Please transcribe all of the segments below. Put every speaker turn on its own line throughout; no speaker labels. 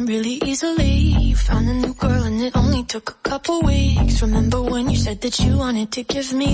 time really easily. Found a new girl and it only took a couple weeks. Remember when you said that you wanted to give me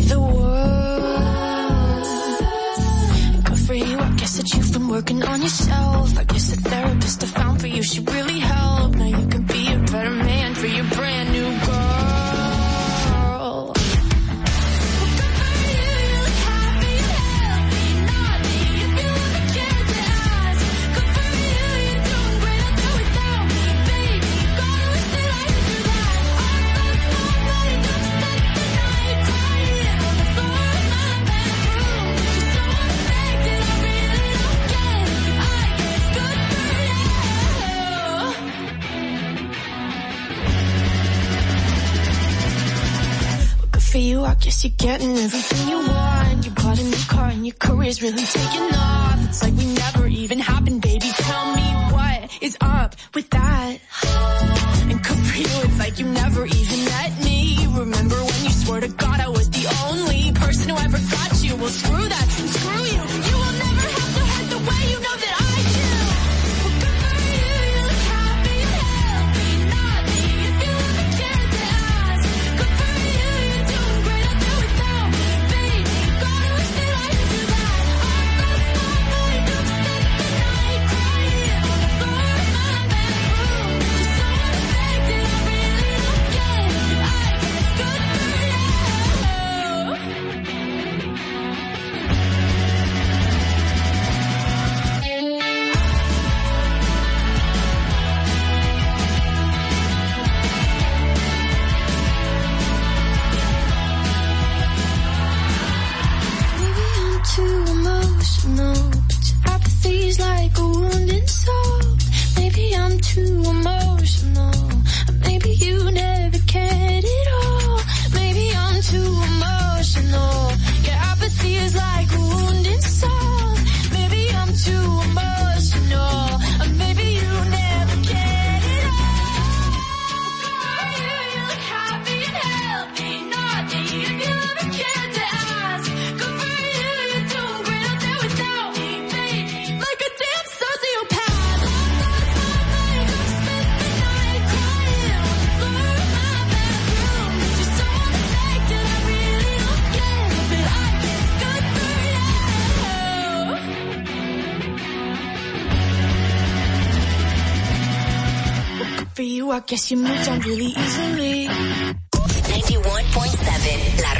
I guess you moved on really easily.
91.7 La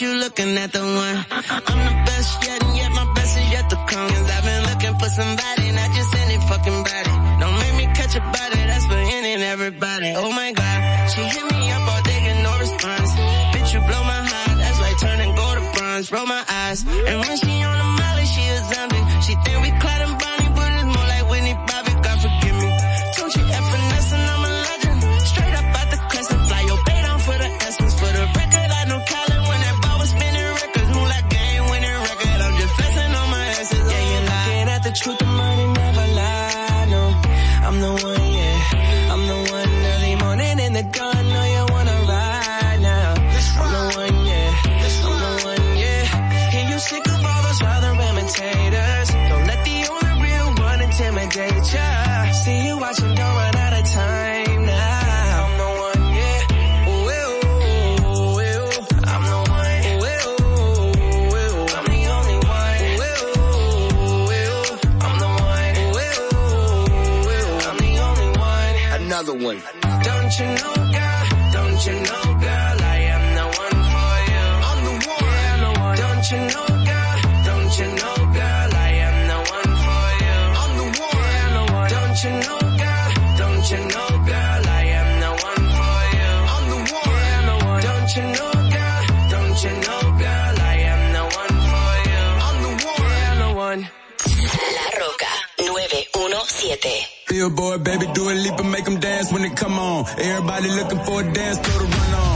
you
looking at the one.
win.
billboard, baby, do a leap and make them dance when it come on. Everybody looking for a dance floor to run on.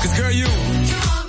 cause girl, you.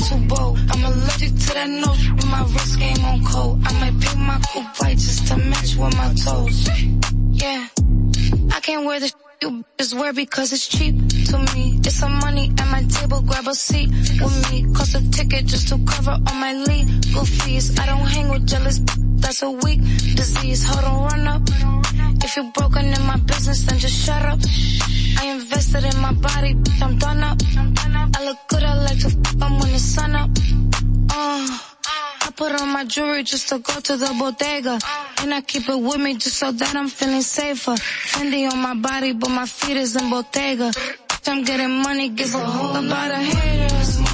Too bold. I'm allergic to that nose, and my wrist game on cold. I might pick my coupe white just to match with my toes. Yeah, I can't wear the you just wear because it's cheap to me. It's some money at my table, grab a seat with me. Cost a ticket just to cover all my legal fees. I don't hang with jealous, that's a weak disease. Hold on, run up. If you're broken in my business, then just shut up. I invested in my body, I'm done up. I look good, I like to f I'm when the sun up. Uh. I put on my jewelry just to go to the bodega. And I keep it with me just so that I'm feeling safer. Fendi on my body, but my feet is in Bottega. I'm getting money, give a whole about a haters.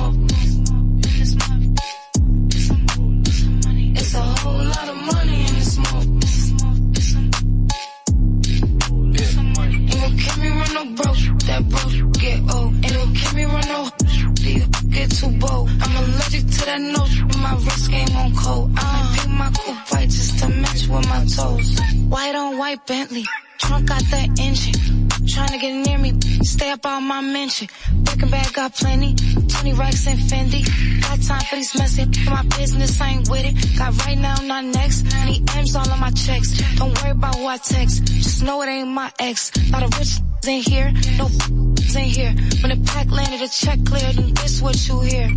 No broke, that broke get old. Ain't gon' keep me run no deal, get too bold. I'm allergic to that nose, with my wrist game on cold. I might pick my coupe white just to match with my toes. White on white Bentley, trunk got that engine. Trying to get near me, stay up on my mention. Breaking bag got plenty, 20 racks and Fendi. Got time for these messy, my business I ain't with it. Got right now, not next. Need M's all on my checks. Don't worry about who I text, just know it ain't my ex. Lot of rich in here, no ain't here. When the pack landed, the check cleared, and this what you hear.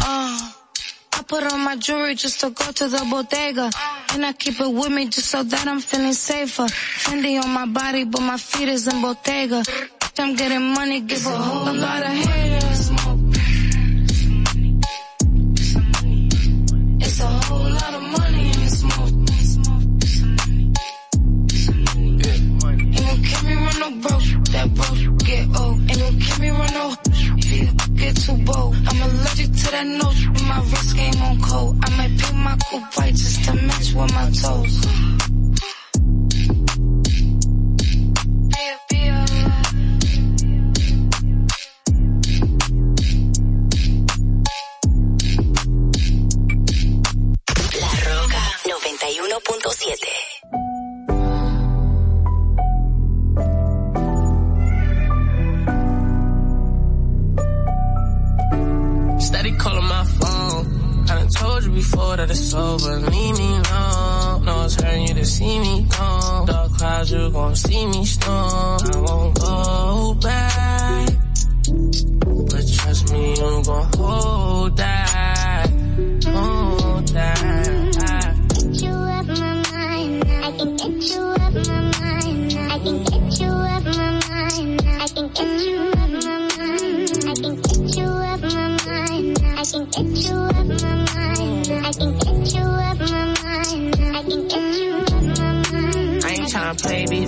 Uh, put on my jewelry just to go to the bodega. And I keep it with me just so that I'm feeling safer. Fendi on my body, but my feet is in Bottega. I'm getting money, give a whole lot of haters. It's a whole lot of money in the smoke. Ain't gon' keep me run no broke, that broke get old. Ain't gon' keep me run no get too bold. I'm allergic to that note, my wrist game on cold. I might paint my coupe white just to match with my toes.
Before that it's over. Leave me alone. No, it's hurting you to see me gone. Dark clouds, you gon' see me storm. I won't go back. But trust me, you gon' hold that. Hold that.
get you up my mind. I can get you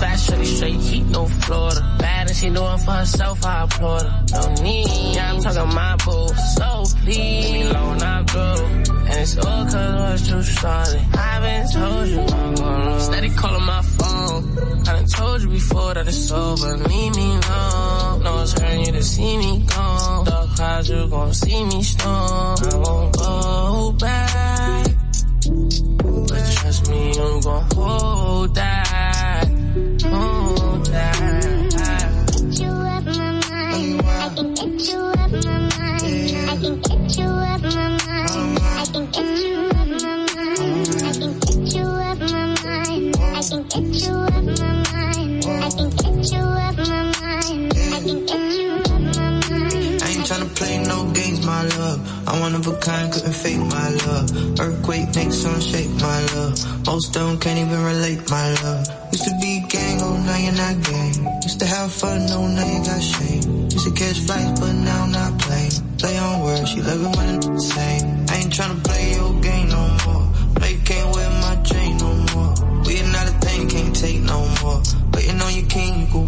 Fast shorty straight heat, no Florida. Bad and she doing for herself, I applaud her. No need, I'm talking my boo. So please, leave me alone, I'm through. And it's all cause I was too solid. I've been told you I'm gonna Steady calling my phone. I done told you before that it's over. Leave me alone. No, it's hurting you to see me gone. Dark clouds, you gon' see me storm. I won't go back. But trust me, you gon' hold that.
I'm one of a kind, couldn't fake my love. Earthquake makes some shake, my love. Most them can't even relate, my love. Used to be gang, oh now you're not gang. Used to have fun, no now you got shame. Used to catch flights, but now I'm not playing. Play on words, she love it when it's same. I ain't tryna play your game no more. You can't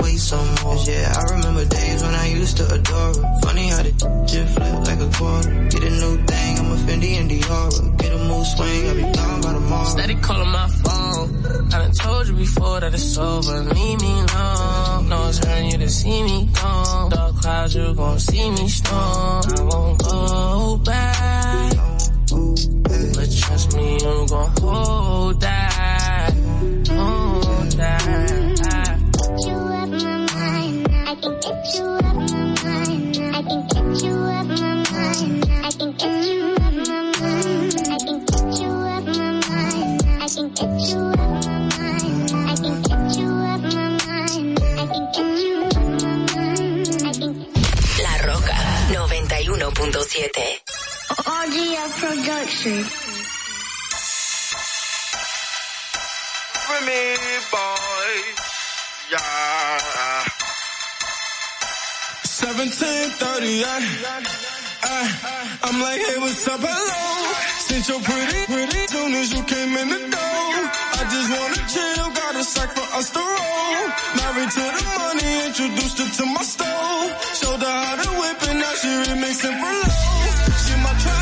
wait some more. yeah, I remember days when I used to adore her. Funny how the just flip like a quarter. Get a new thing, I'm a Fendi and Dior. Get a mood swing, I'll be gone by tomorrow.
Steady calling my phone. I done told you before that it's over. Leave me alone. No, it's hurting you to see me gone. Dark clouds, you gon' see me storm. I won't go back. But trust me, you gon' hold that. Hold that.
La Roca 91.7.
RGF Production.
Remy boy, yeah.
1738. Ay, I'm like, hey, what's up, hello? Since you're pretty, pretty, soon as you came in the door. I just wanna chill, got a sack for us to roll. Married to the money, introduced her to my stove. Showed her how to whip and now she remixing for low. She
my track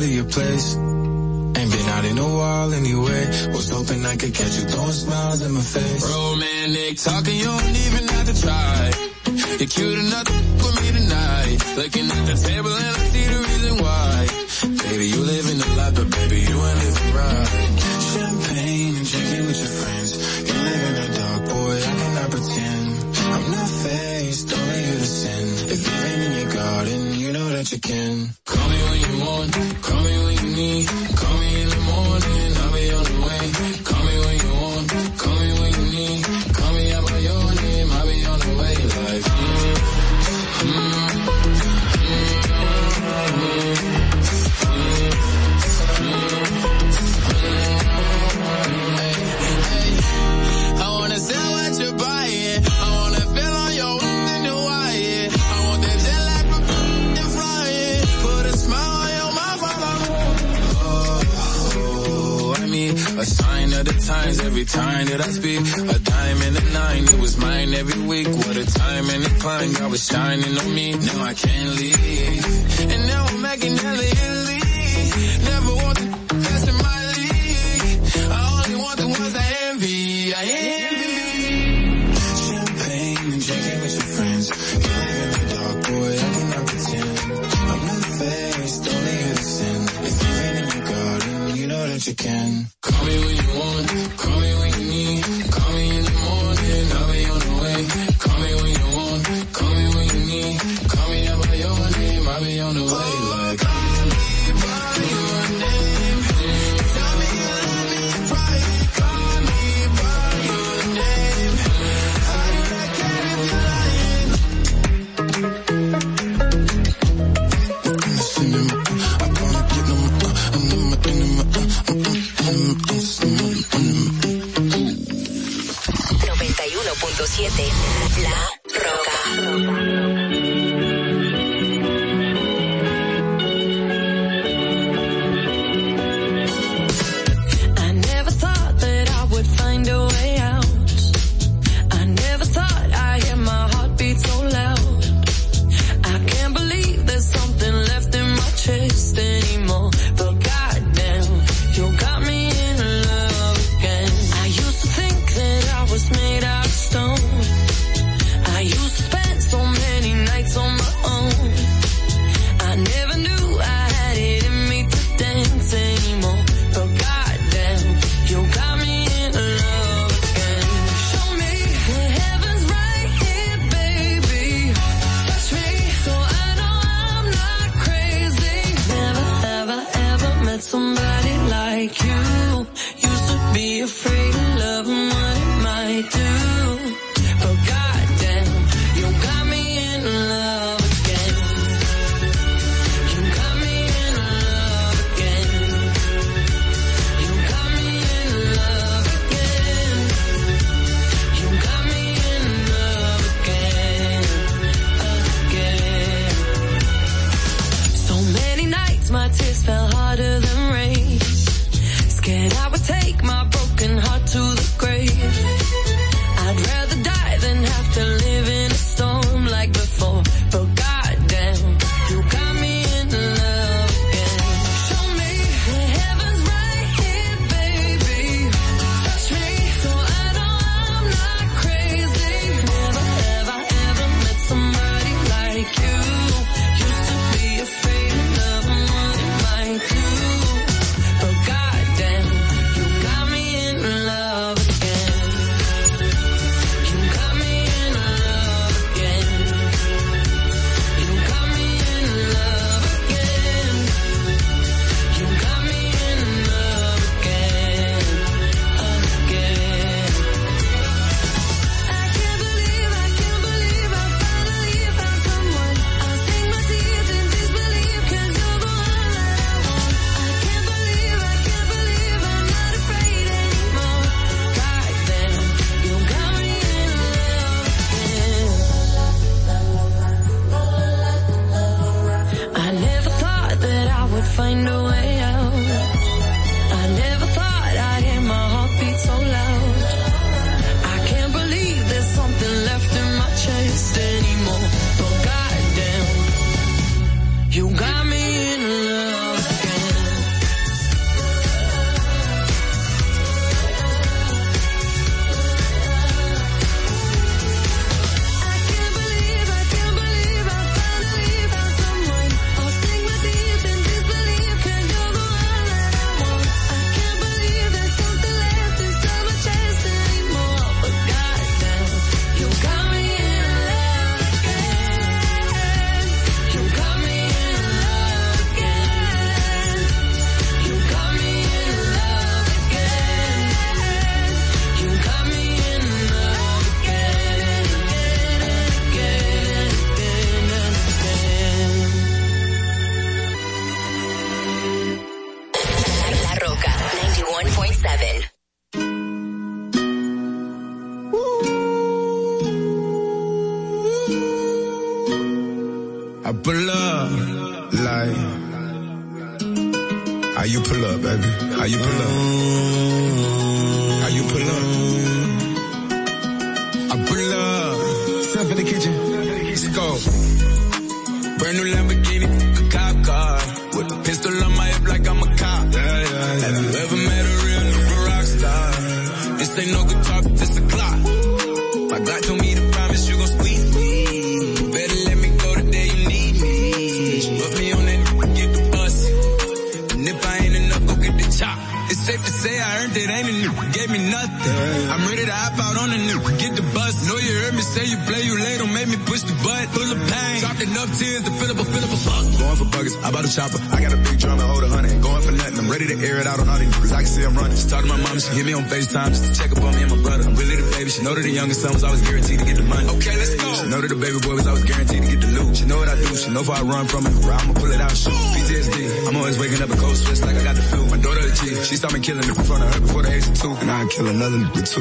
to your
place. Ain't been out in a while anyway. Was hoping I could catch you throwing smiles in my face.
Romantic talking, you don't even have to try. You're cute enough to with me tonight. Looking at the table and I see the reason why. Baby, you live in the life, but baby, you ain't living right.
Champagne and drinking with your friends. You live in the dark, boy, I cannot pretend. I'm not faced, only you to sin. If you're in your garden, you know that you can.
Call me when you want, call me when you need. Every time that I speak. A dime and a nine, it was mine every week. What a time and a climb, God was shining on me. Now I can't leave. And now I'm making hella Italy. Never want the best in my league. I only want the ones I envy. I envy.
Champagne and drinking with your friends. You live in the dark, boy, I cannot pretend. I'm not faced, only you sin. If you're in your garden, you know that you can.
7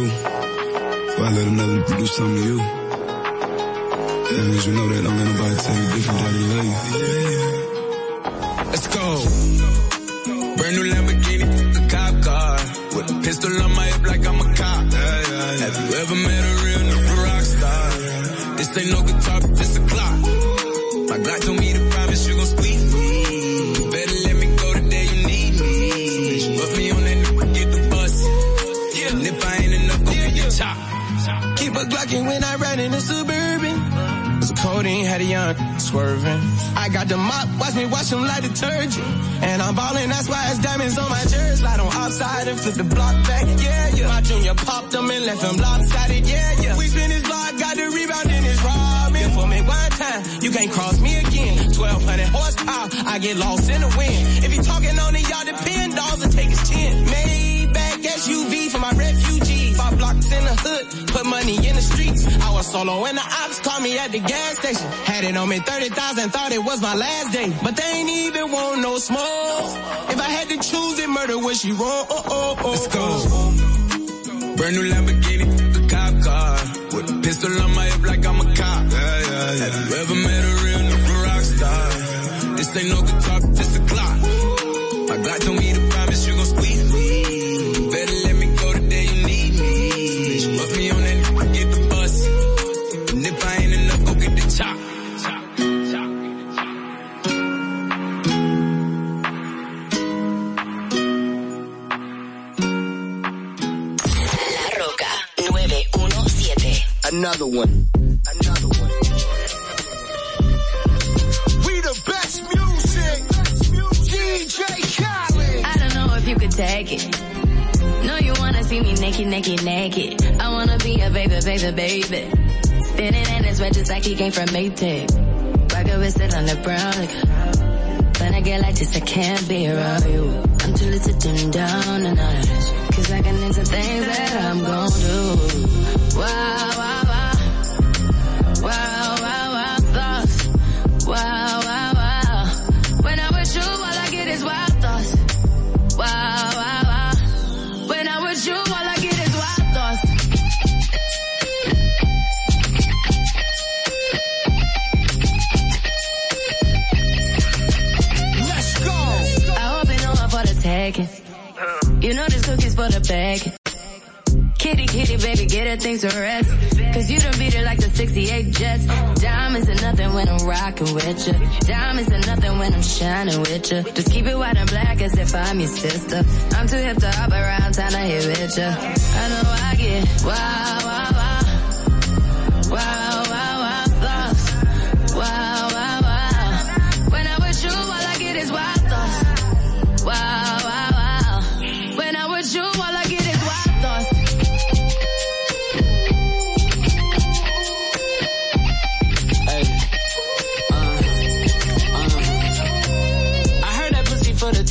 too. I'm
ballin', that's why it's diamonds on my jersey. Slide on outside and flip the block back, yeah, yeah. My junior popped them and left them lopsided, yeah, yeah. We spin his block, got the rebound in his robbing. For me one time, you can't cross me again. 1200 horsepower, I get lost in the wind. If you talking on it, y'all depend, dolls will take his chin. Maybach SUV for my refugees. Five blocks in the hood, put money solo and the ops called me at the gas station. Had it on me 30,000, thought it was my last day. But they ain't even want no smoke. If I had to choose it, murder was she wrong? Oh, oh, oh,
Let's go. Oh. Brand new Lamborghini, a cop car. With a pistol on my hip like I'm a cop. Yeah, yeah, yeah. Have you ever met a real nigga rock star? This ain't no a
baby. Spinning in his red just like he came from Maytag. Rocket with it on the brown. Like, when I get like this, I can't be around you. I'm too little to dim down the night. Cause I can into things that I'm gon' do. Wow, Jets. Diamonds are nothing when I'm rocking with you. Diamonds are nothing when I'm shining with you. Just keep it white and black as if I'm your sister. I'm too hip to hop around town to hit with you. I know I get wow, wow. Wow, wow,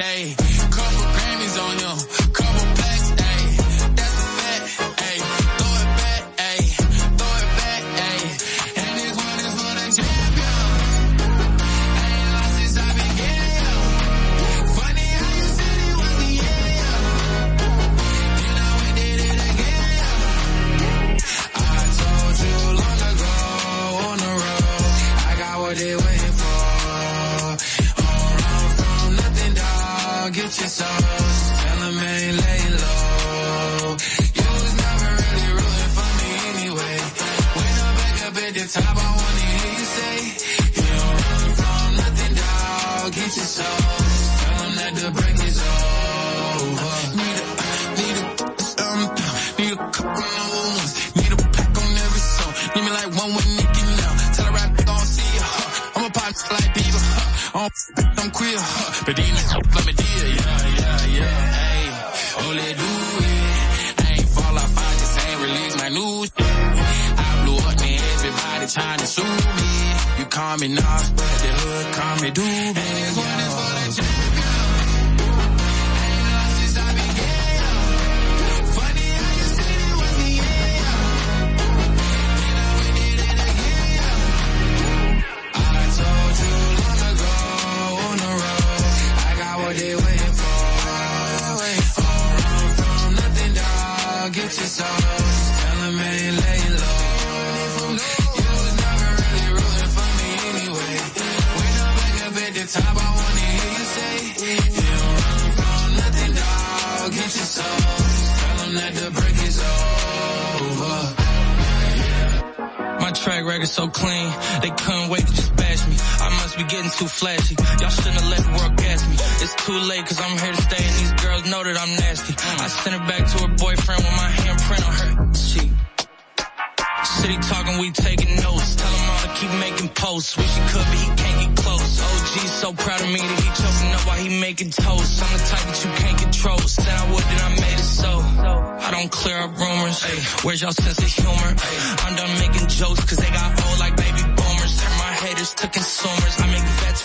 say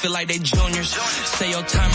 feel like they juniors. Say your time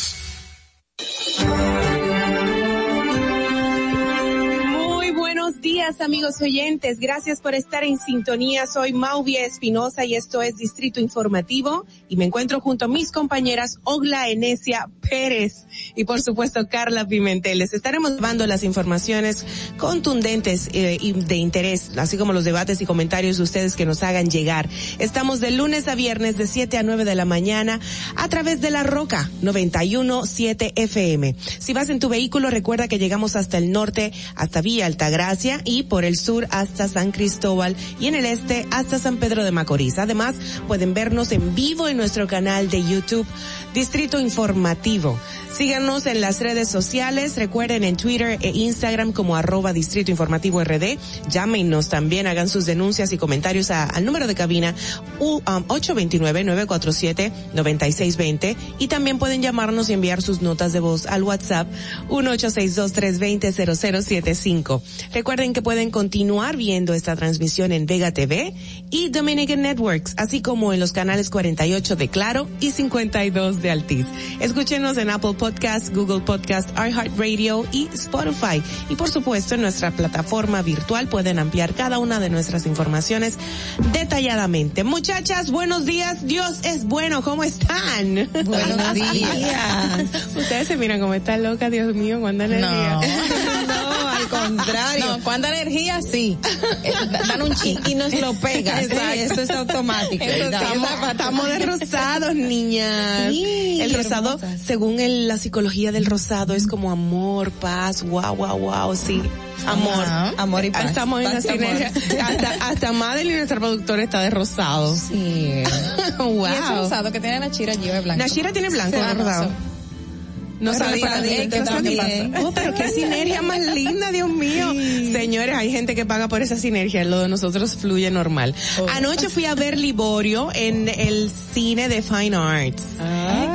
Oyentes, gracias por estar en sintonía. Soy Mauvia Espinosa y esto es Distrito Informativo y me encuentro junto a mis compañeras Ogla Enesia Pérez y por supuesto Carla Pimentel. Les estaremos dando las informaciones contundentes eh, y de interés, así como los debates y comentarios de ustedes que nos hagan llegar. Estamos de lunes a viernes de 7 a 9 de la mañana a través de la Roca 917 FM. Si vas en tu vehículo, recuerda que llegamos hasta el norte, hasta Villa Altagracia y por el sur hasta San Cristóbal y en el este hasta San Pedro de Macorís. Además, pueden vernos en vivo en nuestro canal de YouTube Distrito Informativo. Síganos en las redes sociales, recuerden en Twitter e Instagram como arroba Distrito Informativo RD. Llámenos también, hagan sus denuncias y comentarios a- al número de cabina um, 829-947-9620 y también pueden llamarnos y enviar sus notas de voz al WhatsApp 1-862-320-0075. Recuerden que pueden continuar viendo esta transmisión en Vega TV y Dominican Networks, así como en los canales 48 de Claro y 52 de Altiz. Escúchenos en Apple Podcast, Google Podcast, iHeartRadio y Spotify. Y por supuesto en nuestra plataforma virtual pueden ampliar cada una de nuestras informaciones detalladamente. Muchachas, buenos días. Dios es bueno. ¿Cómo están?
Buenos días.
Ustedes se miran como están loca, Dios mío, cuánta energía.
No, al contrario. No, cuánta energía sí. Eh, Dan un chi y nos lo pega.
Exacto.
Eso es automático. Estamos-
estamos, de rosados, niñas.
Sí,
el rosado, según el- la psicología del rosado, es como amor, paz, wow, wow, wow, sí. Amor.
Ajá, amor y paz.
Estamos en
Paz
sinergia. Hasta, hasta Madeline, nuestra productora, está de rosado.
Sí.
wow.
Y ese rosado que tiene Nachira lleva blanco.
Nashira tiene blanco. No qué
que también.
Oh, pero qué sinergia más linda, Dios mío. Señores, hay gente que paga por esa sinergia, lo de nosotros fluye normal.
Oh.
Anoche fui a ver Liborio en el cine de Fine Arts.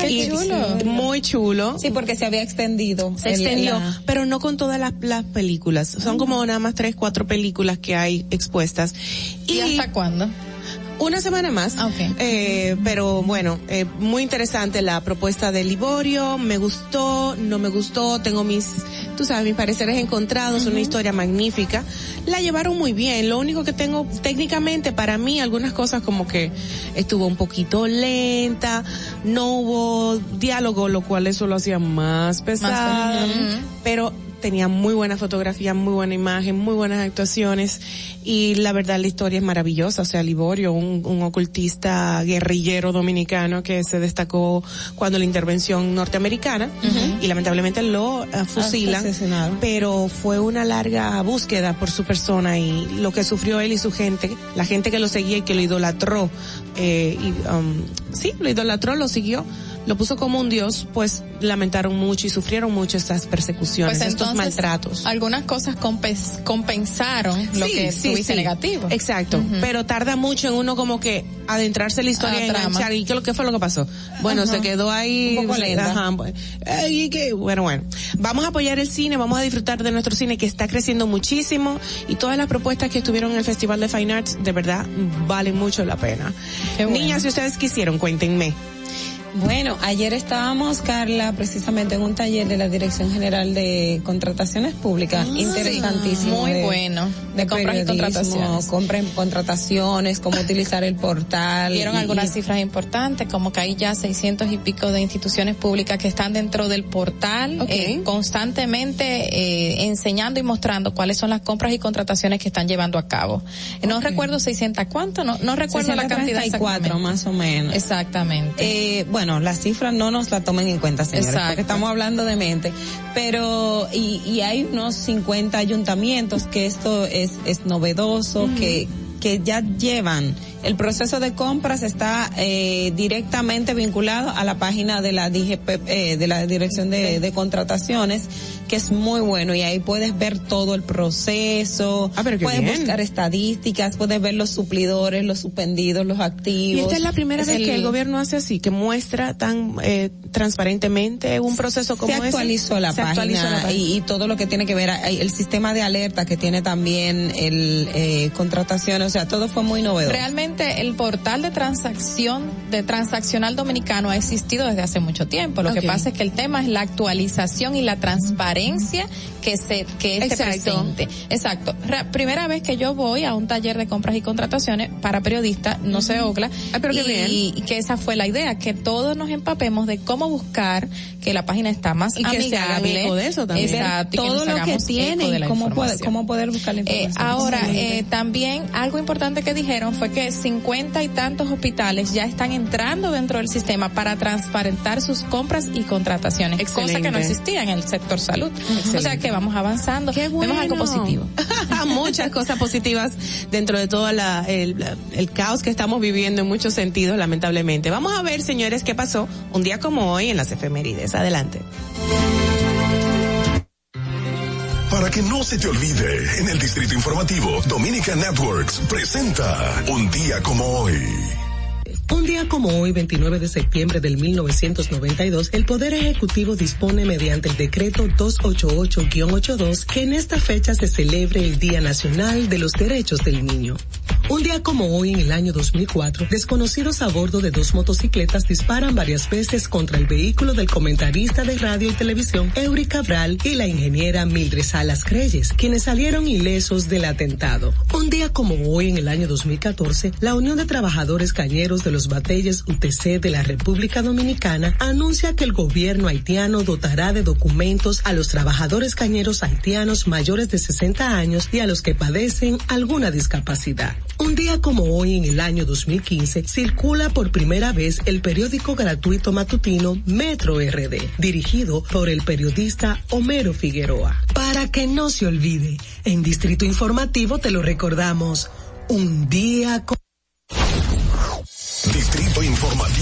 Qué
Y-
chulo.
Muy chulo.
Sí, porque se había extendido.
Se extendió,
la-
pero no con todas las, las películas. Son como nada más tres, cuatro películas que hay expuestas.
¿Y hasta cuándo?
Una semana más. Eh, pero bueno, eh, muy interesante la propuesta de Liborio. Me gustó, no me gustó. Tengo mis, tú sabes, mis pareceres encontrados. Una historia magnífica. La llevaron muy bien. Lo único que tengo técnicamente para mí algunas cosas como que estuvo un poquito lenta. No hubo diálogo, lo cual eso lo hacía más pesado. Pero tenía muy buena fotografía, muy buena imagen, muy buenas actuaciones y la verdad la historia es maravillosa. O sea, Liborio, un, un ocultista guerrillero dominicano que se destacó cuando la intervención norteamericana
Ujú.
y lamentablemente lo eh, fusilan,
Asesinaron.
pero fue una larga búsqueda por su persona y lo que sufrió él y su gente, la gente que lo seguía y que lo idolatró, eh, y, um, sí, lo idolatró, lo siguió lo puso como un dios, pues lamentaron mucho y sufrieron mucho estas persecuciones,
Pues
estos maltratos.
Algunas cosas compens- compensaron lo que
sí,
tuviste
sí.
negativo.
Exacto, pero tarda mucho en uno como que adentrarse en la historia y enganchar. ¿Y qué, lo- fue lo que pasó? Bueno, se quedó ahí.
Un poco lenta.
Ajá, bueno. Eh, y que, bueno, bueno. Vamos a apoyar el cine, vamos a disfrutar de nuestro cine que está creciendo muchísimo y todas las propuestas que estuvieron en el Festival de Fine Arts de verdad valen mucho la pena.
bueno.
Niñas, si ustedes quisieron, cuéntenme.
Bueno, ayer estábamos, Carla, precisamente en un taller de la Dirección General de Contrataciones Públicas. Interesantísimo.
muy bueno, de compras y contrataciones.
Compra y contrataciones, cómo utilizar el portal.
Dieron
y-
algunas cifras importantes, como que hay ya 600 y pico de instituciones públicas que están dentro del portal,
Ok.
eh, constantemente eh, enseñando y mostrando cuáles son las compras y contrataciones que están llevando a cabo. No recuerdo 600 cuánto, no, no recuerdo la cantidad
634
exactamente.
más o menos.
Exactamente.
Eh, bueno, las cifras no nos la tomen en cuenta, señores,
Exacto.
porque estamos hablando de mente. Pero, y, y hay unos 50 ayuntamientos que esto es, es novedoso, que, que ya llevan el proceso de compras está eh, directamente vinculado a la página de la DGP, eh, de la Dirección de, de Contrataciones, que es muy bueno y ahí puedes ver todo el proceso,
Ah, pero
puedes
bien.
buscar estadísticas, puedes ver los suplidores, los suspendidos, los
Y
activos.
esta es la primera
Es
vez que
el-
gobierno hace así, que muestra tan eh, transparentemente un proceso como
se
ese.
actualizó la
Se
página,
actualizó la página.
Y, y todo lo que tiene que ver el sistema de alerta que tiene también el eh, contrataciones o sea todo fue muy novedoso
Realmente el portal de transacción de transaccional dominicano ha existido desde hace mucho tiempo. Lo que pasa es que el tema es la actualización y la transparencia que se que
Exacto.
presente. Exacto. Ra- primera vez que yo voy a un taller de compras y contrataciones para periodistas, no se ogla.
Ah, pero qué
y,
bien.
y que esa fue la idea, que todos nos empapemos de cómo buscar que la página está más
Y que se
amigable.
eco de eso también.
Exacto. y
todo
nos
lo que
hagamos
tiene
eco de
y
la
cómo,
información.
cómo poder buscar la
Eh,
información
ahora,
Excelente.
eh, también algo importante que dijeron fue que 50 y tantos hospitales ya están entrando dentro del sistema para transparentar sus compras y contrataciones, cosa que no
Excelente.
existía en el sector salud. O sea
Excelente.
que vamos avanzando,
Qué
vemos algo
bueno.
positivo.
Muchas cosas positivas dentro de todo la- el, el caos que estamos viviendo en muchos sentidos, lamentablemente. Vamos a ver, señores, qué pasó un día como hoy en las efemérides. Adelante.
Para que no se te olvide, en el Distrito Informativo, Dominica Networks presenta Un día como hoy.
Un día como hoy, 29 de septiembre del 1992, el Poder Ejecutivo dispone mediante el decreto 288-82 que en esta fecha se celebre el Día Nacional de los Derechos del Niño. Un día como hoy, en el año 2004, desconocidos a bordo de dos motocicletas disparan varias veces contra el vehículo del comentarista de radio y televisión Eury Cabral y la ingeniera Mildred Salas Creyes, quienes salieron ilesos del atentado. Un día como hoy, en el año 2014, la Unión de Trabajadores Cañeros de los Batalles UTC de la República Dominicana anuncia que el gobierno haitiano dotará de documentos a los trabajadores cañeros haitianos mayores de 60 años y a los que padecen alguna discapacidad. Un día como hoy, en el año 2015, circula por primera vez el periódico gratuito matutino Metro RD, dirigido por el periodista Homero Figueroa. Para que no se olvide, en Distrito Informativo te lo recordamos, un día como
Distrito Informativo.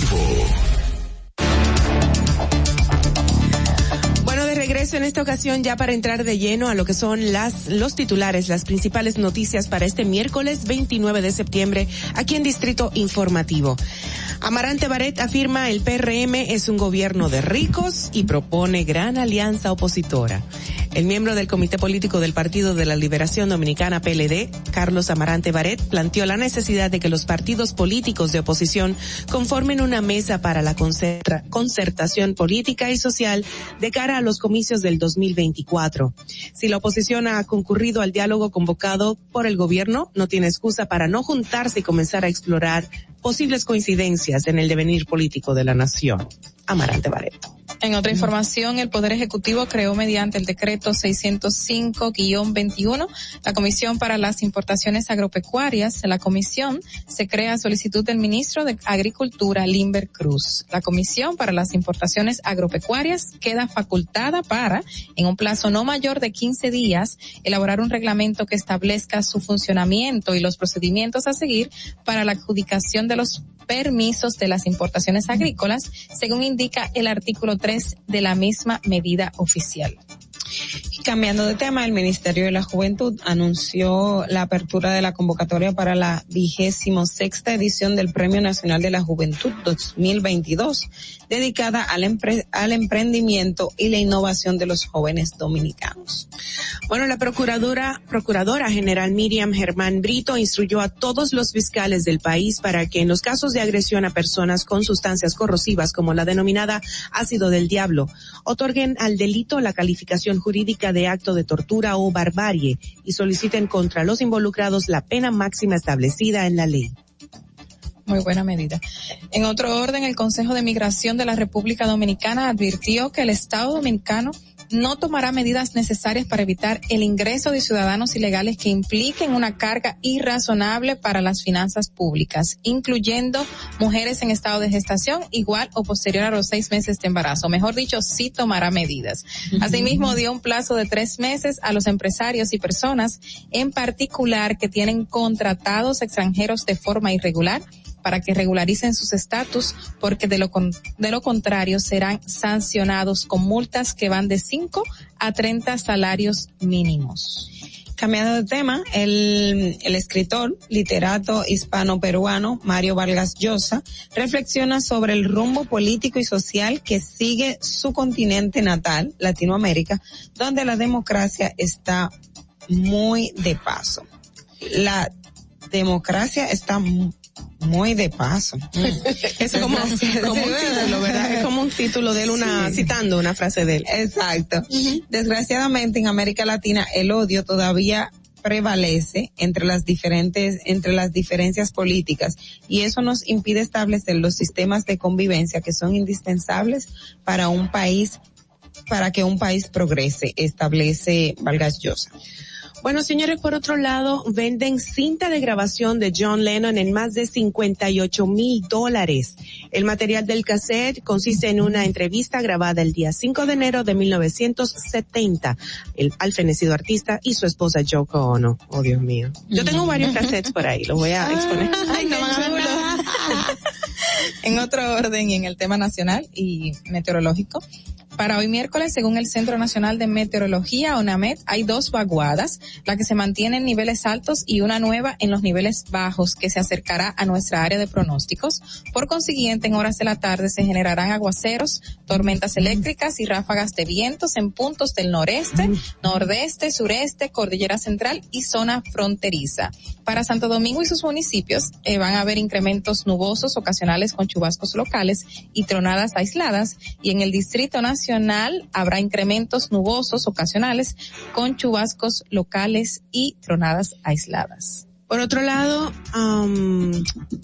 En esta ocasión ya para entrar de lleno a lo que son las los titulares, las principales noticias para este miércoles 29 de septiembre aquí en Distrito Informativo. Amarante Baret afirma el PRM es un gobierno de ricos y propone gran alianza opositora. El miembro del Comité Político del Partido de la Liberación Dominicana PLD, Carlos Amarante Baret, planteó la necesidad de que los partidos políticos de oposición conformen una mesa para la concerta- concertación política y social de cara a los comicios del 2024. Si la oposición ha concurrido al diálogo convocado por el gobierno, no tiene excusa para no juntarse y comenzar a explorar posibles coincidencias en el devenir político de la nación. Amarante Baret.
En otra información, el Poder Ejecutivo creó mediante el decreto 605-21 la Comisión para las Importaciones Agropecuarias. La comisión se crea a solicitud del ministro de Agricultura, Limber Cruz. La Comisión para las Importaciones Agropecuarias queda facultada para, en un plazo no mayor de 15 días, elaborar un reglamento que establezca su funcionamiento y los procedimientos a seguir para la adjudicación de los permisos de las importaciones agrícolas, según indica el artículo 3 de la misma medida oficial.
Cambiando de tema, el Ministerio de la Juventud anunció la apertura de la convocatoria para la vigésimo sexta edición del Premio Nacional de la Juventud 2022, dedicada al, empre- al emprendimiento y la innovación de los jóvenes dominicanos.
Bueno, la procuradora, procuradora general Miriam Germán Brito instruyó a todos los fiscales del país para que en los casos de agresión a personas con sustancias corrosivas como la denominada ácido del diablo, otorguen al delito la calificación jurídica de acto de tortura o barbarie y soliciten contra los involucrados la pena máxima establecida en la ley.
Muy buena medida. En otro orden, el Consejo de Migración de la República Dominicana advirtió que el Estado dominicano no tomará medidas necesarias para evitar el ingreso de ciudadanos ilegales que impliquen una carga irrazonable para las finanzas públicas, incluyendo mujeres en estado de gestación igual o posterior a los seis meses de embarazo. Mejor dicho, sí tomará medidas. Asimismo, dio un plazo de tres meses a los empresarios y personas, en particular que tienen contratados extranjeros de forma irregular, para que regularicen sus estatus, porque de lo, con- de lo contrario serán sancionados con multas que van de 5 a 30 salarios mínimos.
Cambiando de tema, el, el escritor, literato hispano-peruano Mario Vargas Llosa reflexiona sobre el rumbo político y social que sigue su continente natal, Latinoamérica, donde la democracia está muy de paso. La democracia está muy de paso.
Es como, como un título, ¿verdad? Es como un título de él, una,
Sí.
citando una frase de él.
Exacto. Desgraciadamente en América Latina el odio todavía prevalece entre las diferentes, entre las diferencias políticas y eso nos impide establecer los sistemas de convivencia que son indispensables para un país, para que un país progrese, establece Vargas Llosa.
Bueno, señores, por otro lado, venden cinta de grabación de John Lennon en más de 58 mil dólares. El material del cassette consiste en una entrevista grabada el día 5 de enero de 1970 el, al fenecido artista y su esposa Yoko Ono. Oh, Dios mío. Yo tengo varios cassettes por ahí, los voy a exponer.
Ay, no. En otro orden y en el tema nacional y meteorológico, para hoy miércoles, según el Centro Nacional de Meteorología, ONAMET, hay dos vaguadas, la que se mantiene en niveles altos y una nueva en los niveles bajos que se acercará a nuestra área de pronósticos. Por consiguiente, en horas de la tarde se generarán aguaceros, tormentas eléctricas y ráfagas de vientos en puntos del noreste, nordeste, sureste, cordillera central y zona fronteriza. Para Santo Domingo y sus municipios eh, van a haber incrementos nubosos ocasionales con chubascos locales y tronadas aisladas y en el Distrito Nacional habrá incrementos nubosos ocasionales con chubascos locales y tronadas aisladas.
Por otro lado,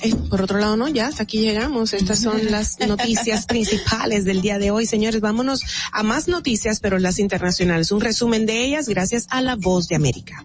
eh, por otro lado, no, ya hasta aquí llegamos. Estas son las noticias principales del día de hoy. Señores, vámonos a más noticias, pero las internacionales. Un resumen de ellas gracias a La Voz de América.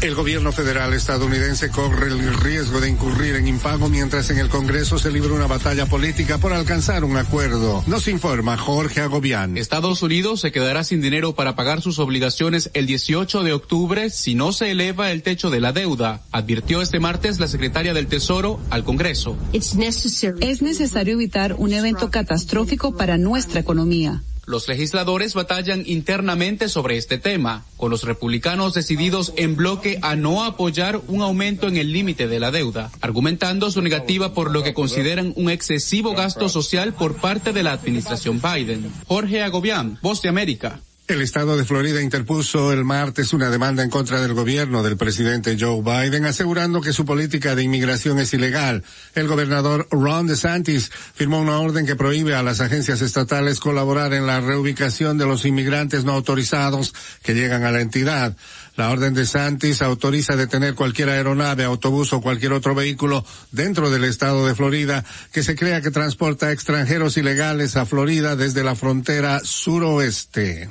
El gobierno federal estadounidense corre el riesgo de incurrir en impago mientras en el Congreso se libra una batalla política por alcanzar un acuerdo. Nos informa Jorge Agobián.
Estados Unidos se quedará sin dinero para pagar sus obligaciones el 18 de octubre si no se eleva el techo de la deuda, advirtió este martes la secretaria del Tesoro al Congreso.
Es necesario evitar un evento catastrófico para nuestra economía.
Los legisladores batallan internamente sobre este tema, con los republicanos decididos en bloque a no apoyar un aumento en el límite de la deuda, argumentando su negativa por lo que consideran un excesivo gasto social por parte de la administración Biden. Jorge Agobián, Voz de América.
El estado de Florida interpuso el martes una demanda en contra del gobierno del presidente Joe Biden, asegurando que su política de inmigración es ilegal. El gobernador Ron DeSantis firmó una orden que prohíbe a las agencias estatales colaborar en la reubicación de los inmigrantes no autorizados que llegan a la entidad. La orden de Santis autoriza detener cualquier aeronave, autobús o cualquier otro vehículo dentro del estado de Florida que se crea que transporta extranjeros ilegales a Florida desde la frontera suroeste.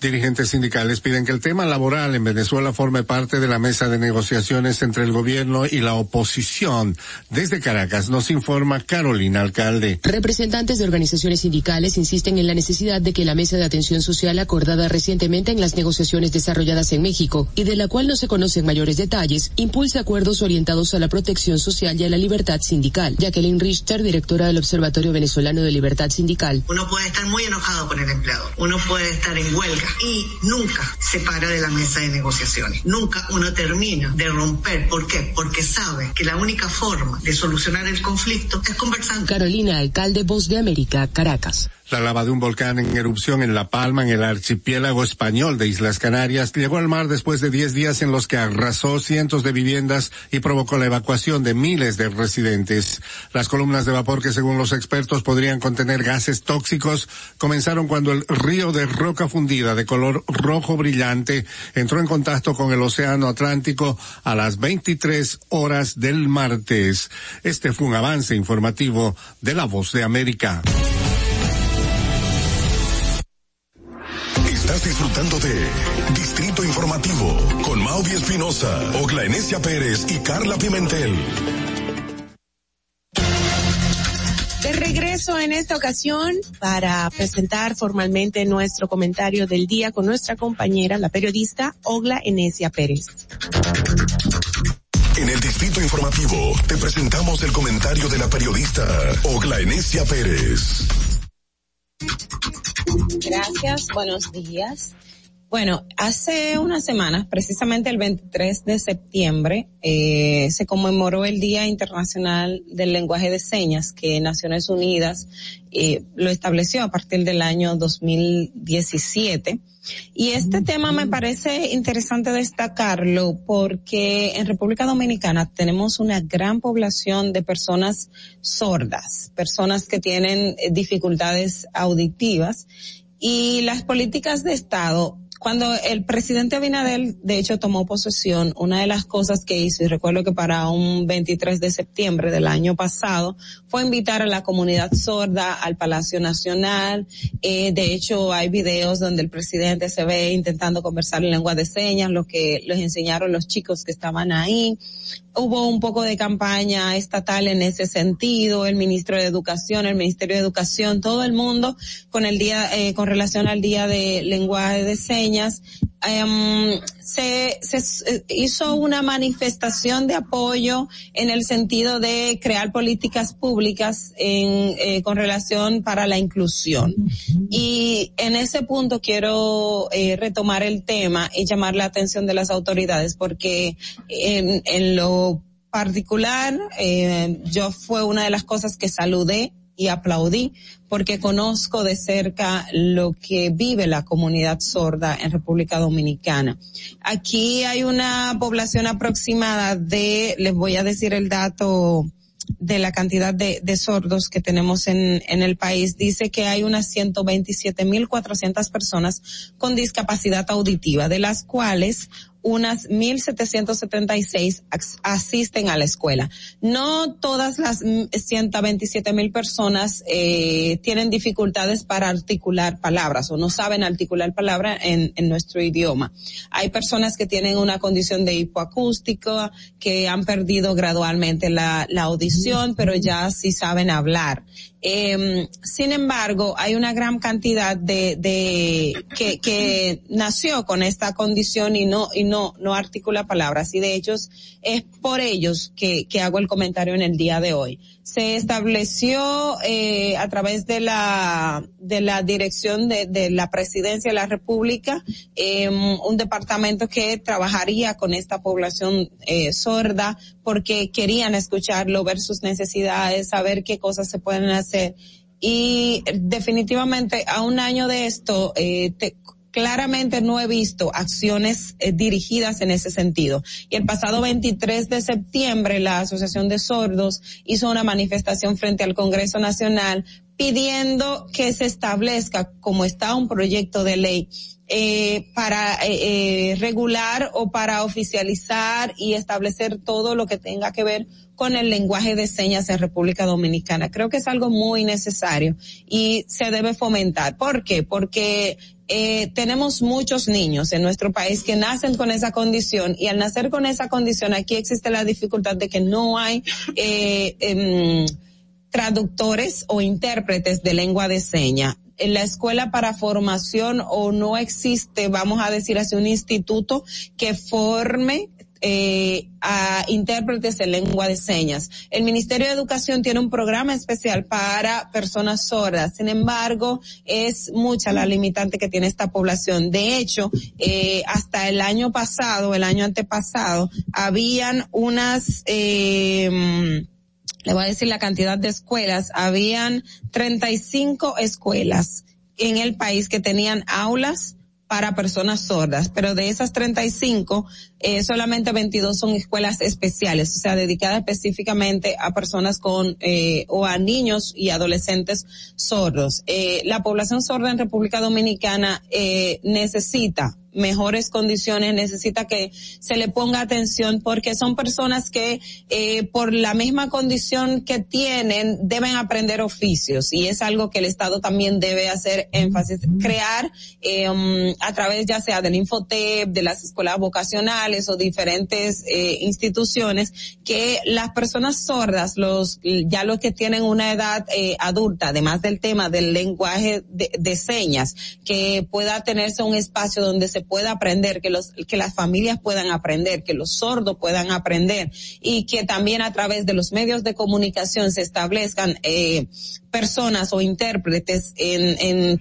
Dirigentes sindicales piden que el tema laboral en Venezuela forme parte de la mesa de negociaciones entre el gobierno y la oposición. Desde Caracas nos informa Carolina Alcalde.
Representantes de organizaciones sindicales insisten en la necesidad de que la mesa de atención social acordada recientemente en las negociaciones desarrolladas en México y de la cual no se conocen mayores detalles, impulse acuerdos orientados a la protección social y a la libertad sindical. Jacqueline Richter, directora del Observatorio Venezolano de Libertad Sindical.
Uno puede estar muy enojado con el empleado, uno puede estar en huelga y nunca se para de la mesa de negociaciones. Nunca uno termina de romper. ¿Por qué? Porque sabe que la única forma de solucionar el conflicto es conversando.
Carolina, alcalde Voz de América, Caracas.
La lava de un volcán en erupción en La Palma, en el archipiélago español de Islas Canarias, llegó al mar después de 10 días en los que arrasó cientos de viviendas y provocó la evacuación de miles de residentes. Las columnas de vapor que según los expertos podrían contener gases tóxicos comenzaron cuando el río de roca fundida de color rojo brillante entró en contacto con el océano Atlántico a las 23 horas del martes. Este fue un avance informativo de La Voz de América.
De Distrito Informativo con Maudi Espinosa, Ogla Enesia Pérez y Carla Pimentel.
De regreso en esta ocasión para presentar formalmente nuestro comentario del día con nuestra compañera, la periodista Ogla Enesia Pérez.
En el Distrito Informativo te presentamos el comentario de la periodista Ogla Enesia Pérez.
Gracias, buenos días. Bueno, hace unas semanas, precisamente el 23 de septiembre, eh, se conmemoró el Día Internacional del Lenguaje de Señas que Naciones Unidas eh, lo estableció a partir del año 2017. Y este tema me parece interesante destacarlo porque en República Dominicana tenemos una gran población de personas sordas, personas que tienen eh, dificultades auditivas y las políticas de Estado cuando el presidente Abinadel, de hecho, tomó posesión, una de las cosas que hizo, y recuerdo que para un 23 de septiembre del año pasado, fue invitar a la comunidad sorda al Palacio Nacional. Eh, de hecho, hay videos donde el presidente se ve intentando conversar en lengua de señas, lo que les enseñaron los chicos que estaban ahí hubo un poco de campaña estatal en ese sentido, el ministro de Educación, el Ministerio de Educación, todo el mundo con el día, eh, con relación al día de lenguaje de señas, um, se, se hizo una manifestación de apoyo en el sentido de crear políticas públicas en, eh, con relación para la inclusión. Y en ese punto quiero eh, retomar el tema y llamar la atención de las autoridades porque en, en lo particular, eh, yo fue una de las cosas que saludé y aplaudí porque conozco de cerca lo que vive la comunidad sorda en República Dominicana. Aquí hay una población aproximada de, les voy a decir el dato, de la cantidad de, sordos que tenemos en, en, el país, dice que hay unas 127.400 personas con discapacidad auditiva, de las cuales unas 1.776 asisten a la escuela. No todas las 127 mil personas eh, tienen dificultades para articular palabras o no saben articular palabras en, en, nuestro idioma. Hay personas que tienen una condición de hipoacústico, que han perdido gradualmente la, la audición, pero ya sí saben hablar. Eh, sin embargo, hay una gran cantidad de, de que, que nació con esta condición y no y no no articula palabras y de hecho es por ellos que, que hago el comentario en el día de hoy. Se estableció eh, a través de la de la dirección de, de la Presidencia de la República eh, un departamento que trabajaría con esta población eh, sorda porque querían escucharlo, ver sus necesidades, saber qué cosas se pueden hacer. Y definitivamente a un año de esto eh, te, claramente no he visto acciones eh, dirigidas en ese sentido. Y el pasado 23 de septiembre la Asociación de Sordos hizo una manifestación frente al Congreso Nacional pidiendo que se establezca, como está un proyecto de ley, eh, para eh, eh, regular o para oficializar y establecer todo lo que tenga que ver con el lenguaje de señas en República Dominicana. Creo que es algo muy necesario y se debe fomentar. ¿Por qué? Porque eh, tenemos muchos niños en nuestro país que nacen con esa condición y al nacer con esa condición aquí existe la dificultad de que no hay eh, em, traductores o intérpretes de lengua de seña. En la escuela para formación o no existe, vamos a decir así, un instituto que forme eh, a intérpretes en lengua de señas. El Ministerio de Educación tiene un programa especial para personas sordas. Sin embargo, es mucha la limitante que tiene esta población. De hecho, eh, hasta el año pasado, el año antepasado, habían unas eh, le voy a decir la cantidad de escuelas, habían 35 escuelas en el país que tenían aulas para personas sordas, pero de esas 35, eh, solamente 22 son escuelas especiales, o sea, dedicadas específicamente a personas con eh, o a niños y adolescentes sordos. Eh, la población sorda en República Dominicana eh, necesita mejores condiciones, necesita que se le ponga atención porque son personas que eh, por la misma condición que tienen deben aprender oficios y es algo que el Estado también debe hacer énfasis, crear eh, um, a través ya sea del Infotep, de las escuelas vocacionales o diferentes eh, instituciones que las personas sordas, los ya los que tienen una edad eh, adulta, además del tema del lenguaje de, de señas, que pueda tenerse un espacio donde se pueda aprender, que los, que las familias puedan aprender, que los sordos puedan aprender y que también a través de los medios de comunicación se establezcan eh, personas o intérpretes en,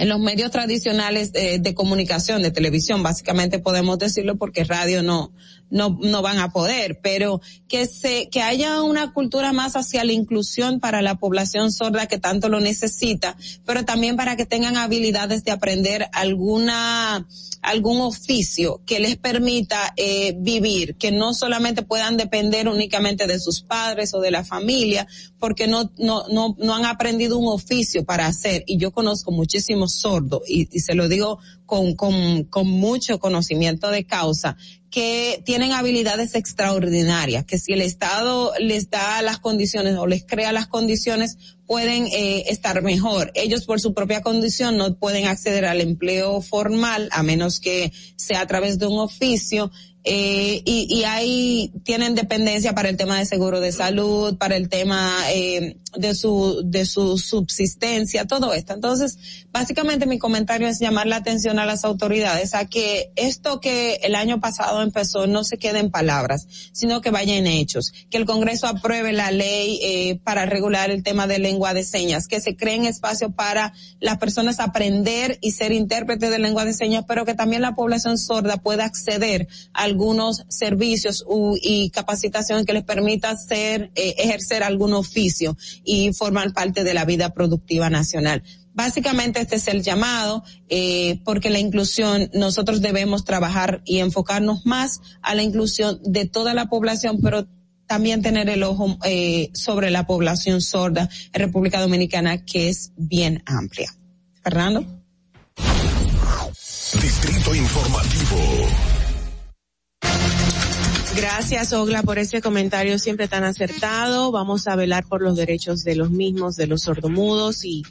en los medios tradicionales de, de, comunicación, de televisión, básicamente podemos decirlo porque radio no, no, no van a poder, pero que se, que haya una cultura más hacia la inclusión para la población sorda que tanto lo necesita, pero también para que tengan habilidades de aprender alguna, algún oficio que les permita eh, vivir, que no solamente puedan depender únicamente de sus padres o de la familia, porque no, no, no, no han aprendido un oficio para hacer. Y yo conozco muchísimos sordos, y, y se lo digo con, con, con mucho conocimiento de causa, que tienen habilidades extraordinarias, que si el Estado les da las condiciones o les crea las condiciones, pueden eh, estar mejor. Ellos por su propia condición no pueden acceder al empleo formal a menos que sea a través de un oficio eh, y, y ahí tienen dependencia para el tema de seguro de salud, para el tema eh, de su de su subsistencia, todo esto. Entonces, básicamente mi comentario es llamar la atención a las autoridades a que esto que el año pasado empezó no se quede en palabras, sino que vaya en hechos, que el Congreso apruebe la ley eh, para regular el tema de lengua de señas, que se creen espacio para las personas aprender y ser intérpretes de lengua de señas, pero que también la población sorda pueda acceder a algunos servicios u, y capacitación que les permita hacer, eh, ejercer algún oficio y formar parte de la vida productiva nacional. Básicamente este es el llamado, eh, porque la inclusión, nosotros debemos trabajar y enfocarnos más a la inclusión de toda la población, pero también tener el ojo eh, sobre la población sorda en República Dominicana, que es bien amplia. Fernando.
Distrito Informativo.
Gracias, Ogla, por ese comentario siempre tan acertado. Vamos a velar por los derechos de los mismos, de los sordomudos y,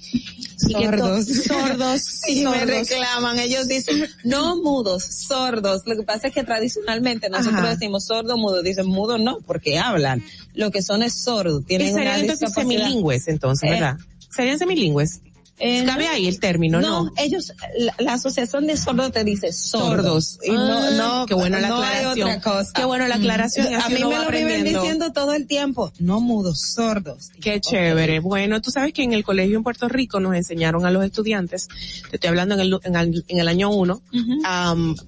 y
sordos.
sordos.
Sí,
sordos.
me reclaman. Ellos dicen, no mudos, sordos. Lo que pasa es que tradicionalmente nosotros
Ajá.
decimos sordo, mudo. Dicen mudo no, porque hablan. Lo que son es sordo.
Y
Tienen
serían
una
entonces semilingües, entonces,
Eh,
¿verdad? Serían semilingües.
Eh,
Cabe
no.
ahí el término, ¿no?
No, ellos, la, la asociación de sordos te dice sordos.
Sordos. Y no, no, qué buena la
no hay
aclaración.
otra cosa.
Qué bueno la aclaración. y
A mí me lo viven diciendo todo el tiempo. No mudos, sordos.
Qué chévere. Bueno, tú sabes que en el colegio en Puerto Rico nos enseñaron a los estudiantes, te estoy hablando en el, en el, en el año uno,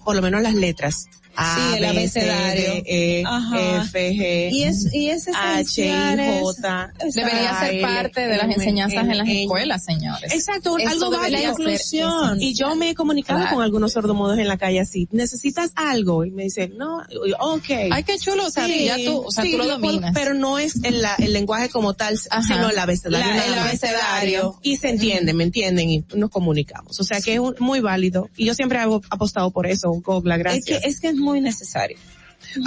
por lo menos las letras.
A, sí, el abecedario.
E, F, G,
y es, y es
H, I, J.
Debería ser parte de las enseñanzas en las escuelas, señores.
Exacto, algo va la inclusión. Y yo me he comunicado con algunos sordomudos en la calle así, necesitas algo, y me dicen, no, ok.
Ay, qué chulo, o sea, ya tú, o sea, tú lo dominas.
pero no es el, el lenguaje como tal, sino el abecedario.
el abecedario.
Y se entiende, ¿me entienden? Y nos comunicamos. O sea que es muy válido. Y yo siempre he apostado por eso, Gogla, gracias.
Es que es, que es muy necesario.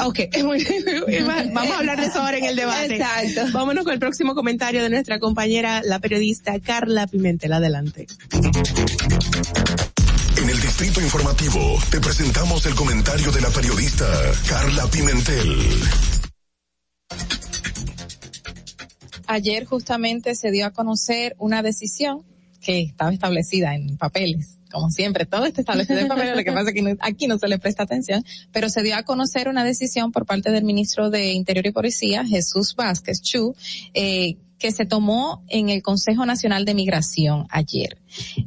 Ok, vamos a hablar de eso ahora en el debate.
Exacto.
Vámonos con el próximo comentario de nuestra compañera, la periodista Carla Pimentel. Adelante.
En el Distrito Informativo te presentamos el comentario de la periodista Carla Pimentel.
Ayer justamente se dio a conocer una decisión que estaba establecida en papeles como siempre, todo está establecido en papeles, lo que pasa es que aquí no se le presta atención, pero se dio a conocer una decisión por parte del ministro de Interior y Policía, Jesús Vázquez Chu, eh, que se tomó en el Consejo Nacional de Migración ayer.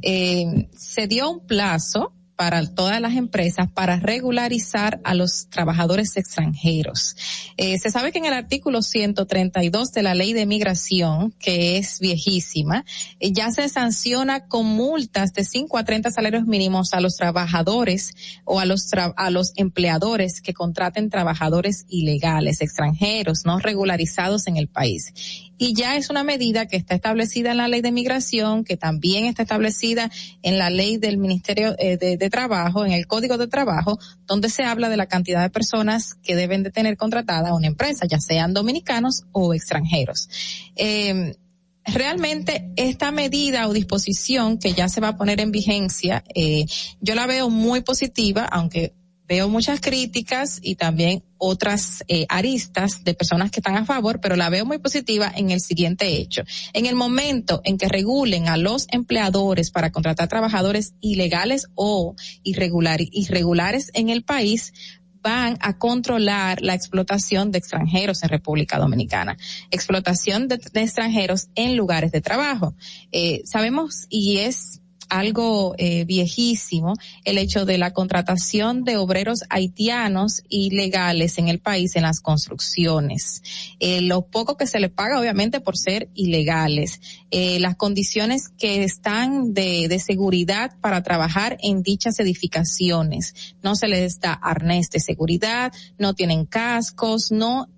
Eh, se dio un plazo para todas las empresas para regularizar a los trabajadores extranjeros. Eh, se sabe que en el artículo 132 de la ley de migración, que es viejísima, eh, ya se sanciona con multas de 5 a 30 salarios mínimos a los trabajadores o a los, a los empleadores que contraten trabajadores ilegales, extranjeros, no regularizados en el país y ya es una medida que está establecida en la ley de migración, que también está establecida en la ley del Ministerio eh, de, Trabajo, en el Código de Trabajo, donde se habla de la cantidad de personas que deben de tener contratada una empresa, ya sean dominicanos o extranjeros. Eh, realmente esta medida o disposición que ya se va a poner en vigencia, eh, yo la veo muy positiva, aunque veo muchas críticas y también otras eh, aristas de personas que están a favor, pero la veo muy positiva en el siguiente hecho. En el momento en que regulen a los empleadores para contratar trabajadores ilegales o irregulares en el país, van a controlar la explotación de extranjeros en República Dominicana, explotación de, extranjeros en lugares de trabajo. Eh, sabemos y es algo eh, viejísimo el hecho de la contratación de obreros haitianos ilegales en el país en las construcciones. Eh, lo poco que se le paga obviamente por ser ilegales. Eh, las condiciones que están de, de seguridad para trabajar en dichas edificaciones. No se les da arnés de seguridad, no tienen cascos, no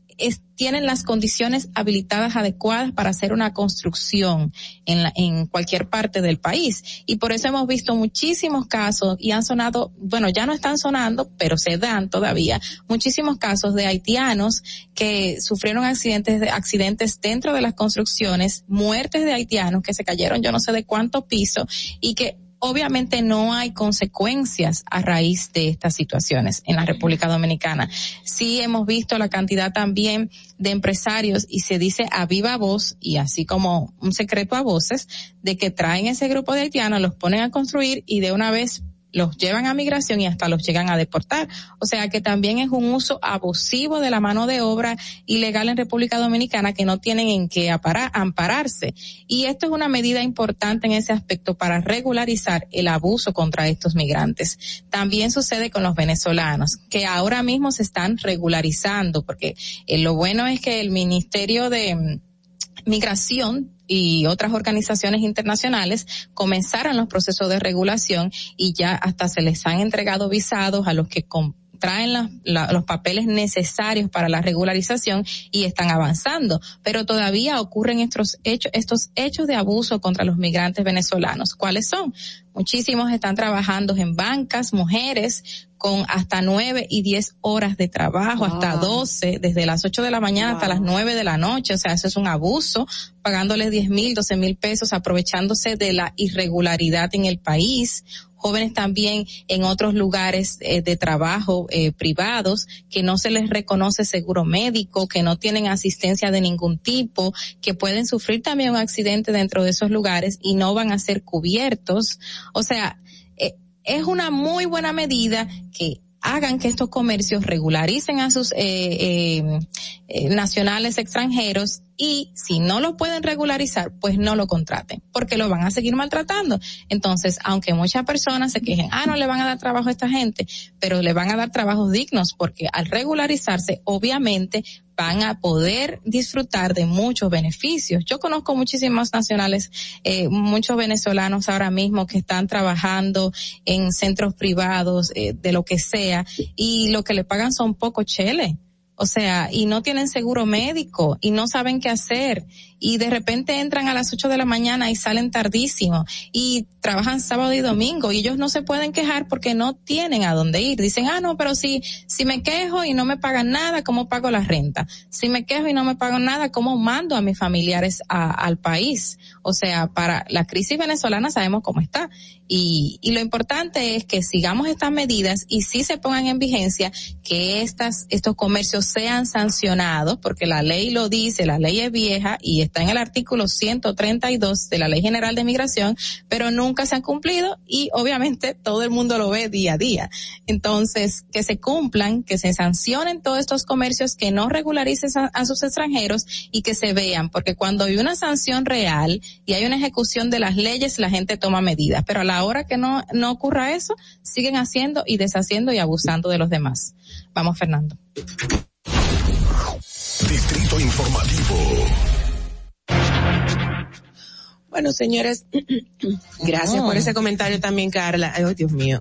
tienen las condiciones habilitadas adecuadas para hacer una construcción en, la, en cualquier parte del país. Y por eso hemos visto muchísimos casos y han sonado, bueno, ya no están sonando, pero se dan todavía muchísimos casos de haitianos que sufrieron accidentes, accidentes dentro de las construcciones, muertes de haitianos que se cayeron yo no sé de cuánto piso y que obviamente no hay consecuencias a raíz de estas situaciones en la República Dominicana. Sí hemos visto la cantidad también de empresarios y se dice a viva voz y así como un secreto a voces de que traen ese grupo de haitianos, los ponen a construir y de una vez los llevan a migración y hasta los llegan a deportar. O sea que también es un uso abusivo de la mano de obra ilegal en República Dominicana que no tienen en qué ampararse. Y esto es una medida importante en ese aspecto para regularizar el abuso contra estos migrantes. También sucede con los venezolanos, que ahora mismo se están regularizando, porque eh, lo bueno es que el Ministerio de mm, Migración y otras organizaciones internacionales comenzaron los procesos de regulación y ya hasta se les han entregado visados a los que traen los papeles necesarios para la regularización y están avanzando, pero todavía ocurren estos hechos, estos hechos de abuso contra los migrantes venezolanos. ¿Cuáles son? Muchísimos están trabajando en bancas, mujeres con hasta nueve y diez horas de trabajo, hasta doce, desde las ocho de la mañana hasta las nueve de la noche. O sea, eso es un abuso, pagándoles diez mil, doce mil pesos, aprovechándose de la irregularidad en el país jóvenes también en otros lugares eh, de trabajo eh, privados que no se les reconoce seguro médico, que no tienen asistencia de ningún tipo, que pueden sufrir también un accidente dentro de esos lugares y no van a ser cubiertos. O sea, eh, es una muy buena medida que hagan que estos comercios regularicen a sus eh, eh, eh, nacionales extranjeros y si no lo pueden regularizar, pues no lo contraten, porque lo van a seguir maltratando. Entonces, aunque muchas personas se quejen, ah, no le van a dar trabajo a esta gente, pero le van a dar trabajos dignos, porque al regularizarse, obviamente, van a poder disfrutar de muchos beneficios. Yo conozco muchísimos nacionales, eh, muchos venezolanos ahora mismo que están trabajando en centros privados, eh, de lo que sea, y lo que le pagan son poco chele. O sea, y no tienen seguro médico y no saben qué hacer y de repente entran a las 8 de la mañana y salen tardísimo y trabajan sábado y domingo y ellos no se pueden quejar porque no tienen a dónde ir. Dicen, ah, no, pero si, si me quejo y no me pagan nada, ¿cómo pago la renta? Si me quejo y no me pagan nada, ¿cómo mando a mis familiares a- al país? O sea, para la crisis venezolana sabemos cómo está. Y, y lo importante es que sigamos estas medidas y si se pongan en vigencia, que estas, estos comercios sean sancionados, porque la ley lo dice, la ley es vieja y está en el artículo 132 de la Ley General de Migración, pero nunca se han cumplido y obviamente todo el mundo lo ve día a día. Entonces, que se cumplan, que se sancionen todos estos comercios, que no regularicen a, a sus extranjeros y que se vean, porque cuando hay una sanción real y hay una ejecución de las leyes, la gente toma medidas, pero a la hora que no, no ocurra eso, siguen haciendo y deshaciendo y abusando de los demás. Vamos, Fernando.
Distrito Informativo.
Bueno, señores, gracias por ese comentario también, Carla. Ay, Dios mío.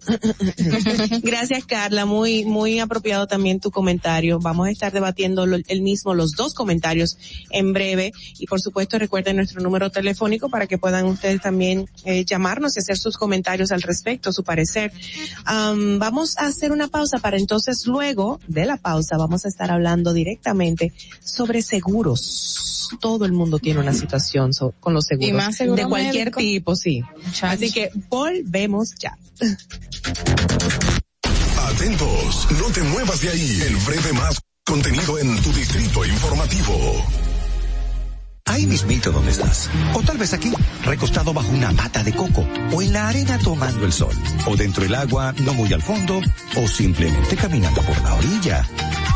gracias, Carla. Muy, muy apropiado también tu comentario. Vamos a estar debatiendo lo- el mismo, los dos comentarios en breve. Y por supuesto, recuerden nuestro número telefónico para que puedan ustedes también eh, llamarnos y hacer sus comentarios al respecto, su parecer. Am, vamos a hacer una pausa para entonces luego de la pausa vamos a estar hablando directamente sobre seguros. Todo el mundo tiene una situación so- con los seguros.
Y más seguro
de cualquier
médico.
tipo, sí. Así que volvemos ya.
Atentos, no te muevas de ahí. El breve más contenido en tu distrito informativo.
Ahí mismito donde estás. O tal vez aquí, recostado bajo una mata de coco. O en la arena tomando el sol. O dentro del agua, no muy al fondo. O simplemente caminando por la orilla.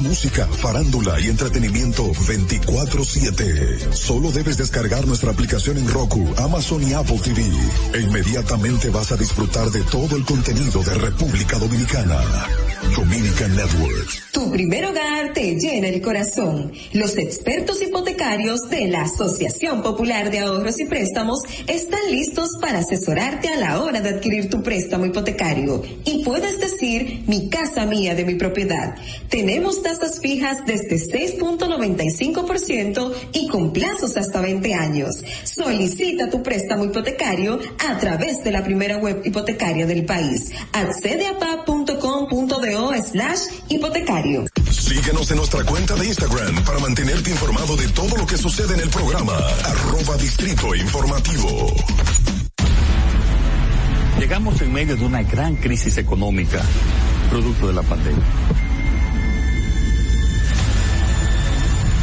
música, farándula y entretenimiento 24/7. Solo debes descargar nuestra aplicación en Roku, Amazon y Apple TV. E inmediatamente vas a disfrutar de todo el contenido de República Dominicana. Dominican Networks.
Tu primer hogar te llena el corazón. Los expertos hipotecarios de la Asociación Popular de Ahorros y Préstamos están listos para asesorarte a la hora de adquirir tu préstamo hipotecario. Y puedes decir, mi casa mía de mi propiedad. Tenemos tasas fijas desde 6.95% y con plazos hasta 20 años. Solicita tu préstamo hipotecario a través de la primera web hipotecaria del país. Accede a pa.com.do slash hipotecario.
Síguenos en nuestra cuenta de Instagram para mantenerte informado de todo lo que sucede en el programa. Arroba Distrito Informativo.
Llegamos en medio de una gran crisis económica, producto de la pandemia.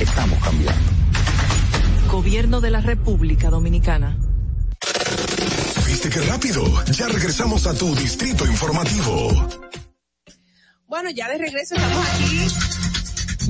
Estamos cambiando.
Gobierno de la República Dominicana.
¿Viste qué rápido? Ya regresamos a tu Distrito Informativo.
Bueno, ya de regreso estamos aquí.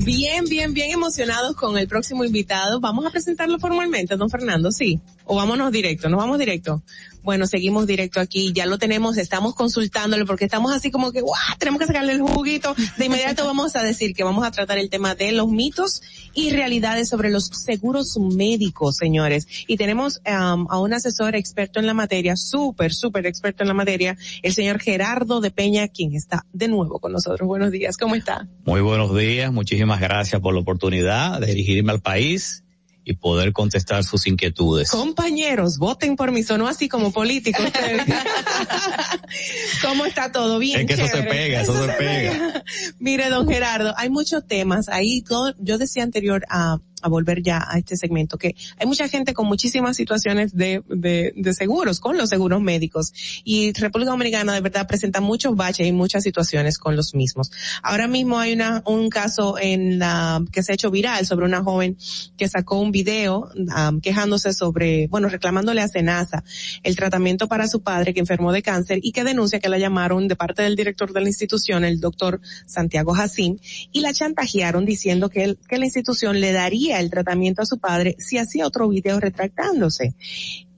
Bien, bien, bien emocionados con el próximo invitado. Vamos a presentarlo formalmente, don Fernando, sí. O vámonos directo, nos vamos directo. Bueno, seguimos directo aquí, ya lo tenemos, estamos consultándolo porque estamos así como que, ¡guau! Tenemos que sacarle el juguito. De inmediato vamos a decir que vamos a tratar el tema de los mitos y realidades sobre los seguros médicos, señores. Y tenemos um, a un asesor experto en la materia, súper, súper experto en la materia, el señor Gerardo de Peña, quien está de nuevo con nosotros. Buenos días, ¿cómo está?
Muy buenos días, muchísimas gracias por la oportunidad de dirigirme al país y poder contestar sus inquietudes.
Compañeros, voten por mí, sonó así como político. ¿Cómo está todo? Bien.
Es que eso se
chévere.
pega, eso se pega.
Mire, don Gerardo, hay muchos temas. Ahí yo decía anterior a, a volver ya a este segmento que hay mucha gente con muchísimas situaciones de, de, de seguros, con los seguros médicos. Y República Dominicana de verdad presenta muchos baches y muchas situaciones con los mismos. Ahora mismo hay una, un caso en la, que se ha hecho viral sobre una joven que sacó un video um, quejándose sobre, bueno, reclamándole a Senasa el tratamiento para su padre que enfermó de cáncer y que denuncia que la llamaron de parte del director de la institución, el doctor Santiago Jacín, y la chantajearon diciendo que, él- que la institución le daría el tratamiento a su padre si hacía otro video retractándose.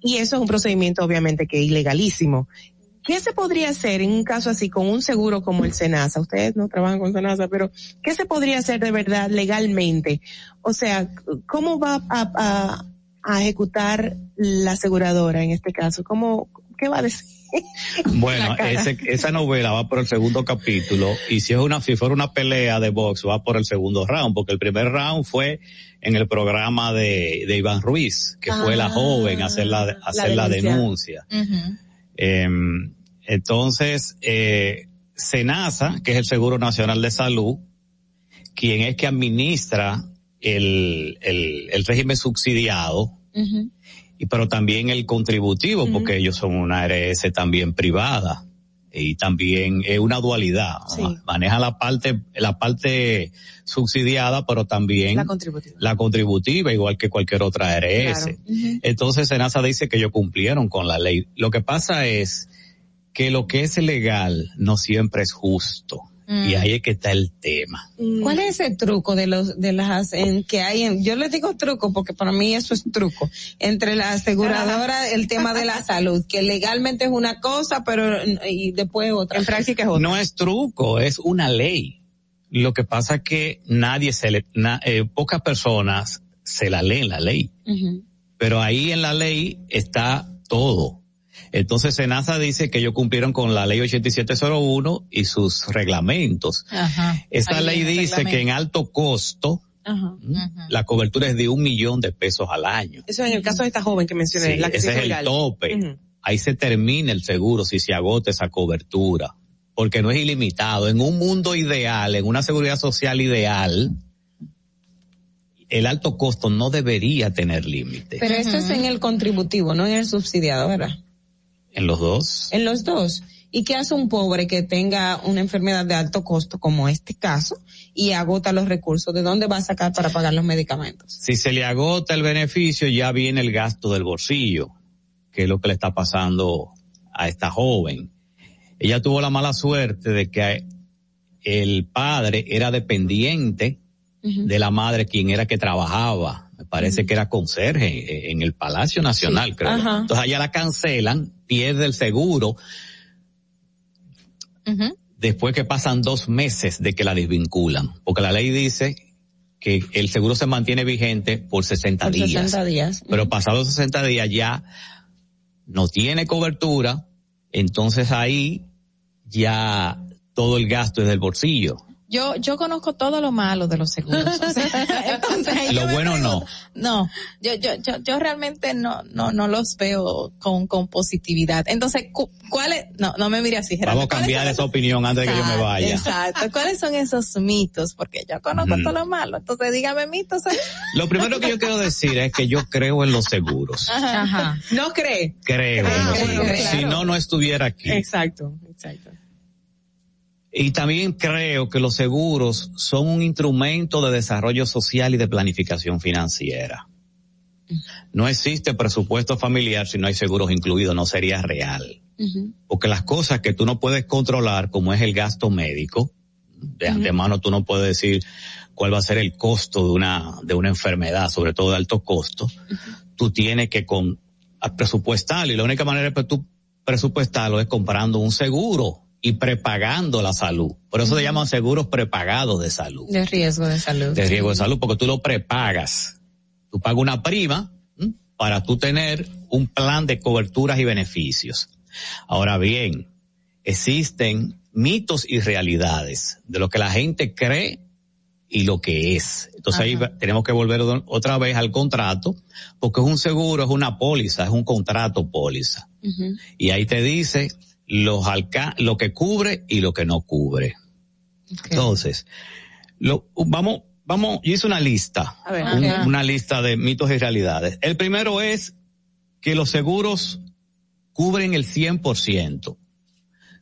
Y eso es un procedimiento obviamente que es ilegalísimo. ¿Qué se podría hacer en un caso así con un seguro como el Senasa? Ustedes no trabajan con Senasa, pero ¿qué se podría hacer de verdad legalmente? O sea, ¿cómo va a, ejecutar la aseguradora en este caso? ¿Cómo, qué va a decir?
Bueno, ese- esa novela va por el segundo capítulo y si es una, si fuera una pelea de box va por el segundo round, porque el primer round fue en el programa de, de Iván Ruiz, que fue la
Ah,
joven a hacer la, a hacer la denuncia. Eh, entonces, eh, Senasa, que es el Seguro Nacional de Salud, quien es que administra el, el, el régimen subsidiado, pero también el contributivo, porque ellos son una ARS también privada y también es una dualidad. Ma- Maneja la parte, la parte subsidiada, pero también
La contributiva.
la contributiva, igual que cualquier otra ARS.
Claro.
Entonces Senasa dice que ellos cumplieron con la ley. Lo que pasa es que lo que es legal no siempre es justo.
Mm.
Y ahí es que está el tema.
¿Cuál es ese truco de los de las en que hay en yo les digo truco porque para mí eso es truco entre la aseguradora el tema de la salud que legalmente es una cosa pero y después otra en
práctica es
No es truco, es una ley. Lo que pasa es que nadie se le, na- eh, pocas personas se la leen la ley. Pero ahí en la ley está todo. Entonces Senasa dice que ellos cumplieron con la ley 8701 y sus reglamentos.
Ajá.
Esa
Ahí
ley dice que en alto costo
Ajá.
la cobertura es de un millón de pesos al año.
Eso en el caso de esta joven que mencioné,
Sí,
la que
ese
se
es el tope. Ahí se termina el seguro si se agota esa cobertura. Porque no es ilimitado. En un mundo ideal, en una seguridad social ideal, el alto costo no debería tener límite.
pero esto es en el contributivo no en el subsidiado verdad
En los dos.
en los dos y qué hace un pobre que tenga una enfermedad de alto costo como este caso y agota los recursos de dónde va a sacar para pagar los medicamentos
Si se le agota el beneficio, ya viene el gasto del bolsillo, que es lo que le está pasando a esta joven. Ella tuvo la mala suerte de que el padre era dependiente de la madre, quien era que trabajaba. Parece que era conserje en el Palacio Nacional,
Sí.
creo.
Ajá.
Entonces allá la cancelan, pierde el seguro, después que pasan dos meses de que la desvinculan, porque la ley dice que el seguro se mantiene vigente por 60
por
días.
60 días
Pero pasados 60 días ya no tiene cobertura, entonces ahí ya todo el gasto es del bolsillo.
Yo, yo conozco todo lo malo de los seguros. O sea, entonces, ahí
Lo bueno no.
pregunto- No, yo, yo, yo, yo realmente no, no, no los veo con, con positividad. Entonces, cu- ¿cuáles? No, no me mire así, Gerardo.
Vamos a
¿Cuáles
cambiar esa opinión antes de que yo me vaya.
Exacto. ¿Cuáles son esos mitos? Porque yo conozco
Ujú.
todo lo malo. Entonces, dígame mitos.
Lo primero que yo quiero decir es que yo creo en los seguros.
Ajá.
¿No cree?
Creo en los
Ah,
seguros.
bueno, claro.
Si no, no estuviera aquí.
Exacto, exacto.
Y también creo que los seguros son un instrumento de desarrollo social y de planificación financiera. No existe presupuesto familiar si no hay seguros incluidos, no sería real. Porque las cosas que tú no puedes controlar, como es el gasto médico, de antemano tú no puedes decir cuál va a ser el costo de una, de una enfermedad, sobre todo de alto costo, tú tienes que con, presupuestarlo. Y la única manera de tú presupuestarlo es comprando un seguro y prepagando la salud. Por eso se llaman seguros prepagados de salud.
De riesgo de salud.
De riesgo de salud, porque tú lo prepagas. Tú pagas una prima ¿m? para tú tener un plan de coberturas y beneficios. Ahora bien, existen mitos y realidades de lo que la gente cree y lo que es. Entonces ahí tenemos que volver otra vez al contrato, porque es un seguro, es una póliza, es un contrato póliza. Y ahí te dice los alca lo que cubre y lo que no cubre. Entonces, lo, vamos, vamos, yo hice una lista,
A ver.
un- una lista de mitos y realidades. El primero es que los seguros cubren el 100%.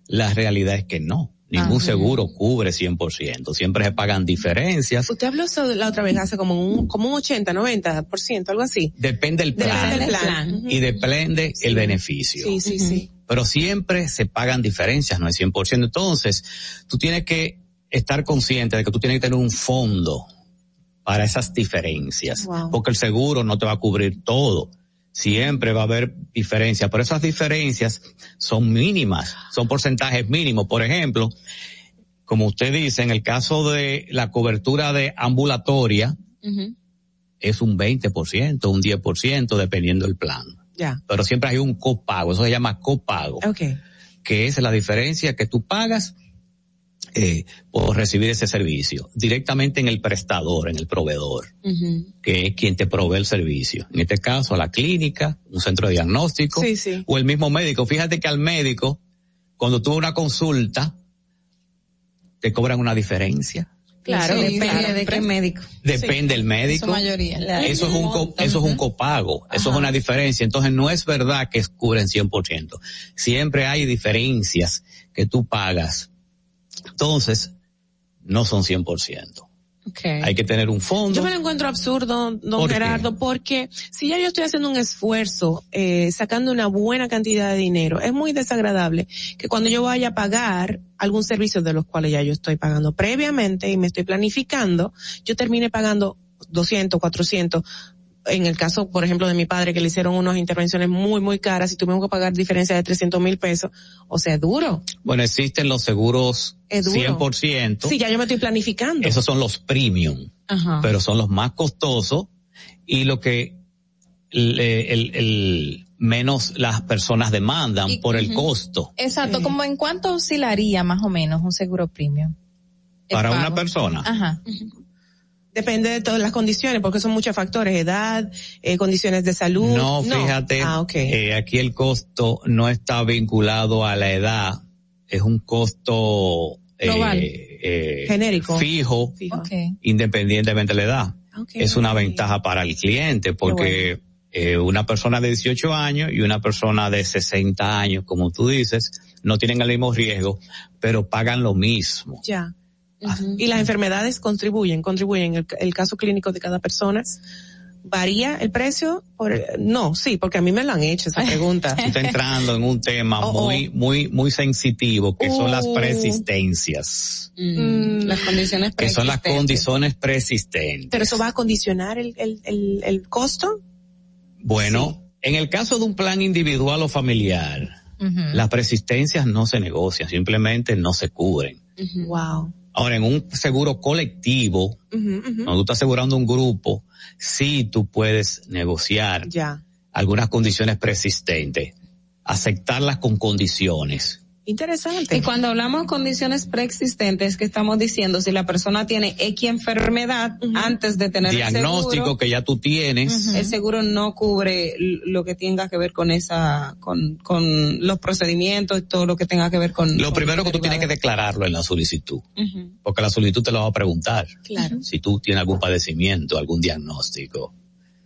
La realidad es que no. Ningún
Ajá.
seguro cubre 100%. Siempre se pagan diferencias.
Usted habló eso la otra vez hace como un, como un 80, 90%, algo así.
Depende del plan.
Depende del plan.
Y depende el beneficio.
Sí, sí, sí.
Pero siempre se pagan diferencias, no es 100%. Entonces, tú tienes que estar consciente de que tú tienes que tener un fondo para esas diferencias,
Wow.
porque el seguro no te va a cubrir todo. Siempre va a haber diferencias, pero esas diferencias son mínimas, son porcentajes mínimos. Por ejemplo, como usted dice, en el caso de la cobertura de ambulatoria, es un 20%, un 10%, dependiendo del plan
Ya.
pero siempre hay un copago, eso se llama copago,
Ok.
que es la diferencia que tú pagas eh, por recibir ese servicio directamente en el prestador, en el proveedor, que es quien te provee el servicio. En este caso, a la clínica, un centro de diagnóstico,
Sí, sí.
o el mismo médico. Fíjate que al médico, cuando tuvo una consulta, te cobran una diferencia.
Claro, Sí, depende claro. de qué médico.
Depende del médico.
Su mayoría.
Eso es un, co- eso es un copago, eso es una diferencia. Entonces no es verdad que cubren 100%. Siempre hay diferencias que tú pagas. Entonces, no son 100%. Hay que tener un fondo.
Yo me lo encuentro absurdo, don
¿Por qué?
Gerardo, porque si ya yo estoy haciendo un esfuerzo, eh, sacando una buena cantidad de dinero, es muy desagradable que cuando yo vaya a pagar algún servicio de los cuales ya yo estoy pagando previamente y me estoy planificando, yo termine pagando 200, 400. En el caso, por ejemplo, de mi padre, que le hicieron unas intervenciones muy, muy caras y tuvimos que pagar diferencia de 300 mil pesos. O sea, es duro.
Bueno, existen los seguros
Es duro.
100%.
Sí, ya yo me estoy planificando.
Esos son los premium,
Ajá.
pero son los más costosos y lo que le- el, el menos las personas demandan
Y-
por el costo.
Exacto, como en cuánto oscilaría más o menos un seguro premium. El
Para una persona.
Ajá.
Depende de todas las condiciones, porque son muchos factores, edad, eh, condiciones de salud.
No, fíjate,
Ah, ok.
eh, aquí el costo no está vinculado a la edad, es un costo eh,
Global.
eh,
Genérico.
fijo,
Fijo.
independientemente de la edad. Es una ventaja para el cliente porque eh, una persona de 18 años y una persona de 60 años, como tú dices, no tienen el mismo riesgo, pero pagan lo mismo.
Ya. Y las enfermedades contribuyen, contribuyen. El, el caso clínico de cada persona. ¿Varía el precio? Por, no, sí, porque a mí me lo han hecho esa pregunta.
Tú estás entrando en un tema
Oh, oh.
muy, muy, muy sensitivo, que son las
Uh.
persistencias.
Mm, las condiciones
que son las
preexistentes.
condiciones persistentes.
Pero eso va a condicionar el, el, el, el costo.
Bueno, en el caso de un plan individual o familiar, las persistencias no se negocian, simplemente no se cubren.
Wow.
Ahora, en un seguro colectivo, cuando tú estás asegurando un grupo, sí tú puedes negociar
Ya.
algunas condiciones persistentes, aceptarlas con condiciones.
Interesante.
Y cuando hablamos condiciones preexistentes, que estamos diciendo si la persona tiene X enfermedad antes de tener el
Diagnóstico
seguro,
que ya tú tienes.
el seguro no cubre lo que tenga que ver con esa, con, con los procedimientos y todo lo que tenga que ver con.
Lo
con
primero que tú tienes que declararlo en la solicitud, porque la solicitud te lo va a preguntar.
Claro.
Si tú tienes algún padecimiento, algún diagnóstico.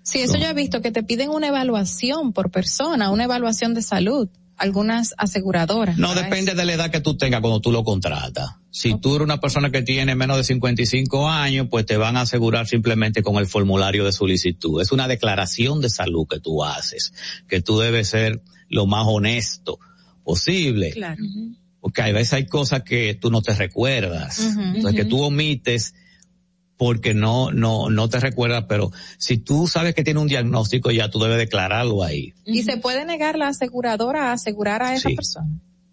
Sí, eso yo he visto que te piden una evaluación por persona, una evaluación de salud. Algunas aseguradoras.
No depende de la edad que tú tengas cuando tú lo contratas. Si tú eres una persona que tiene menos de 55 años, pues te van a asegurar simplemente con el formulario de solicitud. Es una declaración de salud que tú haces, que tú debes ser lo más honesto posible.
Claro.
Porque a veces hay cosas que tú no te recuerdas.
Ujú.
Entonces que tú omites porque no, no, no te recuerdas, pero si tú sabes que tiene un diagnóstico, ya tú debes declararlo ahí.
¿Y se puede negar la aseguradora a asegurar a esa
Sí.
persona?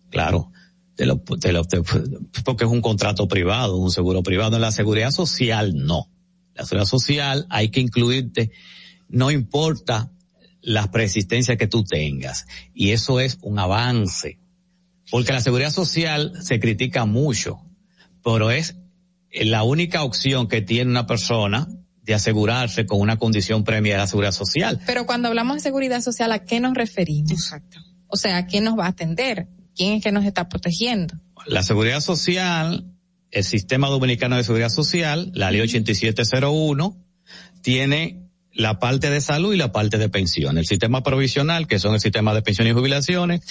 Claro. Te lo, te lo- te- porque es un contrato privado, un seguro privado. En la seguridad social, no. La seguridad social hay que incluirte, no importa las preexistencias que tú tengas. Y eso es un avance. Porque la seguridad social se critica mucho, pero es la única opción que tiene una persona de asegurarse con una condición premia de la seguridad social.
Pero cuando hablamos de seguridad social, ¿a qué nos referimos? Exacto. O sea, ¿a quién nos va a atender? ¿Quién es que nos está protegiendo?
La seguridad social, el sistema dominicano de seguridad social, la ley 8701, tiene la parte de salud y la parte de pensión. El sistema provisional, que son el sistema de pensiones y jubilaciones,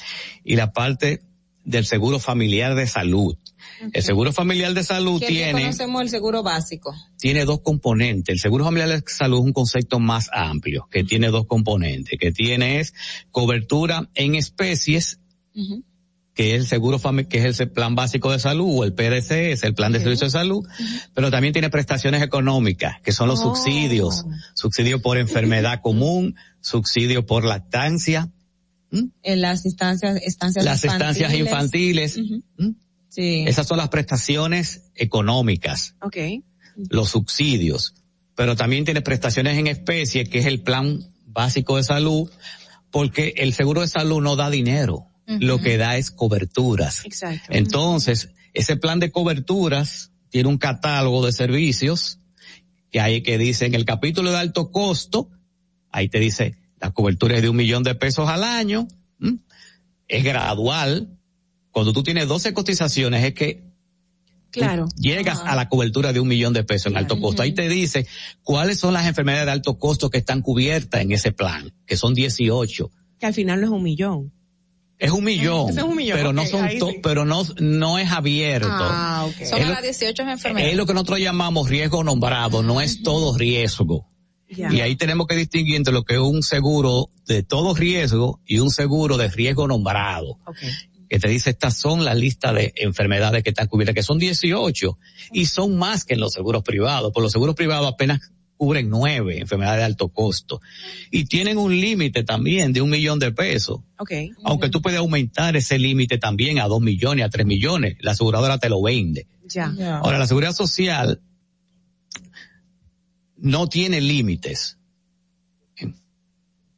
y la parte del seguro familiar de salud. El seguro familiar de salud tiene,
conocemos el seguro básico.
tiene dos componentes. El seguro familiar de salud es un concepto más amplio, que tiene dos componentes, que tiene es cobertura en especies que es el seguro que es el plan básico de salud o el PDC, es el plan de servicio de salud, pero también tiene prestaciones económicas, que son los
Oh.
subsidios, subsidio por enfermedad común, subsidio por lactancia,
En las instancias, estancias
las estancias infantiles,
Sí.
esas son las prestaciones económicas,
Ok.
los subsidios, pero también tiene prestaciones en especie, que es el plan básico de salud, porque el seguro de salud no da dinero, lo que da es coberturas.
Exacto.
Entonces, ese plan de coberturas tiene un catálogo de servicios que hay que dice en el capítulo de alto costo, ahí te dice la cobertura es de un millón de pesos al año, ¿m? es gradual. Cuando tú tienes 12 cotizaciones es que
Claro.
llegas a la cobertura de un millón de pesos en alto costo. Ahí te dice cuáles son las enfermedades de alto costo que están cubiertas en ese plan, que son 18.
Que al final no es un millón.
Es un millón,
es un millón,
pero no son
ahí
to-
sí.
pero no no es abierto.
Ah, ok.
Son las 18 enfermedades.
Es lo que nosotros llamamos riesgo nombrado, no es todo riesgo. Y ahí tenemos que distinguir entre lo que es un seguro de todo riesgo y un seguro de riesgo nombrado. Que te dice, estas son la lista de enfermedades que están cubiertas, que son 18 y son más que en los seguros privados. Por los seguros privados apenas cubren nueve enfermedades de alto costo. Y tienen un límite también de un millón de pesos.
Ok.
Aunque tú puedes aumentar ese límite también a dos millones, a tres millones, la aseguradora te lo vende.
Ya.
Ahora, la seguridad social no tiene límites,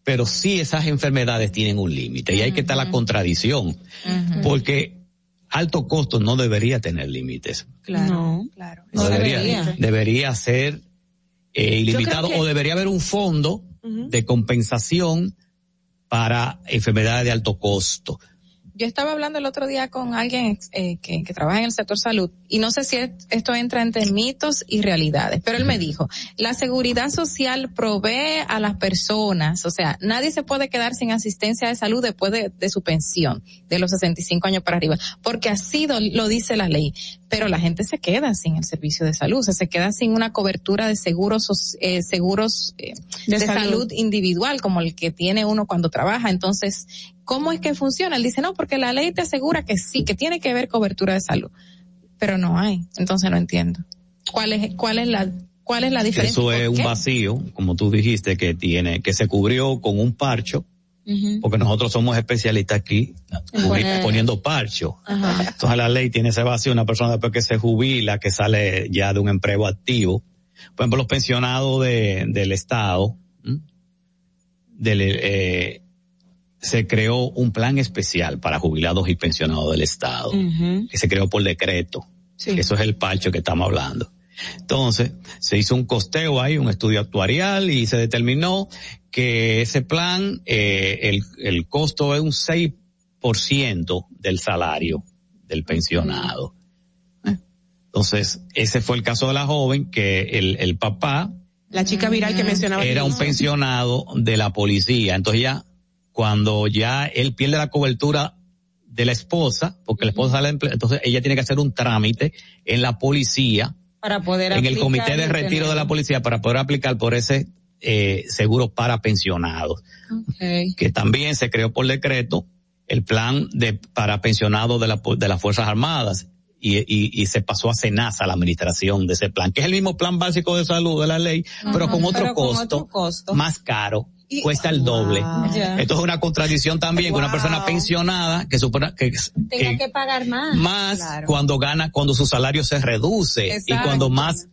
pero sí esas enfermedades tienen un límite y ahí que está la contradicción, porque alto costo no debería tener límites.
Claro.
claro.
No debería, debería ser eh, ilimitado
que-
o debería haber un fondo de compensación para enfermedades de alto costo.
Yo estaba hablando el otro día con alguien eh, que, que trabaja en el sector salud y no sé si es- esto entra entre mitos y realidades, pero él me dijo, la seguridad social provee a las personas, o sea, nadie se puede quedar sin asistencia de salud después de, de su pensión, de los 65 años para arriba, porque así lo dice la ley, pero la gente se queda sin el servicio de salud, o sea, se queda sin una cobertura de seguros, eh, seguros eh,
De
de,
salud.
salud individual como el que tiene uno cuando trabaja, entonces, ¿cómo es que funciona? Él dice, no, porque la ley te asegura que sí, que tiene que haber cobertura de salud, pero no hay, entonces no entiendo. ¿Cuál es, cuál es la, cuál es la diferencia?
Eso
¿Por
es un vacío, como tú dijiste, que tiene, que se cubrió con un parcho, porque nosotros somos especialistas aquí poniendo parcho.
Ajá.
Entonces la ley tiene ese vacío, una persona después que se jubila, que sale ya de un empleo activo. Por ejemplo, los pensionados de, del Estado, del, eh, se creó un plan especial para jubilados y pensionados del Estado, que se creó por decreto. Eso es el parcho que estamos hablando. Entonces, se hizo un costeo ahí, un estudio actuarial y se determinó que ese plan, eh, el, el costo es un 6% del salario del pensionado. Entonces, ese fue el caso de la joven que el, el papá
La chica viral que mencionaba.
era un pensionado de la policía. Entonces ya, cuando ya él pierde la cobertura de la esposa, porque la esposa sale entonces ella tiene que hacer un trámite en la policía,
Para poder
en el comité de retiro de la policía para poder aplicar por ese eh, seguro para pensionados, que también se creó por decreto el plan de para pensionados de, la, de las Fuerzas Armadas y, y, y se pasó a Senasa la administración de ese plan, que es el mismo plan básico de salud de la ley, pero con otro,
pero con
costo,
otro costo.
más caro. Cuesta el doble.
Ya.
Esto es una contradicción también que una persona pensionada que supone que,
Tenga
que
que pagar más.
más
Claro.
cuando gana, cuando su salario se reduce y
Exacto.
cuando más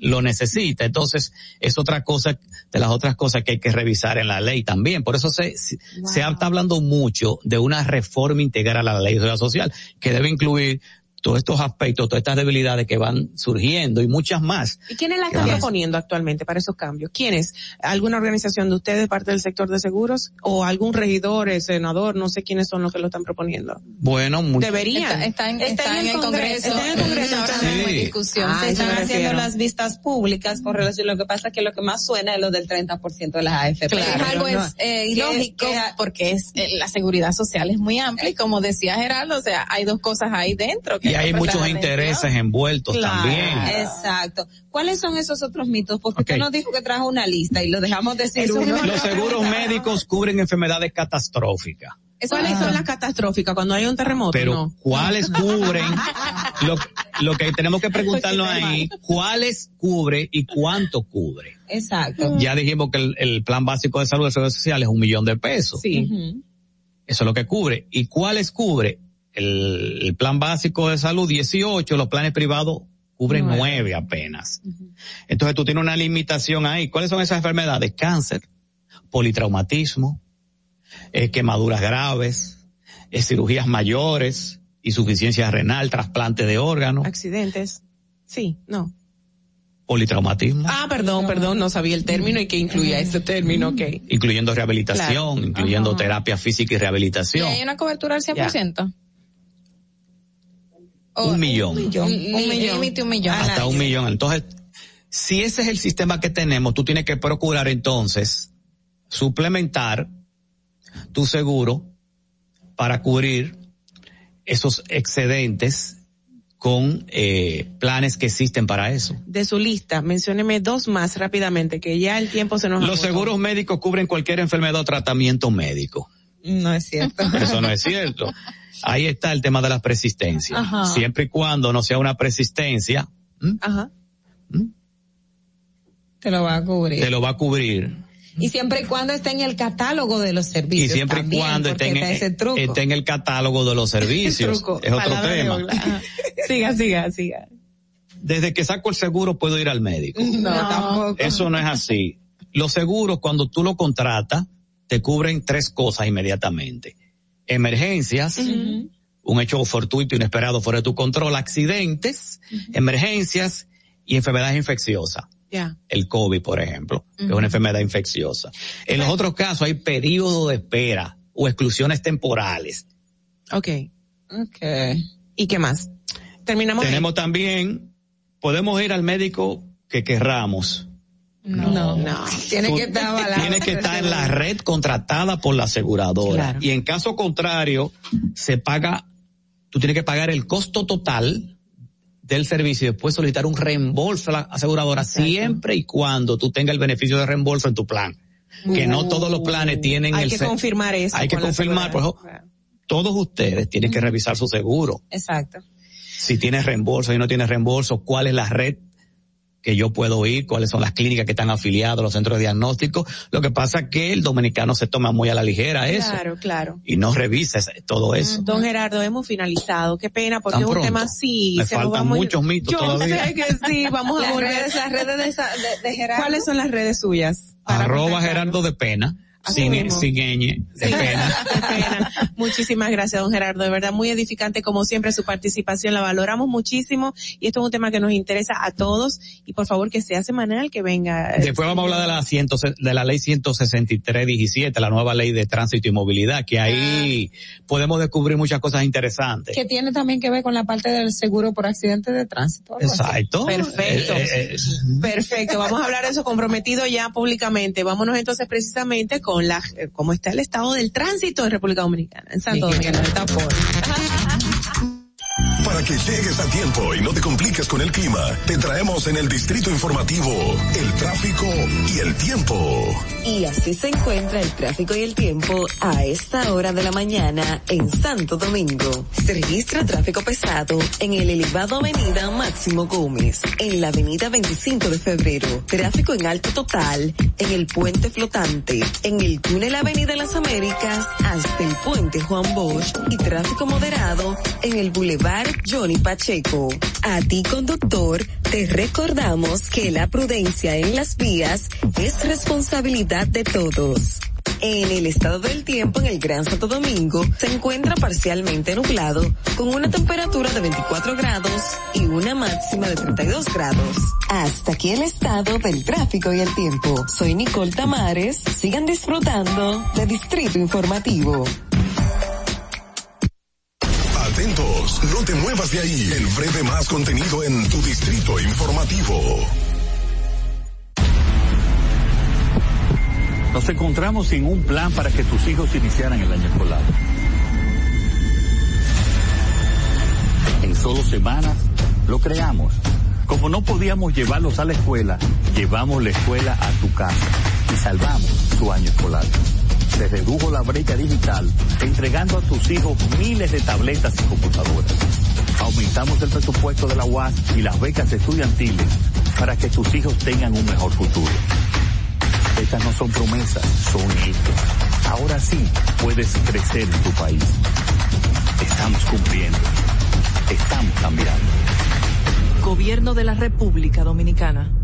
lo necesita. Entonces, es otra cosa, de las otras cosas que hay que revisar en la ley también. Por eso se, se se está hablando mucho de una reforma integral a la ley de seguridad social, que debe incluir todos estos aspectos, todas estas debilidades que van surgiendo y muchas más.
¿Y quiénes la
¿Qué
están proponiendo actualmente para esos cambios? ¿Quiénes? ¿Alguna organización de ustedes, parte del sector de seguros? ¿O algún regidor, eh, senador? No sé quiénes son los que lo están proponiendo.
Bueno,
Deberían.
Está, está en, está en el Congreso.
Está en el Congreso.
Ahora
Sí.
mismo en discusión.
Ah,
Se están
están
haciendo las
las vistas públicas con relación, lo que pasa es que lo que más suena es lo del 30% de las AFP.
Claro, es algo es, eh, ilógico porque es eh, la seguridad social es muy amplia y como decía Gerardo, o sea, hay dos cosas ahí dentro. Que
y hay muchos intereses envueltos
Claro,
también.
Exacto. ¿Cuáles son esos otros mitos? Porque usted nos dijo que trajo una lista y lo dejamos decir uno.
Los seguros médicos cubren enfermedades catastróficas.
¿Cuáles son las catastróficas cuando hay un terremoto?
Pero
no.
¿cuáles cubren? Lo, lo que tenemos que preguntarnos ahí, ¿cuáles cubre y cuánto cubre?
Exacto.
Ya dijimos que el, el plan básico de salud de seguridad social es un millón de pesos.
Ujú.
Eso es lo que cubre. ¿Y cuáles cubre? El, el plan básico de salud 18, los planes privados cubren
Nueve.
9 apenas. Entonces tú tienes una limitación ahí. ¿Cuáles son esas enfermedades? Cáncer, politraumatismo, eh, quemaduras graves, eh, cirugías mayores, insuficiencia renal, trasplante de órganos,
Accidentes. Sí, no.
politraumatismo,
Ah, perdón, perdón, no sabía el término y que incluía ese término, ok.
incluyendo rehabilitación,
Claro.
incluyendo
Ajá.
terapia física y
¿Y
rehabilitación.
hay una cobertura al 100%? O-
Un millón.
Un millón. Límite un millón.
hasta un millón. Entonces, si ese es el sistema que tenemos, tú tienes que procurar entonces suplementar tu seguro para cubrir esos excedentes con eh, planes que existen para eso.
De su lista, mencióneme dos más rápidamente, que ya el tiempo se nos
Los
agotó.
seguros médicos cubren cualquier enfermedad o tratamiento médico.
No es cierto.
Eso no es cierto. Ahí está el tema de la persistencia.
Ajá.
Siempre y cuando no sea una persistencia,
Ajá.
Te lo va a cubrir.
te lo va a cubrir.
Y siempre y cuando esté en el catálogo de los
Y
servicios.
siempre y cuando esté en,
truco.
esté en el catálogo de los servicios.
Truco,
es otro tema.
Siga, siga, siga.
Desde que saco el seguro puedo ir al médico.
No, tampoco.
Eso no es así. Los seguros, cuando tú lo contratas, te cubren tres cosas inmediatamente. Emergencias, un hecho fortuito, inesperado, fuera de tu control, accidentes, emergencias y enfermedades infecciosas.
Ya.
El COVID, por ejemplo, que es una enfermedad infecciosa. En los otros casos hay periodos de espera o exclusiones temporales.
Ok.
Ok.
¿Y qué más? Terminamos. ahí.
Tenemos también, podemos ir al médico que querramos.
No, no. Tiene que estar avalado.
Tiene que estar en la red contratada por la aseguradora.
Claro.
Y en caso contrario, se paga, tú tienes que pagar el costo total del servicio y después solicitar un reembolso a la aseguradora siempre y cuando tú tengas el beneficio de reembolso en tu plan. Que no todos los planes tienen
Uh. Hay
el
que
se-
confirmar eso.
Hay que confirmar, por ejemplo, todos ustedes tienen que revisar su seguro.
Exacto.
Si tienes reembolso y no tienes reembolso, cuál es la red que yo puedo ir, cuáles son las clínicas que están afiliadas los centros de diagnóstico. Lo que pasa es que el dominicano se toma muy a la ligera eso
Claro, claro.
y no revisa todo eso.
Don Gerardo, hemos finalizado. Qué pena, porque es un tema así.
Me
se
faltan
muy-
muchos mitos
Yo
todavía.
sé que sí, vamos a
Las
volver.
redes, las redes de, esa- de- de Gerardo.
¿Cuáles son las redes suyas?
Arroba. Gerardo de Pena, sin, sin ñ, de
Sí,
pena.
qué pena. Muchísimas gracias, don Gerardo. De verdad, muy edificante como siempre su participación. La valoramos muchísimo y esto es un tema que nos interesa a todos. Y por favor, que sea semanal, que venga.
Después vamos a hablar de la, ciento, de la ley 163-17, la nueva ley de tránsito y movilidad, que ahí podemos descubrir muchas cosas interesantes.
Que tiene también que ver con la parte del seguro por accidente de tránsito. así.
Exacto.
Perfecto.
Eh, eh, eh,
Perfecto, vamos a hablar de eso comprometido ya públicamente. Vámonos entonces precisamente con la, eh, cómo está el estado del tránsito en República Dominicana, en Santo Domingo.
no está por.
Para que llegues a tiempo y no te compliques con el clima, te traemos en el distrito informativo el tráfico y el tiempo.
Y así se encuentra el tráfico y el tiempo a esta hora de la mañana en Santo Domingo. Se registra tráfico pesado en el elevado Avenida Máximo Gómez, en la Avenida 25 de Febrero. Tráfico en alto total en el puente flotante, en el túnel Avenida Las Américas hasta el puente Juan Bosch y tráfico moderado en el Boulevard Johnny Pacheco. A ti conductor, te recordamos que la prudencia en las vías es responsabilidad de todos. En el estado del tiempo en el Gran Santo Domingo se encuentra parcialmente nublado con una temperatura de 24 grados y una máxima de 32 grados. Hasta aquí el estado del tráfico y el tiempo. Soy Nicole Tamares. Sigan disfrutando de Distrito Informativo.
No te muevas de ahí. El breve más contenido en tu distrito informativo.
Nos encontramos sin un plan para que tus hijos iniciaran el año escolar. En solo semanas lo creamos. Como no podíamos llevarlos a la escuela, llevamos la escuela a tu casa y salvamos su año escolar. Se redujo la brecha digital entregando a tus hijos miles de tabletas y computadoras. Aumentamos el presupuesto de la UAS y las becas estudiantiles para que tus hijos tengan un mejor futuro. Estas no son promesas, son hechos. Ahora sí puedes crecer en tu país. Estamos cumpliendo. Estamos cambiando.
Gobierno de la República Dominicana.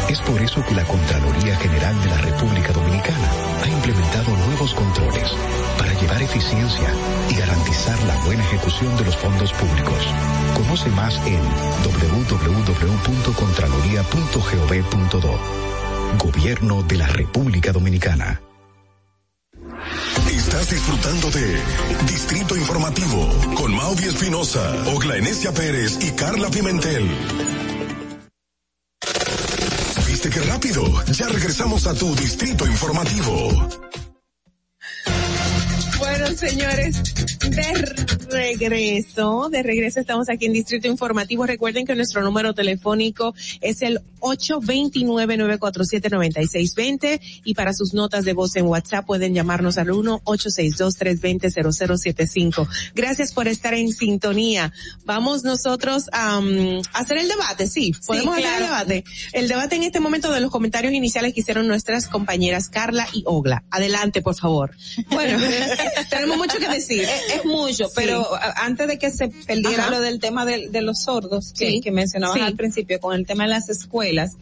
Es por eso que la Contraloría General de la República Dominicana ha implementado nuevos controles para llevar eficiencia y garantizar la buena ejecución de los fondos públicos. Conoce más en www.contraloría.gov.do. Gobierno de la República Dominicana.
Estás disfrutando de Distrito Informativo con Maudi Espinosa, Ogla Enesia Pérez y Carla Pimentel. Ya regresamos a tu Distrito Informativo.
Bueno, señores, de regreso, de regreso estamos aquí en Distrito Informativo. Recuerden que nuestro número telefónico es el 829-947-9620 y para sus notas de voz en WhatsApp pueden llamarnos al 1-862-320-0075. Gracias por estar en sintonía. Vamos nosotros a um, hacer el debate, sí, podemos hacer el debate. El debate en este momento de los comentarios iniciales que hicieron nuestras compañeras Carla y Ogla. Adelante, por favor.
Bueno,
tenemos mucho que decir.
Es, es mucho,
Sí.
pero antes de que se perdiera
Ajá.
lo del tema de, de los sordos que,
Sí.
que mencionabas
Sí.
al principio con el tema de las escuelas,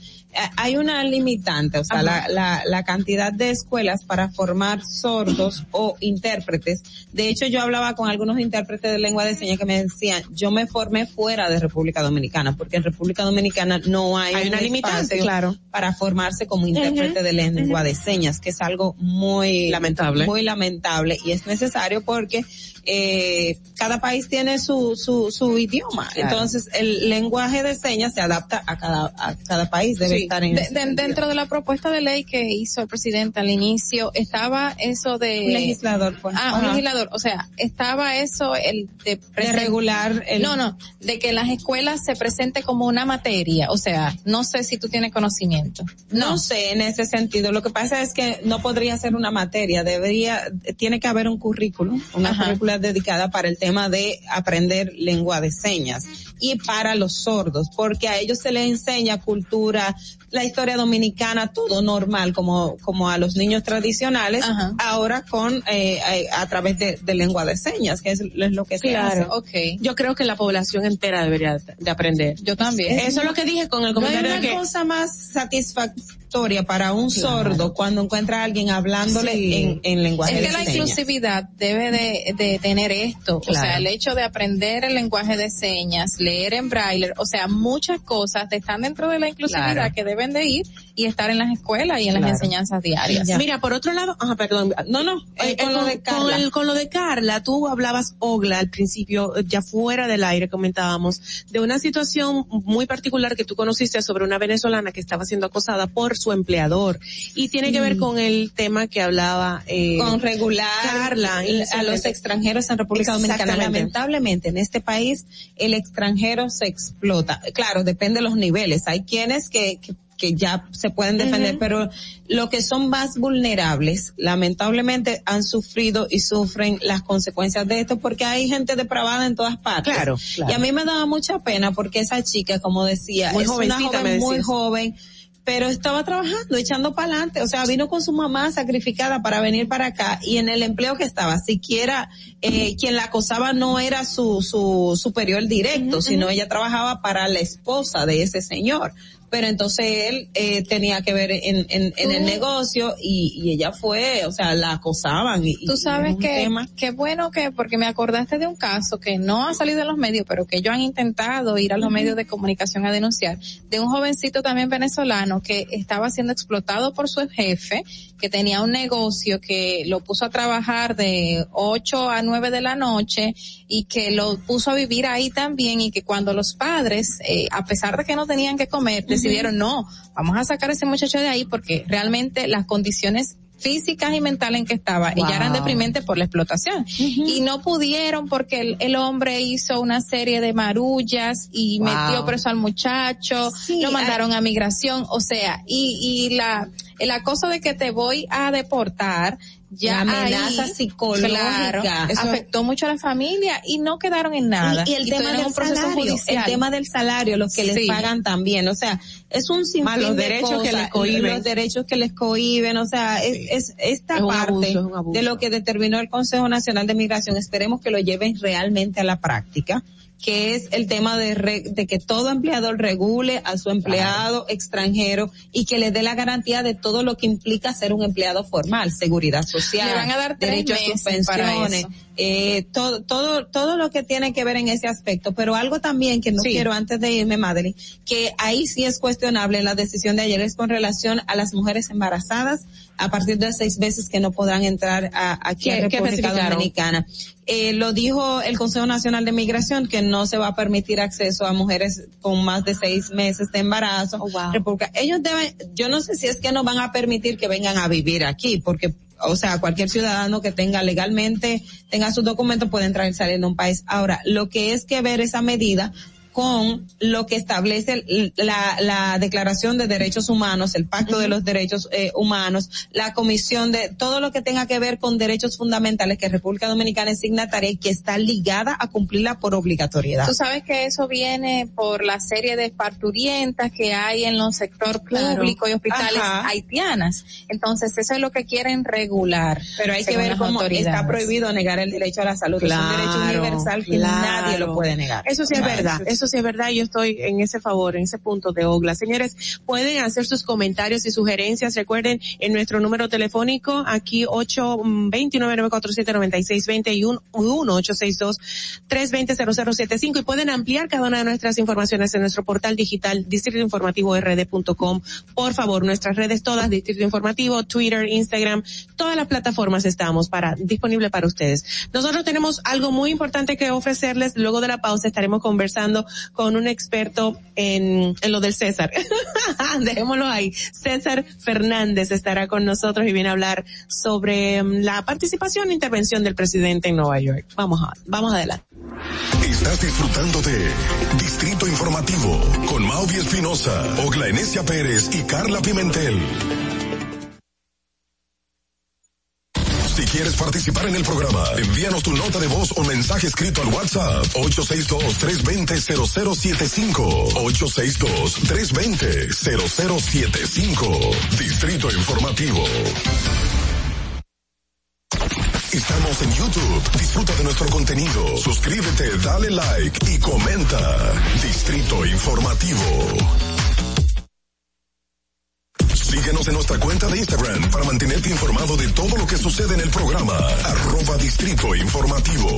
hay una limitante, o sea, la, la, la cantidad de escuelas para formar sordos o intérpretes. De hecho, yo hablaba con algunos intérpretes de lengua de señas que me decían, yo me formé fuera de República Dominicana, porque en República Dominicana no hay,
Hay
un
una limitante, claro.
para formarse como intérprete de lengua de señas, que es algo muy
Lamentable.
muy lamentable y es necesario necesario porque eh, cada país tiene su, su, su idioma.
Claro.
Entonces, el lenguaje de señas se adapta a cada, a cada país, debe
Sí.
Estar en
De-
ese
de-
sentido.
dentro de la propuesta de ley que hizo el presidente al inicio estaba eso de
Un legislador, pues.
ah un legislador o sea estaba eso el de, presen-
regular el-
no no de que las escuelas se presente como una materia o sea no sé si tú tienes conocimiento
No sé en ese sentido. Lo que pasa es que no podría ser una materia, debería, tiene que haber un currículum, una
Ajá.
currícula dedicada para el tema de aprender lengua de señas y para los sordos, porque a ellos se les enseña cultura, la historia dominicana, todo normal, como, como a los niños tradicionales, ahora con, eh, eh, a través de, de lengua de señas, que es, es lo que se hace.
Claro. Yo creo que la población entera debería de aprender.
Yo también.
Eso es lo que dije con el
No hay
comentario
una
de que
cosa más satisfactoria para un
Claro.
sordo cuando encuentra a alguien hablándole
Sí.
en, en lenguaje
es
de
que la
señas.
inclusividad debe de, de tener esto, o sea, el hecho de aprender el lenguaje de señas, leer en braille, o sea, muchas cosas están dentro de la inclusividad
Claro.
que deben de ir y estar en las escuelas y en las enseñanzas diarias.
Mira, por otro lado, ajá, perdón.
No, no,
Eh,
eh, con lo de Carla.
con el- con lo de Carla, tú hablabas, Ogla, al principio, eh, ya fuera del aire comentábamos, de una situación muy particular que tú conociste sobre una venezolana que estaba siendo acosada por su empleador. Y tiene que ver con el tema que hablaba, eh,
con regular
Carla,
a los extranjeros en República Dominicana. Lamentablemente, en este país, el extranjero se explota. Claro, depende de los niveles. Hay quienes que, que, que ya se pueden defender,
Ujú.
pero los que son más vulnerables, lamentablemente han sufrido y sufren las consecuencias de esto porque hay gente depravada en todas partes.
Claro, claro.
Y a mí me daba mucha pena porque esa chica, como decía,
Muy
es una joven muy joven, pero estaba trabajando, echando para adelante, o sea, vino con su mamá sacrificada para venir para acá y en el empleo que estaba, siquiera eh, quien la acosaba no era su, su superior directo, sino ella trabajaba para la esposa de ese señor. Pero entonces él eh, tenía que ver en, en, en el negocio y, y ella fue, o sea, la acosaban. Y,
Tú sabes que, qué bueno que, porque me acordaste de un caso que no ha salido en los medios, pero que ellos han intentado ir a los medios de comunicación a denunciar, de un jovencito también venezolano que estaba siendo explotado por su jefe, que tenía un negocio que lo puso a trabajar de 8 a 9 de la noche y que lo puso a vivir ahí también y que cuando los padres, eh, a pesar de que no tenían que comer, decidieron no, vamos a sacar a ese muchacho de ahí porque realmente las condiciones físicas y mentales en que estaba, y ya eran
Wow.
deprimentes por la explotación. Y no pudieron porque el, el hombre hizo una serie de marullas y
Wow.
metió preso al muchacho,
Sí,
lo mandaron a migración, o sea, y, y la, el acoso de que te voy a deportar, ya
La amenaza
ahí,
psicológica.
claro, afectó mucho a la familia y no quedaron en nada.
Y, y el tema
tuvieron
del
un proceso
salario, el tema del salario, los que
Sí.
les pagan también, o sea, es un sinfín
Más los
de
derechos que
cosas,
les cohíben.
los derechos que les cohiben, o sea, es, es esta
Es
parte
abuso, es
de lo que determinó el Consejo Nacional de Migración, esperemos que lo lleven realmente a la práctica que es el tema de, re- de que todo empleador regule a su empleado extranjero y que le dé la garantía de todo lo que implica ser un empleado formal, seguridad social,
Le van a dar tres
derecho a sus pensiones, eh, todo, todo, todo lo que tiene que ver en ese aspecto. Pero algo también que no
Sí.
quiero antes de irme, Madeline, que ahí sí es cuestionable la decisión de ayer es con relación a las mujeres embarazadas a partir de seis meses que no podrán entrar a, aquí a
¿Qué- qué
República? Dominicana. Eh, lo dijo el Consejo Nacional de Migración que no se va a permitir acceso a mujeres con más de seis meses de embarazo.
Oh,
República- Ellos deben, yo no sé si es que no van a permitir que vengan a vivir aquí, porque o sea, cualquier ciudadano que tenga legalmente, tenga sus documentos puede entrar y salir de un país. Ahora, lo que es que ver esa medida con lo que establece la, la Declaración de Derechos Humanos, el Pacto de los Derechos eh, Humanos, la Comisión de todo lo que tenga que ver con derechos fundamentales que República Dominicana es signataria y que está ligada a cumplirla por obligatoriedad.
Tú sabes que eso viene por la serie de parturientas que hay en los sector
Claro.
público y hospitales
Ajá.
haitianas. Entonces, eso es lo que quieren regular.
Pero hay que ver cómo está prohibido negar el derecho a la salud. es un derecho
Claro,
universal que
claro.
nadie lo puede negar.
Eso sí es verdad, eso Eso sí es verdad, yo estoy en ese favor, en ese punto de Ogla. Señores, pueden hacer sus comentarios y sugerencias, recuerden, en nuestro número telefónico, aquí 829-947-9620 1-862-320-0075 y pueden ampliar cada una de nuestras informaciones en nuestro portal digital distritoinformativord.com. Por favor, nuestras redes todas, Distrito Informativo, Twitter, Instagram, todas las plataformas estamos para, disponible para ustedes. Nosotros tenemos algo muy importante que ofrecerles. Luego de la pausa estaremos conversando con un experto en, en lo del César. Dejémoslo ahí. César Fernández estará con nosotros y viene a hablar sobre mm, la participación e intervención del presidente en Nueva York. Vamos a, adelante.
Estás disfrutando de Distrito Informativo con Mauvi Espinosa, Ogla Enesia Pérez y Carla Pimentel. Si quieres participar en el programa, envíanos tu nota de voz o mensaje escrito al WhatsApp 862-320-0075. 862-320-0075. Distrito Informativo. Estamos en YouTube. Disfruta de nuestro contenido. Suscríbete, dale like y comenta. Distrito Informativo. Síguenos en nuestra cuenta de Instagram para mantenerte informado de todo lo que sucede en el programa. Arroba Distrito Informativo.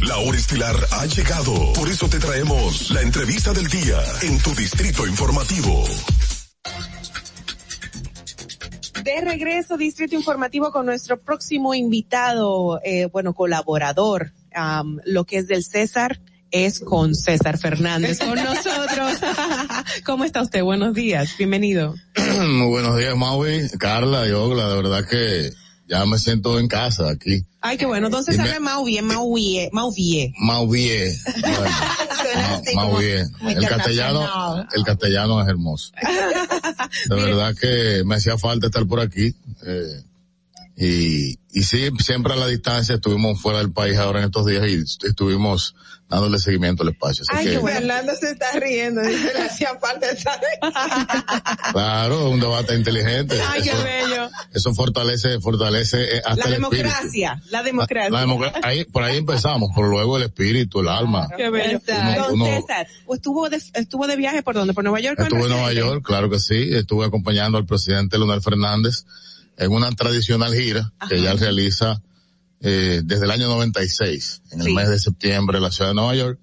La hora estilar ha llegado. Por eso te traemos la entrevista del día en tu Distrito Informativo.
De regreso, Distrito Informativo, con nuestro próximo invitado, eh, bueno, colaborador, lo que es del César, es con César Fernández con nosotros. ¿Cómo está usted? Buenos días, bienvenido.
Muy buenos días, Maui, Carla y Ogla. De verdad que ya me siento en casa aquí.
Ay, qué bueno. Entonces
Y me-
sabe mau bien, mau bien, mau bien.
Mau bien. Mau bien.
muy
El castellano, el castellano es hermoso. De verdad que me hacía falta estar por aquí. eh, y, y sí, siempre a la distancia estuvimos fuera del país ahora en estos días y estuvimos dándole seguimiento al espacio. Así
Ay,
que,
qué bueno.
Fernando se está riendo, dice, le hacía falta estar
claro, un debate inteligente.
Ay, qué
Eso-
bello.
Eso fortalece, fortalece eh, hasta
La
el
democracia, la democracia.
La democra- ahí, por ahí empezamos, pero luego el espíritu, el alma.
Qué bello.
Uno-
Don
uno-
César, estuvo de, estuvo de viaje por dónde? ¿Por Nueva York?
Estuve en Nueva? York, claro que sí. Estuve acompañando al presidente Leonel Fernández en una tradicional gira que ya realiza eh, desde el año 96, en el
Sí.
mes de septiembre en la ciudad de Nueva York.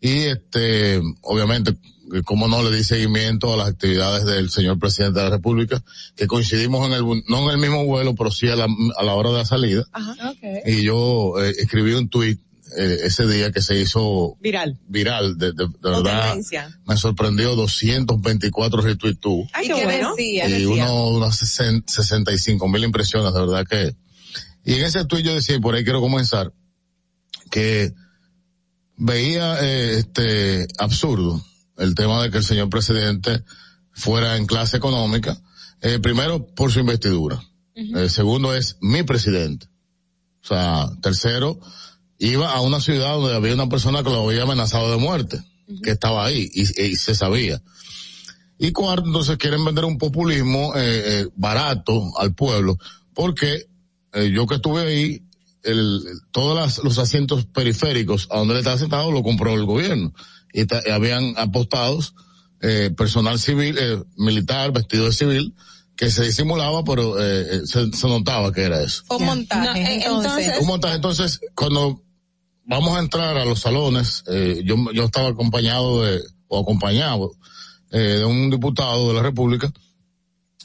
Y este, obviamente, como no le di seguimiento a las actividades del señor presidente de la República, que coincidimos en el, no en el mismo vuelo, pero sí a la, a la hora de la salida. Y yo eh, escribí un tuit eh, ese día que se hizo
Viral.
viral, de, de- de
Con
verdad
tendencia.
me sorprendió 224 retweets tú.
Ay,
¿Y
bueno.
decía?
y
decía.
uno, unas 60 65 mil impresiones, de verdad que. Y en ese tweet yo decía, y por ahí quiero comenzar, que veía eh, este absurdo el tema de que el señor presidente fuera en clase económica, eh, primero por su investidura, Eh, segundo es mi presidente, o sea, tercero, iba a una ciudad donde había una persona que lo había amenazado de muerte, que estaba ahí y, y se sabía. Y cuarto, entonces quieren vender un populismo eh, eh, barato al pueblo, porque eh, yo que estuve ahí, el, todos las- los asientos periféricos a donde él estaba sentado lo compró el gobierno. Y, ta- y habían apostados eh, personal civil, eh, militar, vestido de civil, que se disimulaba, pero eh, se, se notaba que era eso.
Un montaje.
No,
entonces,
entonces-
Un montaje. Entonces, cuando vamos a entrar a los salones, eh, yo, yo estaba acompañado de, o acompañado eh, de un diputado de la República,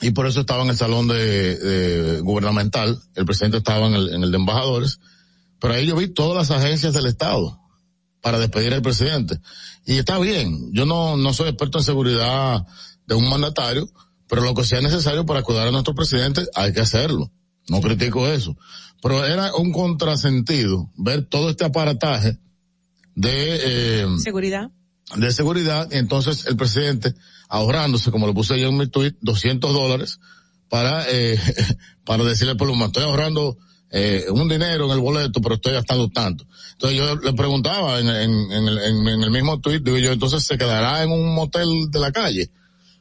y por eso estaba en el salón de, de gubernamental, el presidente estaba en el, en el de embajadores, pero ahí yo vi todas las agencias del Estado para despedir al presidente. Y está bien, yo no, no soy experto en seguridad de un mandatario, pero lo que sea necesario para cuidar a nuestro presidente hay que hacerlo. No critico eso. Pero era un contrasentido ver todo este aparataje de, eh,
Seguridad.
de seguridad y entonces el presidente ahorrándose, como lo puse yo en mi tweet, 200 dólares para, eh, para decirle al pueblo, estoy ahorrando eh, un dinero en el boleto, pero estoy gastando tanto. Entonces yo le preguntaba en, en, en el, en- en el mismo tweet, digo yo, entonces se quedará en un motel de la calle.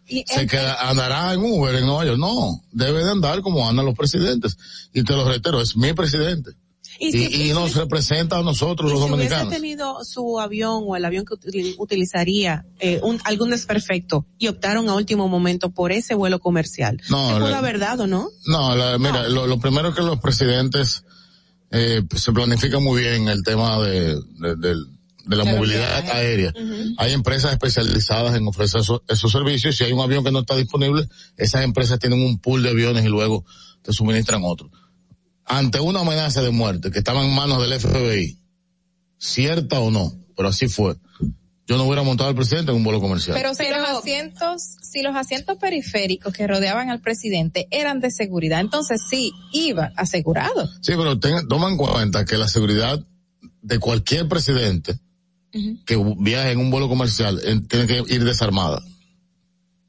Y
Se queda, andará en Uber en Nueva York. No, debe de andar como andan los presidentes. Y te lo reitero, es mi presidente. y, y nos representa a nosotros los
si
dominicanos.
hubiese tenido su avión o el avión que util- utilizaría eh, un, algún desperfecto y optaron a último momento por ese vuelo comercial,
No, le-
haber dado, ¿no?
No, la- mira, lo, lo primero es que los presidentes eh, se planifica muy bien el tema de, de, del- de la
De
movilidad aérea. Hay empresas especializadas en ofrecer eso- esos servicios. Si hay un avión que no está disponible, esas empresas tienen un pool de aviones y luego te suministran otro. Ante una amenaza de muerte que estaba en manos del FBI, cierta o no, pero así fue. Yo no hubiera montado al presidente en un vuelo comercial.
Pero si los asientos, si los asientos periféricos que rodeaban al presidente eran de seguridad, entonces sí iba asegurado.
Sí, pero ten- toma en cuenta que la seguridad de cualquier presidente que viaje en un vuelo comercial tiene que ir desarmada.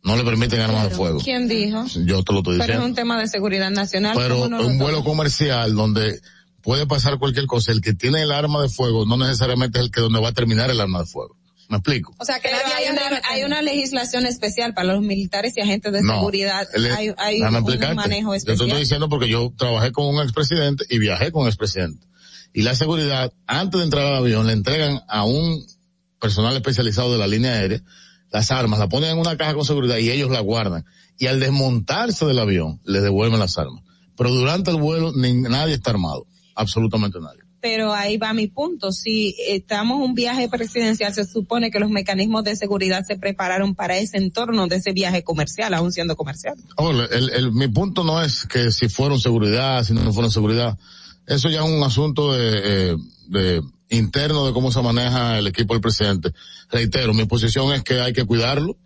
No le permiten armas de fuego.
¿Quién dijo?
Yo te lo estoy
Pero es
diciendo.
un tema de seguridad nacional.
Pero
¿cómo no
un vuelo comercial donde puede pasar cualquier cosa, el que tiene el arma de fuego no necesariamente es el que donde va a terminar el arma de fuego. ¿Me explico?
O sea, que
hay
hay,
una-
hay una legislación especial para los militares y agentes de
No.
seguridad.
El-
hay hay un, un manejo
Yo te
especial.
estoy diciendo porque yo trabajé con un expresidente y viajé con un expresidente. Y la seguridad, antes de entrar al avión, le entregan a un personal especializado de la línea aérea las armas, la ponen en una caja con seguridad y ellos la guardan. Y al desmontarse del avión, les devuelven las armas. Pero durante el vuelo, ni- nadie está armado. Absolutamente nadie.
Pero ahí va mi punto. Si estamos en un viaje presidencial, se supone que los mecanismos de seguridad se prepararon para ese entorno de ese viaje comercial, aún siendo comercial.
El, el- mi punto no es que si fueron seguridad, si no fueron seguridad. Eso ya es un asunto de, eh, de interno de cómo se maneja el equipo del presidente. Reitero, mi posición es que hay que cuidarlo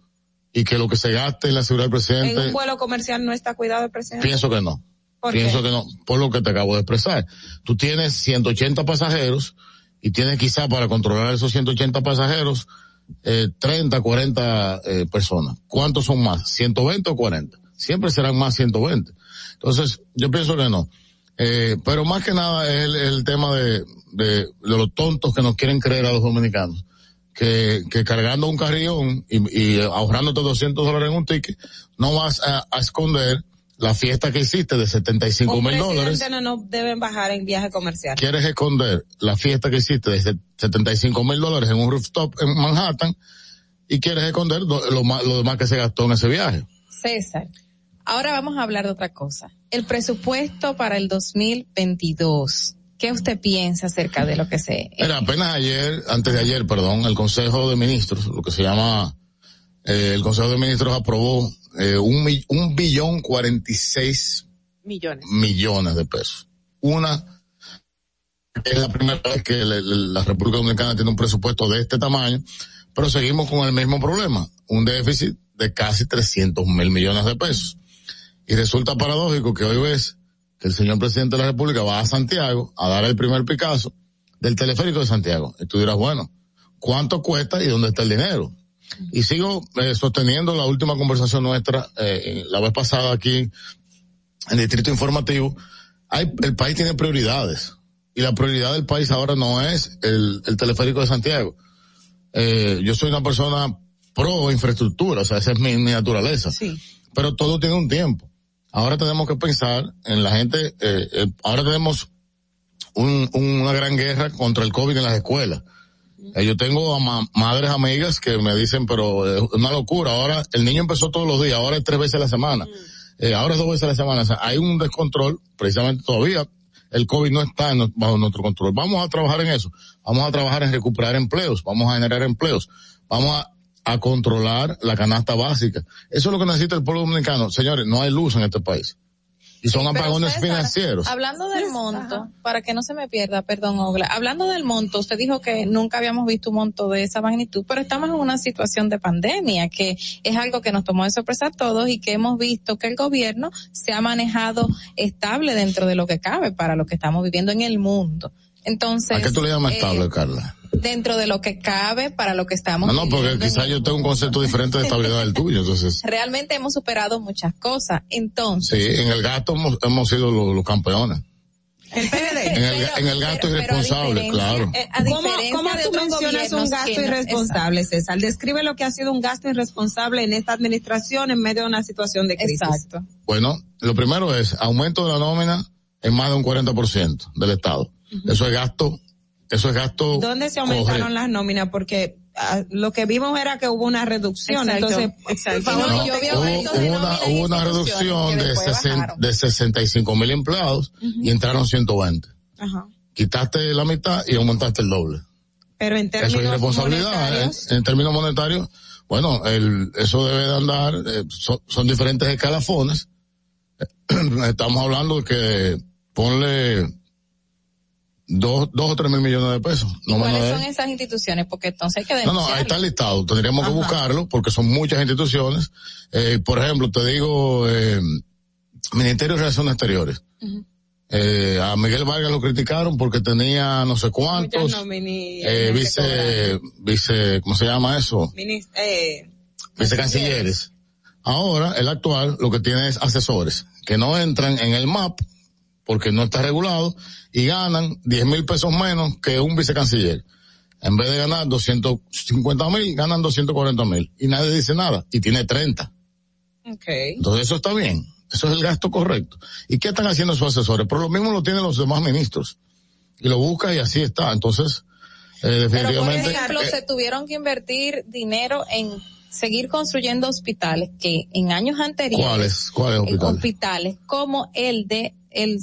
y que lo que se gaste en la seguridad del
En
presidente,
un vuelo comercial no está cuidado el presidente.
pienso que no.
¿Por
pienso
qué?
que no, por lo que te acabo de expresar. Tú tienes 180 pasajeros y tienes quizá para controlar esos 180 pasajeros eh, 30, 40 eh, personas. ¿Cuántos son más? ¿120 o 40? Siempre serán más 120. Entonces, yo pienso que no. Eh, pero más que nada es el, el tema de, de, de los tontos que nos quieren creer a los dominicanos. Que, que cargando un carrión y, y ahorrándote 200 dólares en un ticket, no vas a, a esconder la fiesta que hiciste de 75
Un
mil dólares.
no, no deben bajar en viaje comercial.
Quieres esconder la fiesta que hiciste de 75 mil dólares en un rooftop en Manhattan y quieres esconder lo, más, lo demás que se gastó en ese viaje.
César, ahora vamos a hablar de otra cosa. El presupuesto para el 2022. ¿Qué usted piensa acerca de lo que se...
Mira, apenas ayer, antes de ayer, perdón, el Consejo de Ministros, lo que se llama, eh, el Consejo de Ministros aprobó eh, un, billón cuarenta y seis
Millones.
millones de pesos. Una, es la primera vez que le- la República Dominicana tiene un presupuesto de este tamaño, pero seguimos con el mismo problema, un déficit de casi 300 mil millones de pesos. Y resulta paradójico que hoy ves que el señor presidente de la República va a Santiago a dar el primer Picasso del teleférico de Santiago. Y tú dirás, bueno, ¿cuánto cuesta y dónde está el dinero? Y sigo eh, sosteniendo la última conversación nuestra, eh, la vez pasada aquí en el Distrito Informativo. Hay, el país tiene prioridades. Y la prioridad del país ahora no es el, el teleférico de Santiago. Eh, yo soy una persona pro infraestructura, o sea, esa es mi, mi naturaleza. Pero todo tiene un tiempo. Ahora tenemos que pensar en la gente, eh, eh, ahora tenemos un- una gran guerra contra el COVID en las escuelas. Eh, yo tengo a ma- madres amigas que me dicen, pero es una locura. Ahora el niño empezó todos los días, ahora es tres veces a la semana. Eh, ahora es dos veces a la semana. O sea, hay un descontrol, precisamente todavía el COVID no está en- bajo nuestro control. Vamos a trabajar en eso. Vamos a trabajar en recuperar empleos. Vamos a generar empleos. Vamos a, a controlar la canasta básica. Eso es lo que necesita el pueblo dominicano. Señores, no hay luz en este país. Y son
Pero
apagones
César,
financieros.
Hablando del monto, para que no se me pierda, perdón, Ogla, hablando del monto, usted dijo que nunca habíamos visto un monto de esa magnitud, pero estamos en una situación de pandemia, que es algo que nos tomó de sorpresa a todos y que hemos visto que el gobierno se ha manejado estable dentro de lo que cabe para lo que estamos viviendo en el mundo. Entonces,
¿A qué tú le llamas
eh,
estable, Carla?
Dentro de lo que cabe para lo que estamos
No, no, porque quizás yo tengo un concepto diferente de estabilidad del tuyo, entonces.
realmente hemos superado muchas cosas. Entonces,
Sí, en el gasto hemos, hemos sido los, los campeones.
El PLD.
En el, en el gasto irresponsable, claro.
Eh, ¿Cómo,
diferencia
cómo
de
tú mencionas un gasto
no-
irresponsable, César? Describe lo que ha sido un gasto irresponsable en esta administración en medio de una situación de crisis.
Exacto.
Bueno, lo primero es aumento de la nómina en más de un 40% del Estado. Eso es gasto, eso es gasto.
¿Dónde se aumentaron
correcto.
las nóminas? Porque ah, lo que vimos era que hubo una reducción,
Exacto,
entonces,
exacto.
por favor,
No,
yo vi
hubo, hubo una, hubo una reducción de, sesen- de 65 mil empleados y entraron 120.
Ajá.
Quitaste la mitad y aumentaste el doble.
Pero en
Eso
términos
es irresponsabilidad.
monetarios,
¿eh? En términos monetarios, bueno, el, eso debe de andar, eh, son, son diferentes escalafones. Estamos hablando de que ponle dos, dos o tres mil millones de pesos. No
¿Cuáles
de
son esas instituciones? Porque entonces hay que
no, no,
denunciarlo.
ahí está listado. Tendríamos que buscarlo porque son muchas instituciones. Eh, por ejemplo, te digo, eh, Ministerio de Relaciones Exteriores. Eh, a Miguel Vargas lo criticaron porque tenía no sé cuántos, eh, vice, vice, ¿cómo se llama eso?
minis- eh,
Vicecancilleres. Ahora, el actual lo que tiene es asesores que no entran en el MAP porque no está regulado y ganan 10 mil pesos menos que un vicecanciller. En vez de ganar 250 mil, ganan 240 mil y nadie dice nada y tiene 30.
Okay.
Entonces eso está bien. Eso es el gasto correcto. ¿Y qué están haciendo sus asesores? Pero lo mismo lo tienen los demás ministros. Y lo busca y así está. Entonces, eh,
Pero por
definitivamente.
ejemplo,
eh,
se tuvieron que invertir dinero en seguir construyendo hospitales que en años anteriores
¿Cuáles? ¿Cuáles hospitales?
hospitales como el de el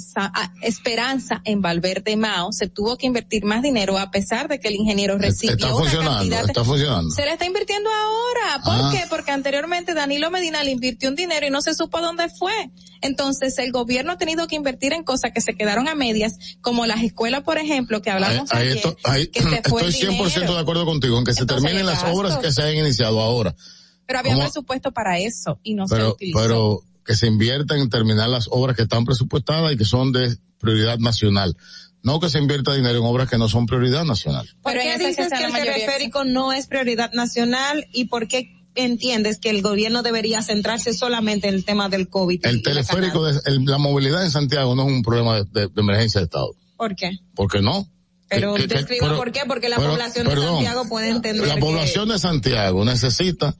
Esperanza en Valverde Mao se tuvo que invertir más dinero a pesar de que el ingeniero recibió
Está
una
funcionando,
cantidad de-
está funcionando.
se le está invirtiendo ahora. ¿Por
Ah.
qué? Porque anteriormente Danilo Medina le invirtió un dinero y no se supo dónde fue. Entonces el gobierno ha tenido que invertir en cosas que se quedaron a medias, como las escuelas, por ejemplo, que hablamos
Ahí
ayer,
esto- ahí-
que se fue
estoy
el
100%
dinero.
de acuerdo contigo en que se terminen las obras que se hayan iniciado ahora.
Pero había
¿Cómo?
presupuesto para eso y no se utilizó.
pero que se invierta en terminar las obras que están presupuestadas y que son de prioridad nacional. No que se invierta dinero en obras que no son prioridad nacional.
¿Por
Pero
qué dices
que
que
la
el teleférico no es prioridad nacional y por qué entiendes que el gobierno debería centrarse solamente en el tema del COVID?
El
la
teleférico,
canal?
de, el- la movilidad en Santiago no es un problema de, de- de emergencia de Estado.
¿Por qué?
¿Por qué no?
Pero
Que- que- que-
describa
pero-
por qué, porque la
pero-
población de
perdón,
Santiago puede entender
La
que-
población de Santiago necesita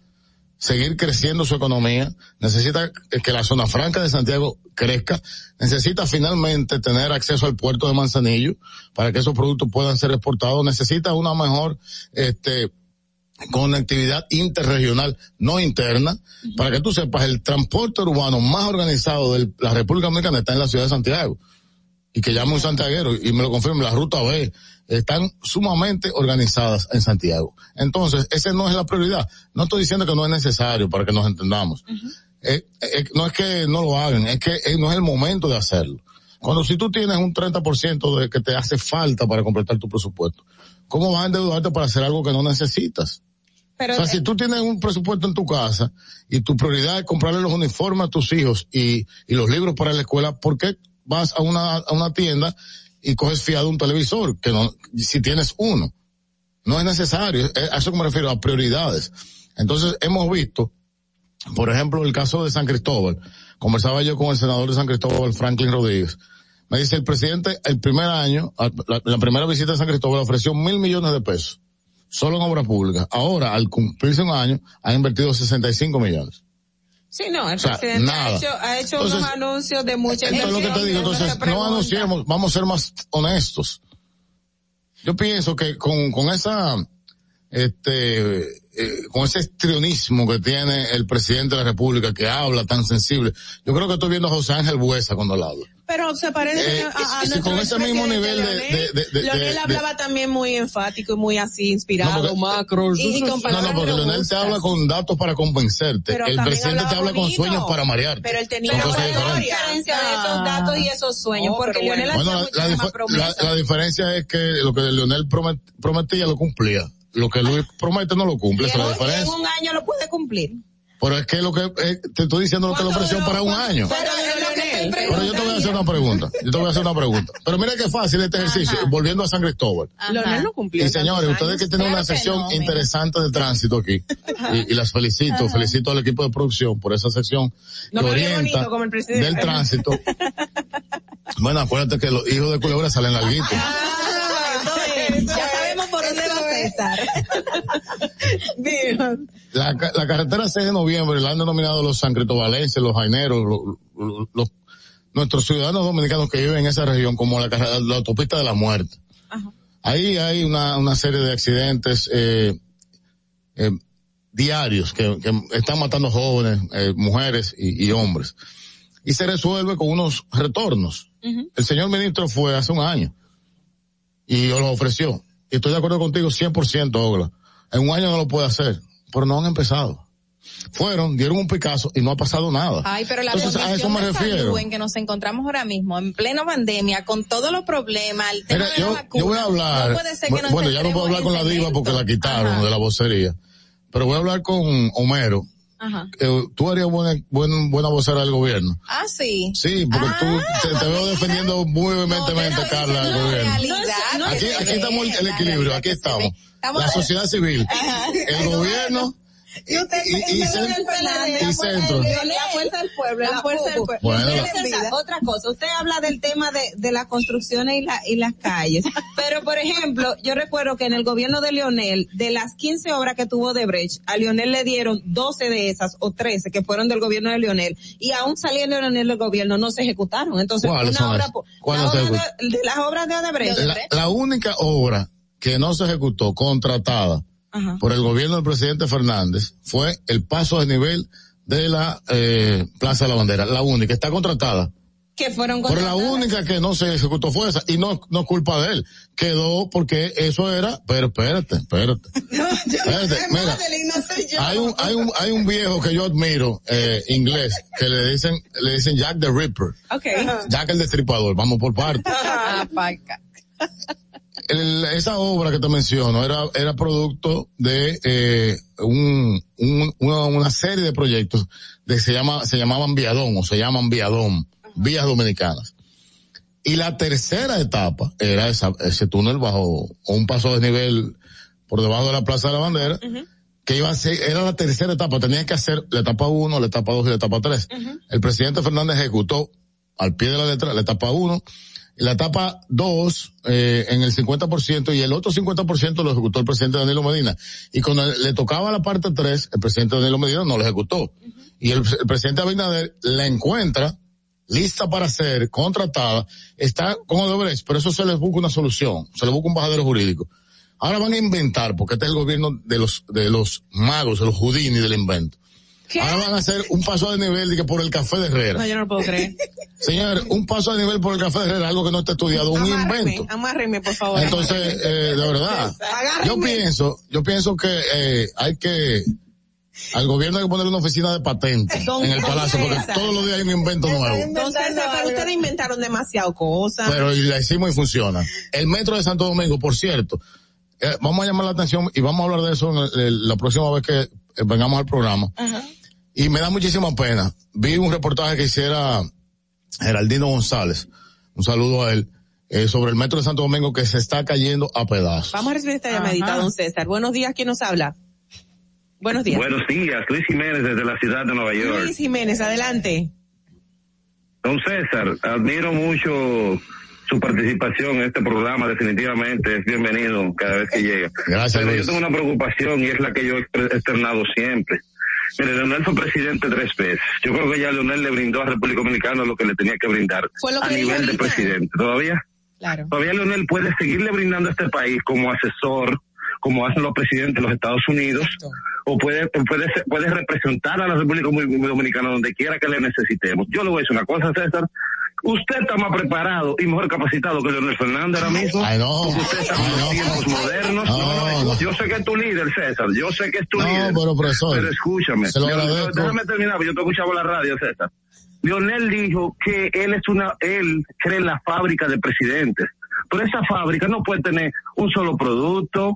seguir creciendo su economía, necesita que la zona franca de Santiago crezca, necesita finalmente tener acceso al puerto de Manzanillo para que esos productos puedan ser exportados, necesita una mejor este conectividad interregional, no interna, para que tú sepas, el transporte urbano más organizado de la República Dominicana está en la ciudad de Santiago y que llame un santiaguero y me lo confirme, la ruta B, están sumamente organizadas en Santiago. Entonces, esa no es la prioridad. No estoy diciendo que no es necesario para que nos entendamos. Eh, eh, no es que no lo hagan, es que eh, no es el momento de hacerlo. Cuando si tú tienes un 30% de que te hace falta para completar tu presupuesto, ¿cómo vas a endeudarte para hacer algo que no necesitas?
Pero,
o sea, si tú tienes un presupuesto en tu casa y tu prioridad es comprarle los uniformes a tus hijos y, y los libros para la escuela, ¿por qué vas a una, a una tienda y coges fiado un televisor? Que no, si tienes uno. No es necesario. A eso me refiero, a prioridades. Entonces, hemos visto, por ejemplo, el caso de San Cristóbal. Conversaba yo con el senador de San Cristóbal, Franklin Rodríguez. Me dice, el presidente, el primer año, la, primera visita a San Cristóbal ofreció mil millones de pesos solo en obra pública. Ahora, al cumplirse un año, ha invertido 65 millones.
Sí, no, el
O sea,
presidente
nada.
ha hecho, ha hecho
Entonces,
unos anuncios de mucha
Esto es lo que te digo. Entonces, no anunciemos, vamos a ser más honestos. Yo pienso que con, con esa, este, eh, con ese estrionismo que tiene el presidente de la República, que habla tan sensible, yo creo que estoy viendo a José Ángel Buesa cuando habla.
Pero se parece
Eh,
a, a
con ese mismo nivel de-
Leonel.
de- de- de-
Leonel
de-
hablaba también muy enfático y muy así inspirado,
No, porque-
macro. Y, y con
No, no,
palabras
porque Leonel te habla con datos para convencerte.
Pero
el presidente te habla con sueños para marearte.
Pero él tenía una diferencia de esos datos y esos sueños, No, porque Leonel
Bueno,
hacía
la, la
promesas.
la- la diferencia es que lo que Leonel promet- prometía lo cumplía. Lo que Luis promete no lo cumple, esa
en,
es la
un- y en
diferencia.
un año lo puede cumplir.
Pero es que lo que eh, te estoy diciendo lo que lo ofreció para un año.
Pero
Pero yo te voy a hacer una pregunta. Yo te voy a hacer una pregunta. Pero mira qué fácil este ejercicio. Volviendo a San Cristóbal.
Leonel no cumplió.
Y señores, ustedes que tienen una
Claro
sección
no,
interesante de tránsito aquí, y, y las felicito, felicito al equipo de producción por esa sección
No
que orienta
bonito como el presidente.
del tránsito. bueno, acuérdate que los hijos de culebra salen larguitos.
Ya sabemos por dónde va César. Dios.
La, la carretera 6 de noviembre la han denominado los San Cristobalenses, los jaineros, los- nuestros ciudadanos dominicanos que viven en esa región como la, carrera- la autopista de la muerte. Ahí hay una, una serie de accidentes eh, eh, diarios que, que están matando jóvenes, eh, mujeres y, y hombres. Y se resuelve con unos retornos. El señor ministro fue hace un año y lo ofreció. Y estoy de acuerdo contigo 100%, Ogla. En un año no lo puede hacer, pero no han empezado. Fueron, dieron un Picasso y no ha pasado nada.
Ay, pero la
Entonces, a eso me
de salud
refiero.
en que nos encontramos ahora mismo, en plena pandemia, con todos los problemas, el tema
Mira,
de la
yo,
vacuna,
yo voy a hablar,
no puede ser que nos
bueno, ya no puedo hablar con la diva porque la quitaron de la vocería, pero voy a hablar con Homero.
Ajá.
Eh, tú harías buena, buen- buena vocera del gobierno.
Ah, sí.
Sí, porque tú te, te veo defendiendo muy vehementemente, Carla, al gobierno.
realidad.
Aquí, aquí estamos el equilibrio, aquí estamos.
Estamos-
La sociedad civil, el gobierno
Y usted,
y, y, y centro.
La fuerza del pueblo,
La
la
fuerza del pueblo.
Bueno.
Otra cosa, usted habla del tema de, de las construcciones y, la, y las calles, pero por ejemplo, yo recuerdo que en el gobierno de Leonel, de las 15 obras que tuvo de Brecht, a Leonel le dieron 12 de esas o 13 que fueron del gobierno de Leonel y aún saliendo de Leonel del gobierno no se ejecutaron. Entonces,
¿Cuáles
una
son
obra, la obra de, de las obras de Odebrecht.
La, la única obra que no se ejecutó contratada
Ajá.
por el gobierno del presidente Fernández fue el paso de nivel de la eh, Plaza de la Bandera. La única, está contratada.
Que fueron
Pero la
contratadas.
única que no se ejecutó fue esa. Y no, no es culpa de él. Quedó porque eso era, pero espérate, espérate. Espérate, mira,
Madeline, no soy yo.
hay un, hay un, hay un viejo que yo admiro, eh, inglés, que le dicen, le dicen Jack the Ripper.
Ok.
Jack el Destripador, vamos por partes. El- esa obra que te menciono era, era producto de eh, un, un- una, una serie de proyectos de se llama, se llamaban Viadón o se llaman Viadón, vías dominicanas. Y la tercera etapa era esa, ese túnel bajo, o un paso de nivel por debajo de la Plaza de la Bandera, que iba a ser, era la tercera etapa, tenían que hacer la etapa uno, la etapa dos y la etapa tres. El presidente Fernández ejecutó al pie de la letra la etapa uno, y la etapa dos eh, en el 50% y el otro 50% lo ejecutó el presidente Danilo Medina. Y cuando le tocaba la parte tres, el presidente Danilo Medina no lo ejecutó. Y el, el presidente Abinader la encuentra lista para ser contratada, está con Odebrecht, pero eso se les busca una solución, se les busca un bajadero jurídico. Ahora van a inventar, porque este es el gobierno de los, de los magos, de los Houdini del invento. Ahora van a hacer un paso de nivel de que por el café de Herrera.
No, yo no lo puedo creer.
Señor, un paso de nivel por el café de Herrera, algo que no está estudiado, un invento.
Amárreme, por favor.
Entonces, eh, de verdad, yo
Agárrenme.
pienso, yo pienso que eh, hay que, al gobierno hay que ponerle una oficina de patentes en el palacio, porque todos los días hay un invento nuevo.
Entonces, pero ustedes inventaron demasiado cosas.
Pero y la hicimos y funciona. El metro de Santo Domingo, por cierto, eh, vamos a llamar la atención y vamos a hablar de eso en el- el- la próxima vez que vengamos al programa. Y me da muchísima pena. Vi un reportaje que hiciera Geraldino González, un saludo a él, eh, sobre el metro de Santo Domingo que se está cayendo a pedazos.
Vamos a recibir esta llamadita, don César. Buenos días, ¿quién nos habla? Buenos días.
Buenos días, Luis Jiménez desde la ciudad de Nueva York.
Luis Jiménez, adelante.
Don César, admiro mucho su participación en este programa, definitivamente es bienvenido cada vez que llega.
Gracias,
Pero
Luis.
yo tengo una preocupación y es la que yo he externado siempre. Mire, Leonel fue presidente tres veces. Yo creo que ya Leonel le brindó a República Dominicana lo que le tenía que brindar
Fue lo que
a nivel de presidente. ¿Todavía?
Claro.
Todavía Leonel puede seguirle brindando a este país como asesor, como hacen los presidentes de los Estados Unidos, o puede, puede, puede representar a la República Domin- Dominicana donde quiera que le necesitemos. Yo le voy a decir una cosa, César. Usted está más preparado y mejor capacitado que Leonel Fernández ahora mismo.
Ay, no.
Porque usted está en los tiempos modernos.
No,
No, no,
no.
Yo sé que es tu líder, César. Yo sé que es tu
No,
líder.
pero, profesor,
Pero escúchame.
se lo
Leonel,
agradezco.
Déjame terminar, porque yo te escuchaba la radio, César. Lionel dijo que él es una, él cree en la fábrica de presidentes. Pero esa fábrica no puede tener un solo producto.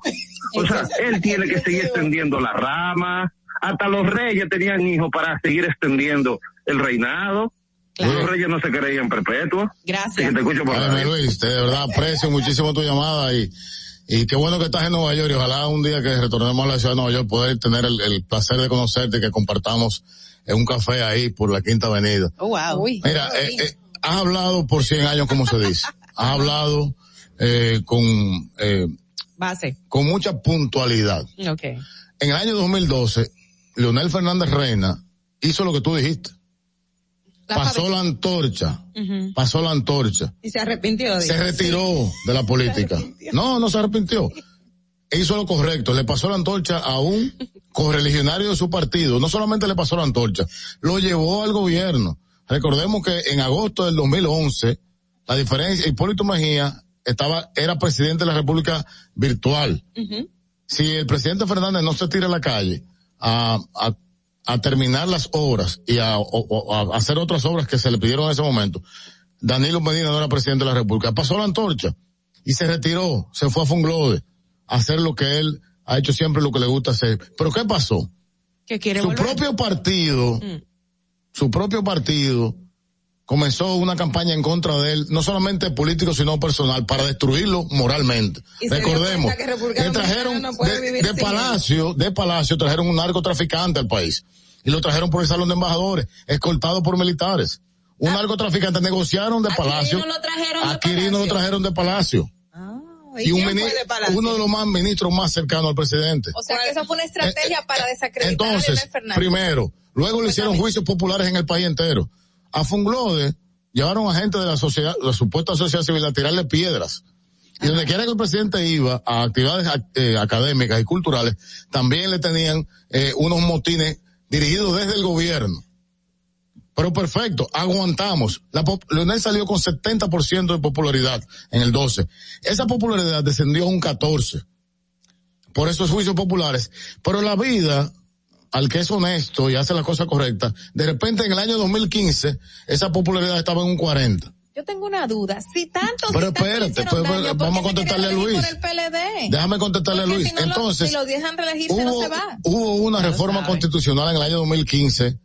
O sea, él tiene que seguir extendiendo la rama. Hasta los reyes tenían hijos para seguir extendiendo el reinado. Los reyes no se creían perpetuos.
Gracias.
Te escucho por radio.
Luis, de verdad aprecio muchísimo tu llamada y, y qué bueno que estás en Nueva York y ojalá un día que retornemos a la ciudad de Nueva York poder tener el, el placer de conocerte y que compartamos en un café ahí por la Quinta Avenida.
Oh, wow.
Mira, eh, eh, has hablado por 100 años, como se dice. Has hablado eh, con, eh,
Base.
con mucha puntualidad.
Ok.
En el año 2012, Leonel Fernández Reina hizo lo que tú dijiste. Pasó la antorcha, pasó la antorcha.
Y se arrepintió.
Se retiró de la política. No, no se arrepintió. Hizo lo correcto, le pasó la antorcha a un correligionario de su partido. No solamente le pasó la antorcha, lo llevó al gobierno. Recordemos que en agosto del 2011, la diferencia, Hipólito Mejía estaba, era presidente de la República virtual. Si el presidente Fernández no se tira a la calle a, a, a terminar las obras y a, o- a hacer otras obras que se le pidieron en ese momento, Danilo Medina no era presidente de la República. Pasó la antorcha y se retiró, se fue a Funglode a hacer lo que él ha hecho siempre, lo que le gusta hacer. Pero ¿qué pasó?
Que quiere
Su
volver.
propio partido,
Mm.
su propio partido comenzó una campaña en contra de él, no solamente político, sino personal, para destruirlo moralmente.
Y
Recordemos,
que
trajeron
no
de, Palacio, de Palacio trajeron un narcotraficante al país. Y lo trajeron por el salón de embajadores, escoltado por militares. Un narcotraficante negociaron de Palacio.
Ah. Quirino lo trajeron de
a
Palacio.
Palacio.
¿y
Y, un
quién fue
mini-
de Palacio?
uno de los más ministros más cercanos al presidente.
O sea que eso fue una estrategia para desacreditar a
Eh, Entonces,
Leonel Fernández.
primero, luego le hicieron juicios populares en el país entero. A Funglode llevaron a gente de la sociedad, la supuesta sociedad civil a tirarle piedras. Y donde quiera que el presidente iba a actividades ac- eh, académicas y culturales, también le tenían eh, unos motines dirigidos desde el gobierno. Pero perfecto, aguantamos. La Leonel salió con 70% de popularidad en el 12. Esa popularidad descendió a un 14 por esos juicios populares. Pero la vida, al que es honesto y hace la cosa correcta, de repente en el año 2015, esa popularidad estaba en un 40.
Yo tengo una duda. Si tantos
Pero
tantos
espérate,
hicieron
pues,
daño, ¿por
vamos a contestarle a Luis.
por el PLD?
Déjame contestarle a Luis.
si no lo-
Entonces,
si lo dejan reelegirse, no
hubo,
se va.
hubo una reforma constitucional en el año 2015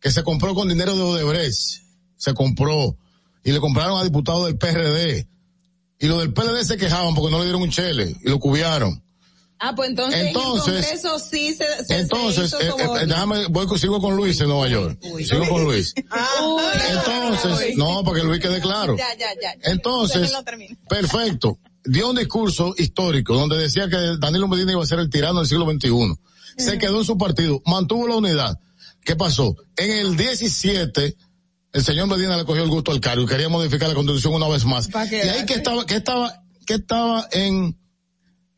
que se compró con dinero de Odebrecht. Se compró. Y le compraron a diputados del PRD. Y los del PLD se quejaban porque no le dieron un chele y lo cubiaron.
Ah, pues entonces,
Entonces-
en el Congreso sí se, se- se
Entonces,
hizo
eh, eh, déjame, voy, con- sigo con Luis en Nueva York. Sigo con Luis. Entonces, no, para que Luis quede claro.
Ya, ya, ya.
Entonces, perfecto. Dio un discurso histórico donde decía que Danilo Medina iba a ser el tirano del siglo XXI. Se quedó en su partido, mantuvo la unidad. ¿Qué pasó? En el 17, el señor Medina le cogió el gusto al cargo y quería modificar la constitución una vez más. Y ahí que estaba, que estaba, que estaba en,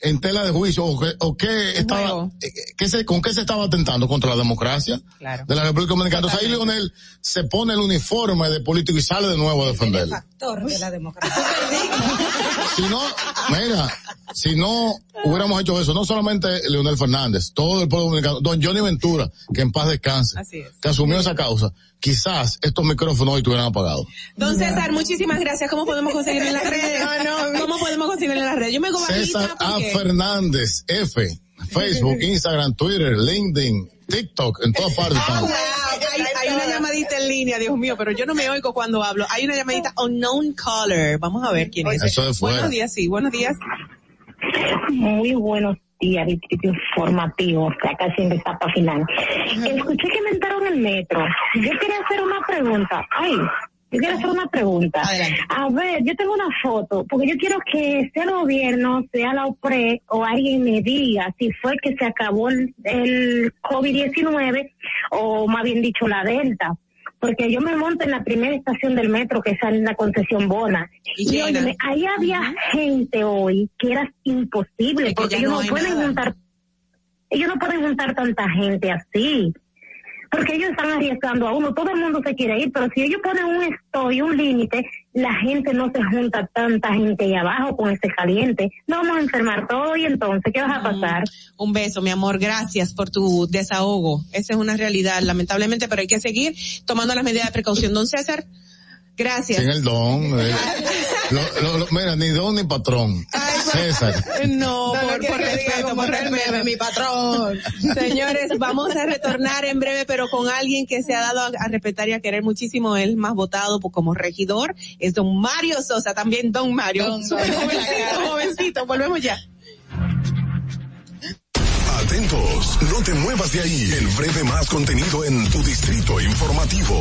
en tela de juicio o que, o que estaba, eh, que se, con qué se estaba atentando contra la democracia
Claro.
de la República Dominicana. Entonces ahí Leonel se pone el uniforme de político y sale de nuevo a defenderlo.
Factor de la democracia.
Si no, mira, si no hubiéramos hecho eso, no solamente Leonel Fernández, todo el pueblo dominicano, don Johnny Ventura, que en paz descanse,
Así es.
que asumió esa causa, quizás estos micrófonos hoy estuvieran apagados.
Don César, muchísimas gracias. ¿Cómo podemos conseguirlo en las redes? ¿Cómo podemos conseguirlo en las redes? Yo me hago
César A. Fernández, F, Facebook, Instagram, Twitter, LinkedIn, TikTok, en todas partes.
Ah, wow. Hay, hay una llamadita en línea, Dios mío, pero yo no me oigo cuando hablo. Hay una llamadita unknown caller. Vamos a ver quién es.
Eso de fuera.
Buenos días, sí, buenos días.
Muy buenos días, distrito informativo, que acá siempre está para final. Escuché que me entraron el metro. Yo quería hacer una pregunta. Ay, yo quiero hacer una pregunta. A ver, yo tengo una foto, porque yo quiero que sea el gobierno, sea la OPRE o alguien me diga si fue que se acabó el, el COVID-19 o más bien dicho la Delta. Porque yo me monto en la primera estación del metro que sale en la concesión Bona.
Y
Y, óyeme, ahí había gente hoy que era imposible,
Es
porque ellos
no
pueden
nada.
juntar, ellos no pueden juntar tanta gente así. Porque ellos están arriesgando a uno, todo el mundo se quiere ir, pero si ellos ponen un estoy, un límite, la gente no se junta tanta gente ahí abajo con ese caliente. No vamos a enfermar todo y entonces, ¿qué vas a pasar?
Un beso, mi amor. Gracias por tu desahogo. Esa es una realidad, lamentablemente, pero hay que seguir tomando las medidas de precaución. Don César, gracias.
Sin el don. eh. Lo- lo- lo- mira, ni don ni patrón. César.
No,
No,
por, por respeto, por
el
respeto.
mi patrón.
Señores, vamos a retornar en breve, pero con alguien que se ha dado a, a respetar y a querer muchísimo. El más votado por- como regidor es don Mario Sosa, también don Mario.
Don Mario.
jovencito, jovencito. Volvemos ya.
Atentos, no te muevas de ahí. El breve más contenido en tu distrito informativo.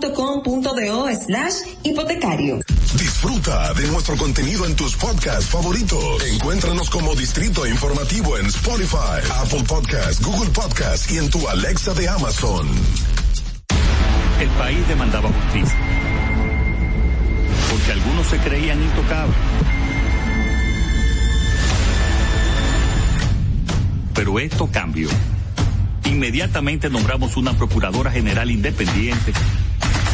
pap.com.do slash hipotecario.
Disfruta de nuestro contenido en tus podcasts favoritos. Encuéntranos como Distrito Informativo en Spotify, Apple Podcasts, Google Podcasts y en tu Alexa de Amazon.
El país demandaba justicia. Porque algunos se creían intocables. Pero esto cambió. Inmediatamente nombramos una Procuradora General independiente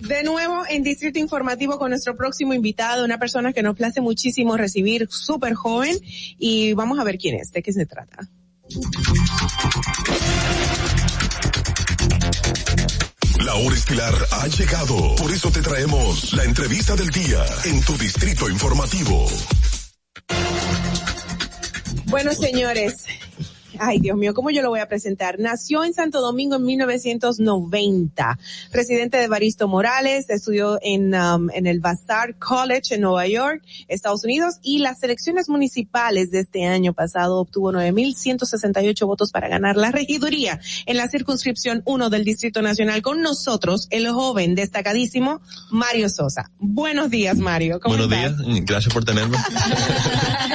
De nuevo en Distrito Informativo con nuestro próximo invitado, una persona que nos place muchísimo recibir, súper joven, y vamos a ver quién es, de qué se trata.
La hora estilar ha llegado. Por eso te traemos la entrevista del día en tu Distrito Informativo.
Bueno, señores. Ay, Dios mío, ¿cómo yo lo voy a presentar? Nació en Santo Domingo en 1990. Presidente de Baristo Morales, estudió en, um, en el Vassar College en Nueva York, Estados Unidos, y las elecciones municipales de este año pasado obtuvo 9.168 votos para ganar la regiduría en la circunscripción 1 del Distrito Nacional. Con nosotros, el joven destacadísimo Mario Sosa. Buenos días, Mario. ¿Cómo
Buenos
estás?
días, gracias por tenerme.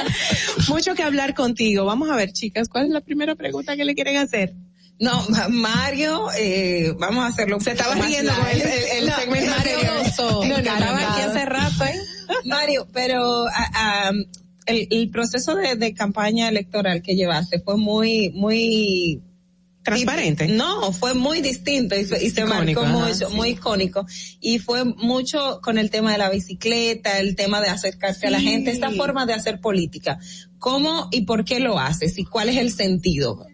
Mucho que hablar contigo. Vamos a ver, chicas, ¿cuál es la primera pregunta que le quieren hacer?
No, Ma- Mario, eh, vamos a hacerlo.
Se estaba riendo con el- el- el
No,
segmento
Mario.
No, no,
aquí hace rato, ¿eh? Mario, pero ah, el, el proceso de, de campaña electoral que llevaste fue muy, muy
transparente.
No, fue muy distinto y, se- y se
Icónico,
marcó
ajá,
mucho,
sí.
muy icónico. Y fue mucho con el tema de la bicicleta, el tema de acercarse a la gente, esta forma de hacer política. ¿Cómo y por qué lo haces y cuál es el sentido?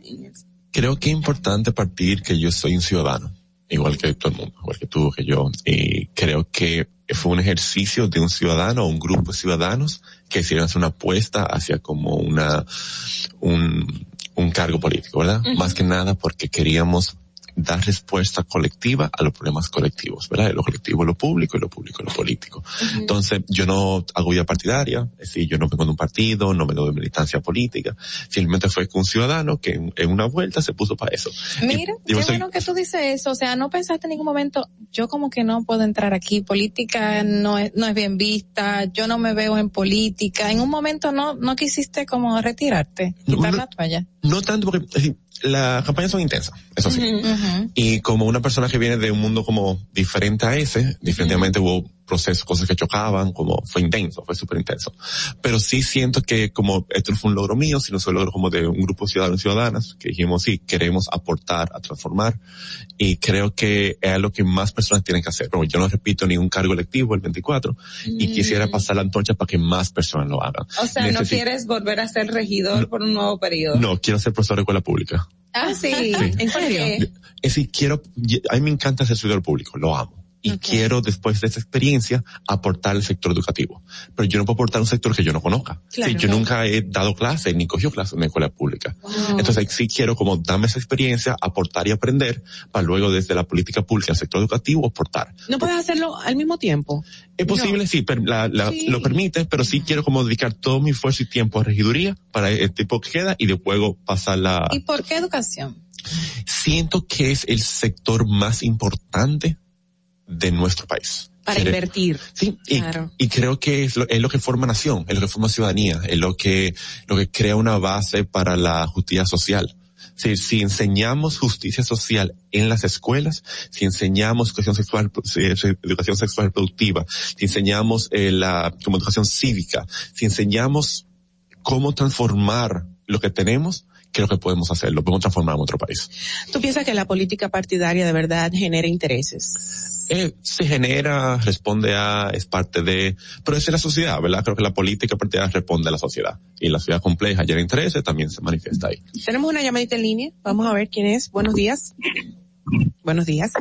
Creo que es importante partir que yo soy un ciudadano, igual que todo el mundo, igual que tú, que yo, y creo que fue un ejercicio de un ciudadano o un grupo de ciudadanos que hicieron hacer una apuesta hacia como una, un, un cargo político, ¿verdad?
Ujú.
Más que nada porque queríamos dar respuesta colectiva a los problemas colectivos, ¿verdad? Lo colectivo, lo público y lo público, lo político. Entonces, yo no hago vida partidaria, es decir, yo no vengo de un partido, no vengo de militancia política, simplemente fue un ciudadano que en, en una vuelta se puso para eso.
Mira,
Y- y
qué
soy-
bueno que tú dices eso, o sea, no pensaste en ningún momento, yo como que no puedo entrar aquí, política no es, no es bien vista, yo no me veo en política, en un momento no, no quisiste como retirarte, quitar la toalla.
No tanto porque es decir, las campañas son intensas, eso sí. Y como una persona que viene de un mundo como diferente a ese, definitivamente hubo procesos, cosas que chocaban, como fue intenso, fue súper intenso. Pero sí siento que como esto no fue un logro mío, sino fue un logro como de un grupo de ciudadanos y ciudadanas, que dijimos, sí, queremos aportar a transformar. Y creo que es lo que más personas tienen que hacer. Pero yo no repito ningún cargo electivo el 24 y
Mm.
quisiera pasar la antorcha para que más personas lo hagan.
O sea, no
Necesito-
quieres volver a ser regidor por un nuevo periodo.
No, quiero ser profesor de escuela pública.
Ah, sí.
Sí.
¿En serio?
Es decir, quiero, a mí me encanta ser servidor público, lo amo. Y quiero, después de esa experiencia, aportar al sector educativo. Pero yo no puedo aportar a un sector que yo no conozca.
Claro.
Sí, yo nunca he dado clase ni cogido clase en una escuela pública.
Wow.
Entonces sí quiero como darme esa experiencia, aportar y aprender, para luego desde la política pública al sector educativo aportar.
No puedes hacerlo al mismo tiempo.
Es posible, sí, la- la-
Sí.
lo permite, pero sí quiero como dedicar todo mi esfuerzo y tiempo a regiduría para el tiempo que queda y después pasar la...
¿Y por qué educación?
siento que es el sector más importante de nuestro país.
Para invertir.
Sí, y,
Claro.
y creo que es lo, es lo que forma nación, es lo que forma ciudadanía, es lo que, lo que crea una base para la justicia social. Si, si enseñamos justicia social en las escuelas, si enseñamos educación sexual, educación sexual productiva, si enseñamos eh, la, como educación cívica, si enseñamos cómo transformar lo que tenemos, creo que podemos hacerlo, podemos transformar en otro país.
¿Tú piensas que la política partidaria de verdad genera intereses?
Eh, se genera, responde a, es parte de, pero es de la sociedad, ¿verdad? Creo que la política partidaria responde a la sociedad. Y la sociedad compleja el interés también se manifiesta ahí.
Tenemos una llamadita en línea. Vamos a ver quién es. Buenos días. Buenos días.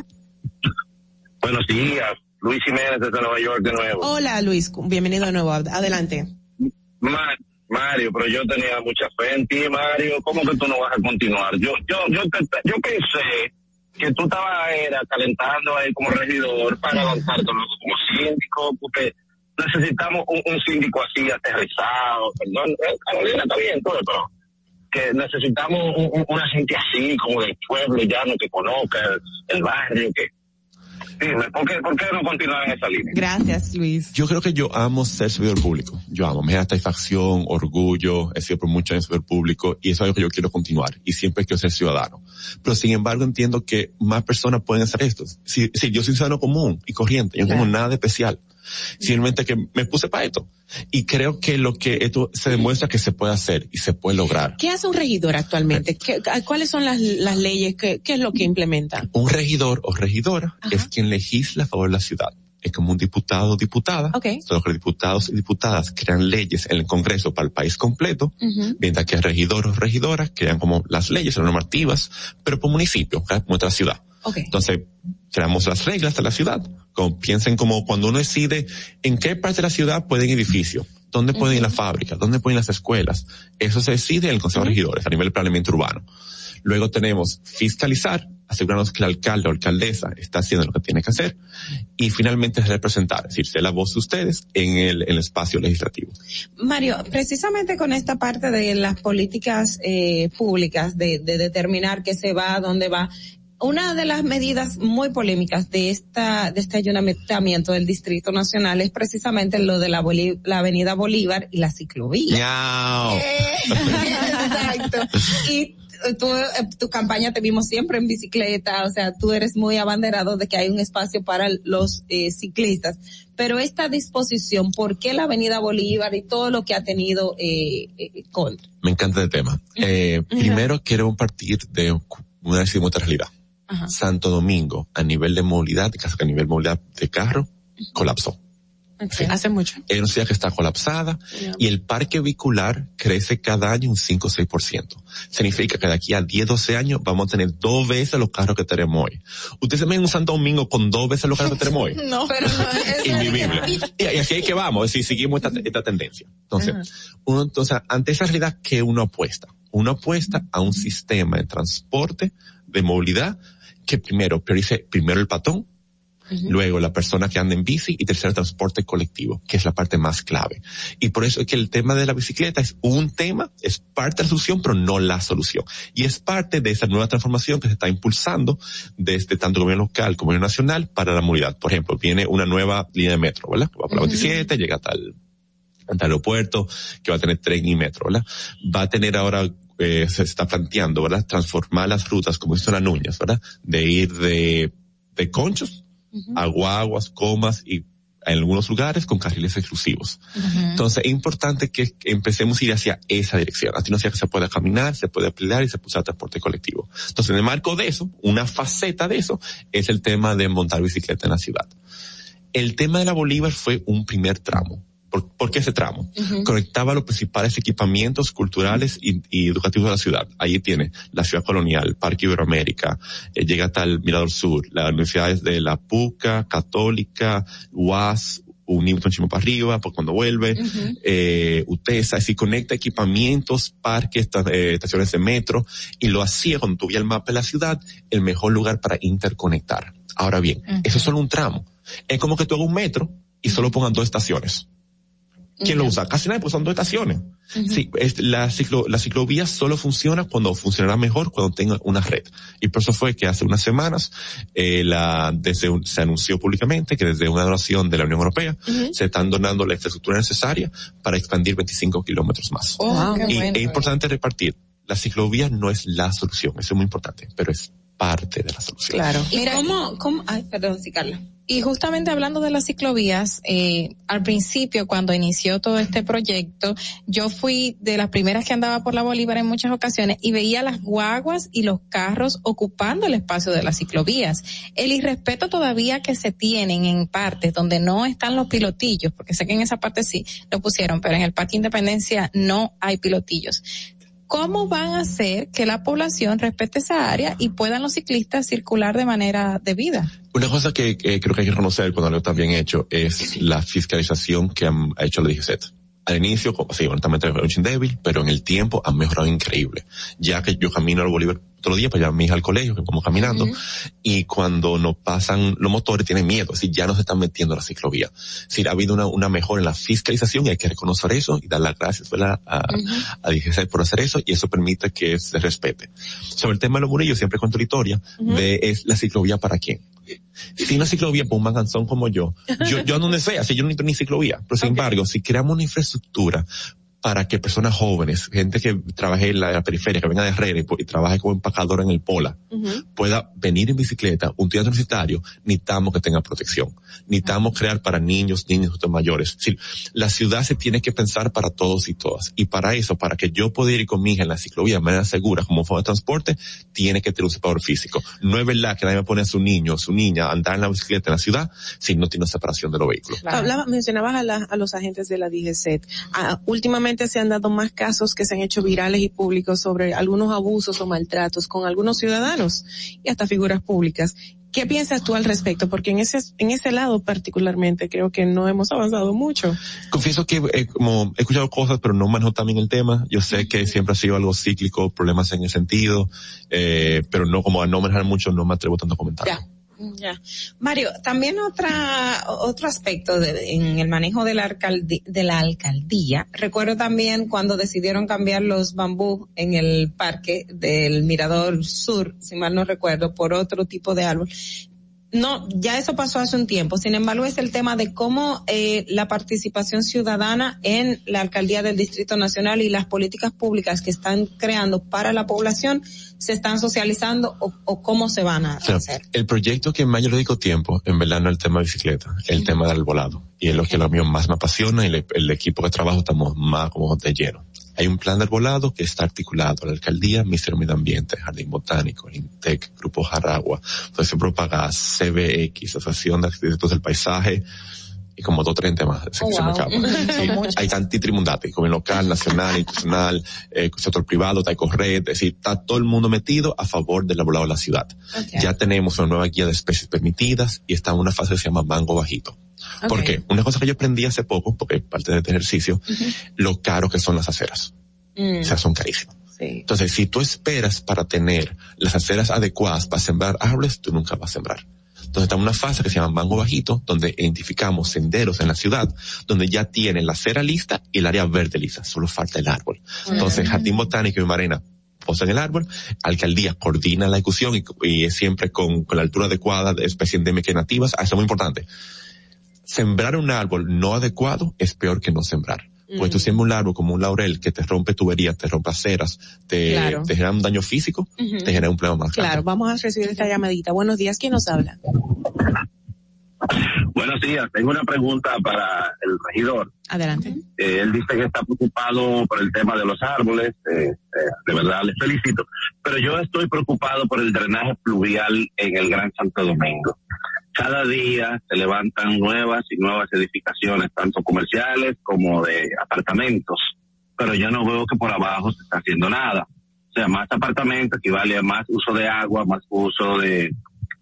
Buenos días, Luis Jiménez desde Nueva York de nuevo.
Hola Luis, bienvenido de nuevo. Adelante.
Mario, pero yo tenía mucha fe en ti, Mario. ¿Cómo que tú no vas a continuar? Yo, yo, yo, te- yo pensé que tú estabas era calentando ahí como regidor para lanzarte luego como síndico, porque necesitamos un, síndico así aterrizado. Perdón, eh, Carolina está bien todo, pero que necesitamos un- un- una gente así, como del pueblo llano, que conozca el, el barrio, que... Dime, ¿por qué, ¿por qué no continuar en esa línea?
Gracias, Luis.
Yo creo que yo amo ser servidor público. Yo amo, me da satisfacción, orgullo, he sido por muchos años servidor público y eso es algo que yo quiero continuar y siempre quiero ser ciudadano. Pero sin embargo entiendo que más personas pueden hacer esto. Si, si yo soy un ciudadano común y corriente, yo no tengo nada de especial. Simplemente que me puse para esto. Y creo que lo que esto se demuestra que se puede hacer y se puede lograr.
¿Qué hace un regidor actualmente? ¿Qué- ¿Cuáles son las, las leyes? ¿Qué, ¿Qué es lo que implementa?
Un regidor o regidora es quien legisla a favor de la ciudad. Es como un diputado o diputada.
Ok.
Solo que los diputados y diputadas crean leyes en el Congreso para el país completo,
Ujú.
mientras que regidor o regidoras crean como las leyes, las normativas, pero por municipio, cada- como otra ciudad.
Ok.
Entonces, creamos las reglas de la ciudad. Como, piensen como cuando uno decide en qué parte de la ciudad pueden edificios, dónde pueden ir las fábricas, dónde pueden ir las escuelas. Eso se decide en el Consejo de Regidores a nivel de planeamiento urbano. Luego tenemos fiscalizar, asegurarnos que el alcalde o alcaldesa está haciendo lo que tiene que hacer. Y finalmente representar, es decir, ser la voz de ustedes en el, en el espacio legislativo.
Mario, precisamente con esta parte de las políticas eh, públicas, de, de determinar qué se va, dónde va, una de las medidas muy polémicas de esta de este ayuntamiento del Distrito Nacional es precisamente lo de la, Bolí- la Avenida Bolívar y la ciclovía.
¡Miau!
Exacto. Y tú, eh, tu campaña te vimos siempre en bicicleta, o sea, tú eres muy abanderado de que hay un espacio para los eh, ciclistas. Pero esta disposición, ¿por qué la Avenida Bolívar y todo lo que ha tenido eh, eh, contra?
Me encanta el tema. Eh, primero quiero partir de una otra realidad.
Ajá.
Santo Domingo, a nivel de movilidad, que a nivel de movilidad de carro, colapsó.
Hace mucho.
Es una ciudad que está colapsada y el parque vehicular crece cada año un 5 o 6%. Significa que de aquí a 10, 12 años vamos a tener dos veces los carros que tenemos hoy. Ustedes se ven en un Santo Domingo con dos veces los carros que tenemos hoy.
No, pero
Invivible. Y, y así es que vamos, si seguimos esta, esta tendencia. Entonces, uno, entonces, ante esa realidad, ¿qué uno apuesta? Uno apuesta a un sistema de transporte, de movilidad, que primero priorice primero el patón, luego la persona que anda en bici y tercero el transporte colectivo, que es la parte más clave. Y por eso es que el tema de la bicicleta es un tema, es parte de la solución, pero no la solución. Y es parte de esa nueva transformación que se está impulsando desde tanto el gobierno local como el gobierno nacional para la movilidad. Por ejemplo, viene una nueva línea de metro, ¿verdad? Va por la 27, llega hasta el, hasta el aeropuerto, que va a tener tren y metro, ¿verdad? Va a tener ahora eh, se está planteando, ¿verdad? Transformar las rutas, como hizo las Nuñas, ¿verdad? De ir de, de conchos a guaguas, comas y en algunos lugares con carriles exclusivos. Entonces es importante que empecemos a ir hacia esa dirección. Así no sea que se pueda caminar, se puede pelear y se puede usar transporte colectivo. Entonces en el marco de eso, una faceta de eso es el tema de montar bicicleta en la ciudad. El tema de la Bolívar fue un primer tramo. ¿Por, por qué ese tramo? Conectaba los principales equipamientos culturales y, y educativos de la ciudad. Ahí tiene la ciudad colonial, Parque Iberoamérica, eh, llega hasta el Mirador Sur, las universidades de la PUCA, Católica, UAS, un chimo para arriba, por cuando vuelve, eh, UTESA, es decir, conecta equipamientos, parques, eh, estaciones de metro, y lo hacía cuando tuviera el mapa de la ciudad, el mejor lugar para interconectar. Ahora bien, eso es solo un tramo. Es como que tú hagas un metro y solo pongan dos estaciones. ¿Quién lo usa? Casi nadie, pues son dos estaciones. Sí, es, la, ciclo, la ciclovía solo funciona cuando funcionará mejor cuando tenga una red. Y por eso fue que hace unas semanas eh, la, desde un- se anunció públicamente que desde una donación de la Unión Europea se están donando la infraestructura necesaria para expandir 25 kilómetros más.
Oh,
y
bueno.
es importante repartir. La ciclovía no es la solución, eso es muy importante, pero es parte de la solución.
Claro. ¿Y cómo, cómo, ay, perdón, sí, Carla.
Y justamente hablando de las ciclovías, eh, al principio cuando inició todo este proyecto, yo fui de las primeras que andaba por la Bolívar en muchas ocasiones y veía las guaguas y los carros ocupando el espacio de las ciclovías. El irrespeto todavía que se tienen en partes donde no están los pilotillos, porque sé que en esa parte sí lo pusieron, pero en el Parque Independencia no hay pilotillos. ¿Cómo van a hacer que la población respete esa área y puedan los ciclistas circular de manera debida?
Una cosa que eh, creo que hay que reconocer cuando lo está bien hecho es la fiscalización que han ha hecho la DGCET. Al inicio, como- sí, honestamente era un chin débil, pero en el tiempo han mejorado increíble. Ya que yo camino al Bolívar todos los días para llevar a mi hija al colegio, que vamos caminando, y cuando nos pasan los motores tienen miedo, así ya no se están metiendo a la ciclovía. Sí, ha habido una, una mejora en la fiscalización y hay que reconocer eso y dar las gracias ¿verdad? a, a DGCET por hacer eso y eso permite que se respete. Sobre el tema de los murillos, siempre cuento la historia de es la ciclovía para quién. Si una ciclovía para un manganzón como yo, yo, yo ando donde sea, si yo no necesito ni ciclovía, pero sin embargo, si creamos una infraestructura para que personas jóvenes, gente que trabaje en la, en la periferia, que venga de Herrera y, y trabaje como empacador en el Pola, pueda venir en bicicleta, un estudiante universitario, necesitamos que tenga protección. Necesitamos crear para niños, niños, mayores. Es decir, la ciudad se tiene que pensar para todos y todas. Y para eso, para que yo pueda ir con mi hija en la ciclovía de manera segura como forma de transporte, tiene que tener un separador físico. No es verdad que nadie me pone a su niño o su niña a andar en la bicicleta en la ciudad si no tiene una separación de los vehículos.
Hablaba, mencionabas a, la- a los agentes de la DGCET. Ah, últimamente se han dado más casos que se han hecho virales y públicos sobre algunos abusos o maltratos con algunos ciudadanos y hasta figuras públicas. ¿Qué piensas tú al respecto? Porque en ese, en ese lado particularmente creo que no hemos avanzado mucho.
Confieso que eh, como he escuchado cosas, pero no manejo también el tema. Yo sé que siempre ha sido algo cíclico, problemas en el sentido, eh, pero no como a no manejar mucho, no me atrevo tanto a comentar.
Ya. Ya. Mario, también otra, otro aspecto de- en el manejo de la, de la alcaldía. Recuerdo también cuando decidieron cambiar los bambú en el parque del Mirador Sur, si mal no recuerdo, por otro tipo de árbol. No, ya eso pasó hace un tiempo. Sin embargo, es el tema de cómo eh, la participación ciudadana en la alcaldía del Distrito Nacional y las políticas públicas que están creando para la población se están socializando o, o cómo se van a
O sea,
hacer.
el proyecto que más yo le dedico tiempo, en verdad no es el tema de bicicleta, es el tema del volado. Y es lo que lo mío más me apasiona y le- el equipo que trabajo estamos más como de lleno. Hay un plan del volado que está articulado la alcaldía, Ministerio de Medio Ambiente, Jardín Botánico, el INTEC, Grupo Jaragua, Asociación Propagás, CBX, Asociación de Arquitectos del Paisaje, y como dos o tres temas se,
Oh,
se me
wow.
Sí,
muchos.
hay trimundate, como el local, nacional, institucional, eh, sector privado, Taicorred, es decir, está todo el mundo metido a favor del volado de la ciudad. Ya tenemos una nueva guía de especies permitidas y está en una fase que se llama mango bajito. ¿Por
Ok.
qué? Una cosa que yo aprendí hace poco, porque es parte de este ejercicio, lo caro que son las aceras. O sea, son carísimas. Entonces, si tú esperas para tener las aceras adecuadas para sembrar árboles, tú nunca vas a sembrar. Entonces está una fase que se llama mango bajito, donde identificamos senderos en la ciudad, donde ya tienen la acera lista y el área verde lista, solo falta el árbol. Entonces, Jardín Botánico y Marena posan el árbol, alcaldía coordina la ejecución y, y es siempre con, con la altura adecuada de especies endémicas nativas, Ah, eso es muy importante. Sembrar un árbol no adecuado es peor que no sembrar. Pues tú siembras un árbol como un laurel que te rompe tuberías, te rompe aceras, te,
Claro.
te genera un daño físico, te genera un problema más grande.
Claro, vamos a recibir esta llamadita. Buenos días, ¿quién nos habla?
Buenos días, tengo una pregunta para el regidor.
Adelante.
Eh, él dice que está preocupado por el tema de los árboles, eh, eh, de verdad le felicito, pero yo estoy preocupado por el drenaje pluvial en el Gran Santo Domingo. Cada día se levantan nuevas y nuevas edificaciones, tanto comerciales como de apartamentos, pero yo no veo que por abajo se está haciendo nada. O sea, más apartamentos equivale a más uso de agua, más uso de,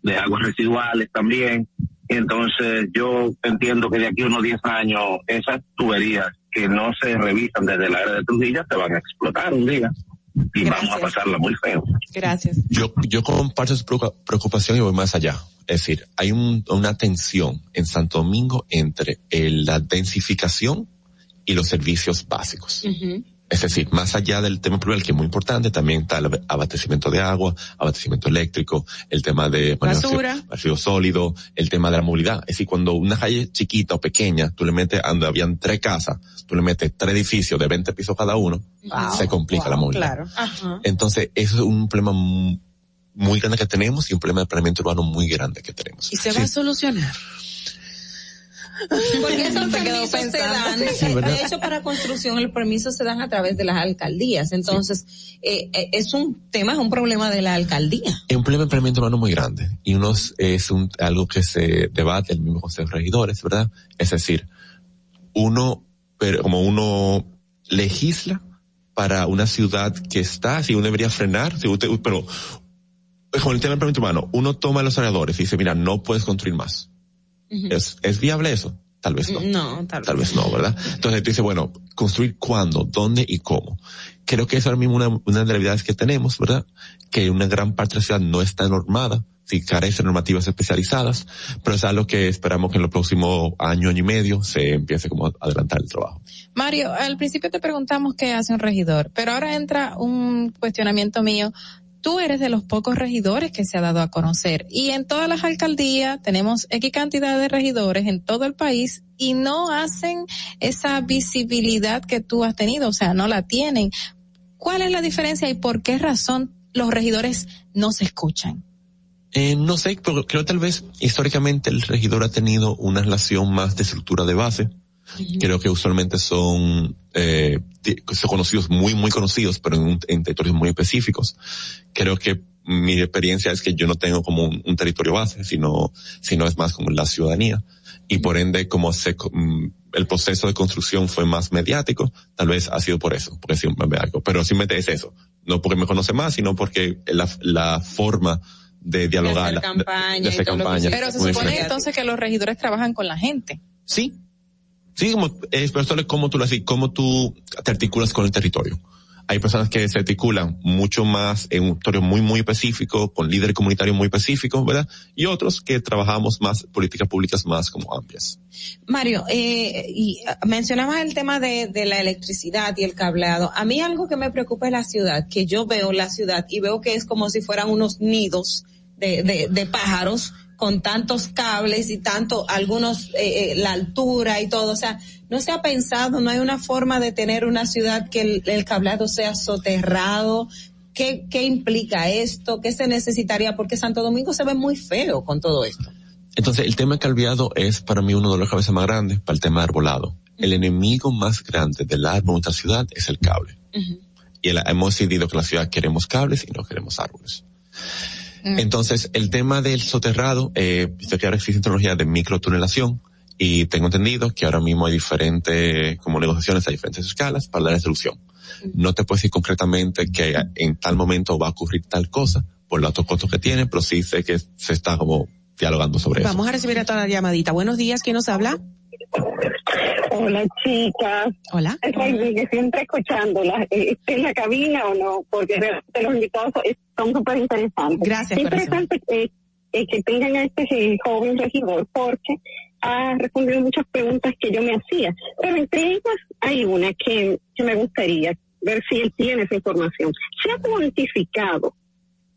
de aguas residuales también. Entonces yo entiendo que de aquí a unos 10 años esas tuberías que no se revisan desde la era de Trujillo se van a explotar un día y vamos a pasarla muy feo.
Gracias.
Yo, yo comparto su preocupa- preocupación y voy más allá. Es decir, hay un- una tensión en Santo Domingo entre el- la densificación y los servicios básicos. Es decir, más allá del tema pluvial, que es muy importante, también está el ab- abastecimiento de agua, abastecimiento eléctrico, el tema de
Basura.
residuo sólido, el tema de la movilidad. Es decir, cuando una calle chiquita o pequeña, tú le metes, donde habían tres casas, tú le metes tres edificios de 20 pisos cada uno,
Wow.
se complica la movilidad.
Claro. Ajá.
Entonces, eso es un problema mu- muy grande que tenemos y un problema de planeamiento urbano muy grande que tenemos.
Y se va a solucionar.
Porque
quedó
permisos se
pensando.
dan,
Sí,
de hecho para construcción el permiso se dan a través de las alcaldías, entonces eh, eh, es un tema, es un problema de la alcaldía.
Es un problema de planeamiento urbano muy grande y uno es- un, algo que se debate en el mismo Consejo de Regidores, ¿verdad? Es decir, uno, pero como uno legisla para una ciudad que está, si uno debería frenar, si usted, pero con el tema del planeamiento urbano, uno toma los alrededores y dice, mira, no puedes construir más. ¿Es, ¿Es viable eso? Tal vez no.
No, tal,
Tal vez no, ¿verdad? Entonces tú dices, bueno, construir cuándo, dónde y cómo. Creo que es ahora mismo una, una de las realidades que tenemos, ¿verdad? Que una gran parte de la ciudad no está normada, si carece de normativas especializadas, pero es algo que esperamos que en los próximos año, año y medio se empiece como a adelantar el trabajo.
Mario, al principio te preguntamos qué hace un regidor, pero ahora entra un cuestionamiento mío. Tú eres de los pocos regidores que se ha dado a conocer y en todas las alcaldías tenemos X cantidad de regidores en todo el país y no hacen esa visibilidad que tú has tenido, o sea, no la tienen. ¿Cuál es la diferencia y por qué razón los regidores no se escuchan?
Eh, no sé, pero creo tal vez históricamente el regidor ha tenido una relación más de estructura de base. Creo que usualmente son, eh, son conocidos, muy, muy conocidos, pero en, un- en territorios muy específicos. Creo que mi experiencia es que yo no tengo como un, un territorio base, sino, sino es más como la ciudadanía. Y por ende, como se, mm, el proceso de construcción fue más mediático, tal vez ha sido por eso, porque siempre me algo. Pero simplemente es eso. No porque me conoce más, sino porque la, la forma de dialogar,
hacer campaña
de hacer campaña.
se-
Pero se supone
diferente.
entonces que los regidores trabajan con la gente.
Sí. Sí, como, es, pero solo cómo tú lo haces, cómo tú te articulas con el territorio. Hay personas que se articulan mucho más en un territorio muy, muy específico, con líderes comunitarios muy específicos, ¿verdad? Y otros que trabajamos más políticas públicas más como amplias.
Mario, eh, y ah, mencionabas el tema de, de la electricidad y el cableado. A mí algo que me preocupa es la ciudad, que yo veo la ciudad y veo que es como si fueran unos nidos de, de, de pájaros con tantos cables y tanto, algunos, eh, eh, la altura y todo. O sea, no se ha pensado, no hay una forma de tener una ciudad que el, el cableado sea soterrado. ¿Qué, ¿Qué implica esto? ¿Qué se necesitaría? Porque Santo Domingo se ve muy feo con todo esto.
Entonces, el tema calviado es para mí uno de los cabezas más grandes para el tema de arbolado. El enemigo más grande del árbol en nuestra ciudad es el cable. Y el- hemos decidido que la ciudad queremos cables y no queremos árboles. Entonces, el tema del soterrado, eh, sé que ahora existen tecnologías de microtunelación y tengo entendido que ahora mismo hay diferentes, como negociaciones a diferentes escalas para la resolución. No te puedo decir concretamente que en tal momento va a ocurrir tal cosa por los costos que tiene, pero sí sé que se está como dialogando sobre eso.
Vamos a recibir a toda la llamadita. Buenos días, ¿quién nos habla?
Hola chicas.
Hola.
que siempre escuchándolas, ¿esté en la cabina o no? Porque realmente los invitados son- súper interesantes.
Gracias,
Es interesante eh, eh, que tengan a este eh, joven regidor porque ha respondido muchas preguntas que yo me hacía. Pero entre ellas hay una que, que me gustaría ver si él tiene esa información. ¿Se ha cuantificado?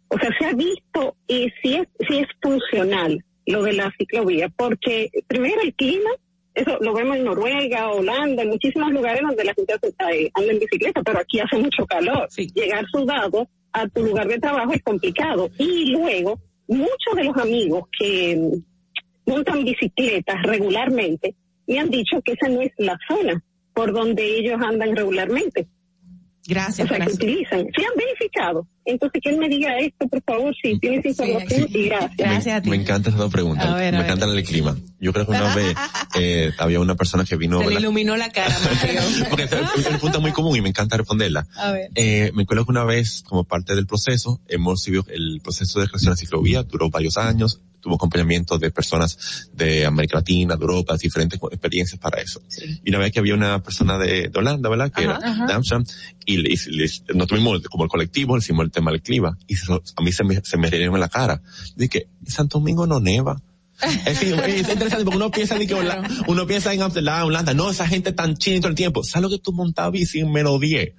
O sea, se ha visto y si es, si es funcional lo de la ciclovía, porque primero el clima
Eso lo vemos en Noruega, Holanda, en muchísimos lugares donde la gente eh, anda en bicicleta, pero aquí hace mucho calor. Llegar sudado a tu lugar de trabajo es complicado. Y luego, muchos de los amigos que montan bicicletas regularmente me han dicho que esa no es la zona por donde ellos andan regularmente.
Gracias.
O sea, que utilizan. Se han verificado. Entonces, que él me diga esto, por favor, si tienes información, y gracias.
Gracias a ti.
Me encanta esa pregunta.
A ver, a
me encanta el clima. Yo creo que una vez eh, había una persona que vino...
Se le iluminó la cara.
Porque es una pregunta muy común y me encanta responderla.
A ver.
Eh, me acuerdo que una vez, como parte del proceso, hemos vivido el proceso de creación de ciclovía, duró varios años, tuvo acompañamiento de personas de América Latina, de Europa, diferentes experiencias para eso. Y una vez que había una persona de, de Holanda, ¿verdad? Que
Ajá,
era
ajá.
de Amsterdam, y le, nos tuvimos como el colectivo, le hicimos el tema del clima, y se- a mí se me, se me rieron en la cara. Dije en Santo Domingo no neva. Es, decir, es interesante porque uno piensa de que Hola- uno piensa en Amsterdam, Holanda, no, esa gente tan china todo el tiempo. ¿Sabes lo que tú montabas bici en menos 10?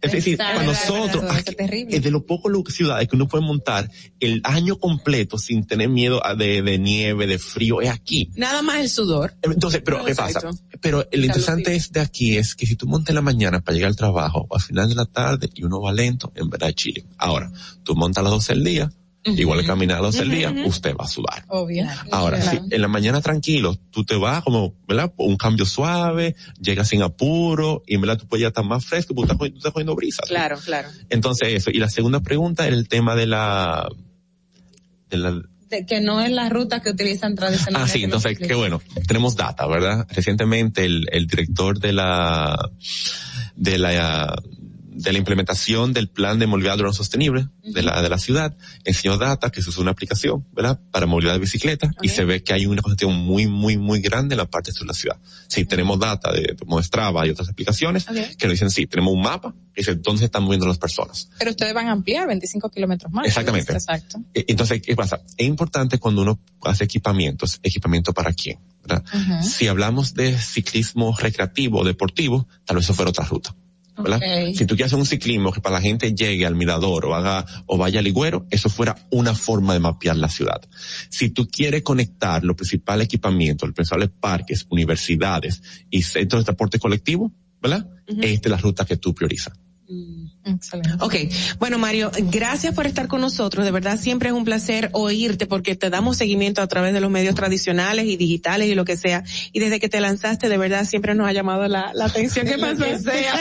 Es decir, para nosotros,
es
aquí,
terrible.
es de los pocos ciudades que uno puede montar el año completo sin tener miedo a de, de nieve, de frío, es aquí.
Nada más el sudor.
Entonces, pero ¿qué pasa? Pero lo interesante es de aquí es que si tú montas en la mañana para llegar al trabajo, al final de la tarde y uno va lento, en verdad chile. Ahora, tú montas a las 12 del día, igual que caminar a las 12 del día, usted va a sudar.
Obvio.
Ahora,
Claro.
si en la mañana tranquilo, tú te vas como, ¿verdad? Un cambio suave, llegas sin apuro, y verdad tú puedes ya estar más fresco porque tú estás, cogiendo brisa.
Claro, claro.
Entonces eso. Y la segunda pregunta era el tema de la, de la,
De que no es la ruta que utilizan tradicionalmente.
Ah, sí, entonces, qué bueno. Tenemos data, ¿verdad? Recientemente el, el director de la, de la, de la implementación del plan de movilidad urbana sostenible de la, de la ciudad, enseñó data que se usa una aplicación, ¿verdad? Para movilidad de bicicleta y se ve que hay una congestión muy, muy, muy grande en la parte sur de la ciudad. Sí, tenemos data de, Strava y otras aplicaciones que nos dicen, sí, tenemos un mapa que dice dónde se están moviendo las personas.
Pero ustedes van a ampliar 25 kilómetros más.
Exactamente.
Exacto.
E- Entonces, ¿qué pasa? Es importante cuando uno hace equipamientos, equipamiento para quién, ¿verdad?
Ujú.
Si hablamos de ciclismo recreativo o deportivo, tal vez eso fuera otra ruta. Si tú quieres hacer un ciclismo que para la gente llegue al mirador o haga o vaya al Ligüero, eso fuera una forma de mapear la ciudad. Si tú quieres conectar los principales equipamientos, los principales parques, universidades y centros de transporte colectivo, ¿verdad? Esta es la ruta que tú priorizas.
Excelente.
Ok, bueno Mario, gracias por estar con nosotros. De verdad siempre es un placer oírte porque te damos seguimiento a través de los medios tradicionales y digitales y lo que sea. Y desde que te lanzaste, de verdad siempre nos ha llamado la, la atención. ¿Qué
Lo
pasó?
que sea.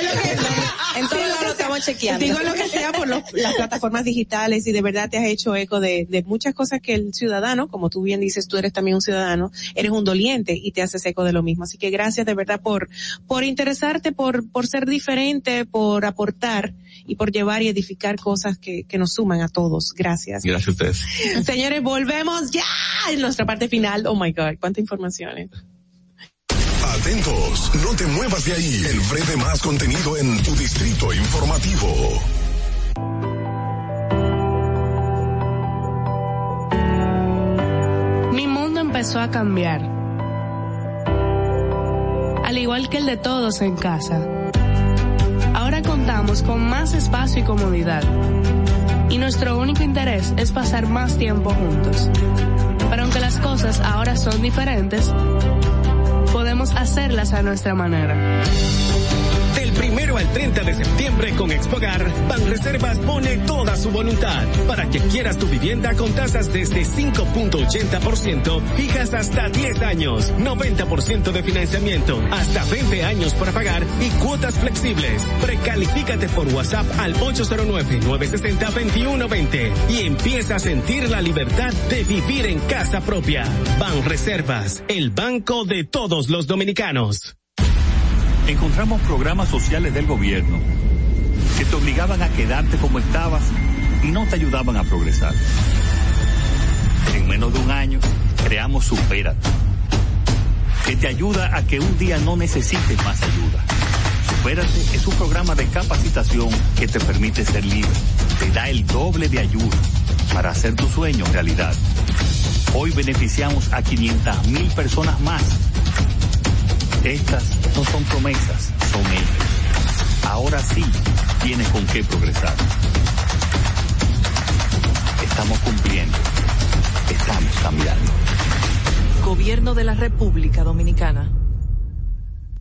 En que
todos
Sí,
lados lo estamos chequeando.
Digo lo que sea por los- las plataformas digitales y de verdad te has hecho eco de, de muchas cosas que el ciudadano, como tú bien dices, tú eres también un ciudadano, eres un doliente y te haces eco de lo mismo. Así que gracias de verdad por, por interesarte, por, por ser diferente, por aportar y por llevar y edificar cosas que, que nos suman a todos. Gracias.
Gracias a ustedes.
Señores, volvemos ya en nuestra parte final. Oh my God, cuántas informaciones.
Atentos, no te muevas de ahí. El breve más contenido en tu distrito informativo.
Mi mundo empezó a cambiar. Al igual que el de todos en casa. Ahora contamos con más espacio y comodidad. Y nuestro único interés es pasar más tiempo juntos. Pero aunque las cosas ahora son diferentes, podemos hacerlas a nuestra manera.
Del primero al 30 de septiembre con Expogar, Banreservas pone toda su voluntad para que quieras tu vivienda con tasas desde 5.80%, fijas hasta 10 años, 90% de financiamiento, hasta 20 años para pagar y cuotas flexibles. Precalifícate por WhatsApp al 809-960-2120 y empieza a sentir la libertad de vivir en casa propia. Banreservas, el banco de todos los dominicanos.
Encontramos programas sociales del gobierno que te obligaban a quedarte como estabas y no te ayudaban a progresar. En menos de un año, creamos Supérate, que te ayuda a que un día no necesites más ayuda. Supérate es un programa de capacitación que te permite ser libre, te da el doble de ayuda para hacer tu sueño realidad. Hoy beneficiamos a 500 mil personas más. Estas no son promesas, son hechos. Ahora sí tienes con qué progresar. Estamos cumpliendo. Estamos cambiando.
Gobierno de la República Dominicana.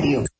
diario.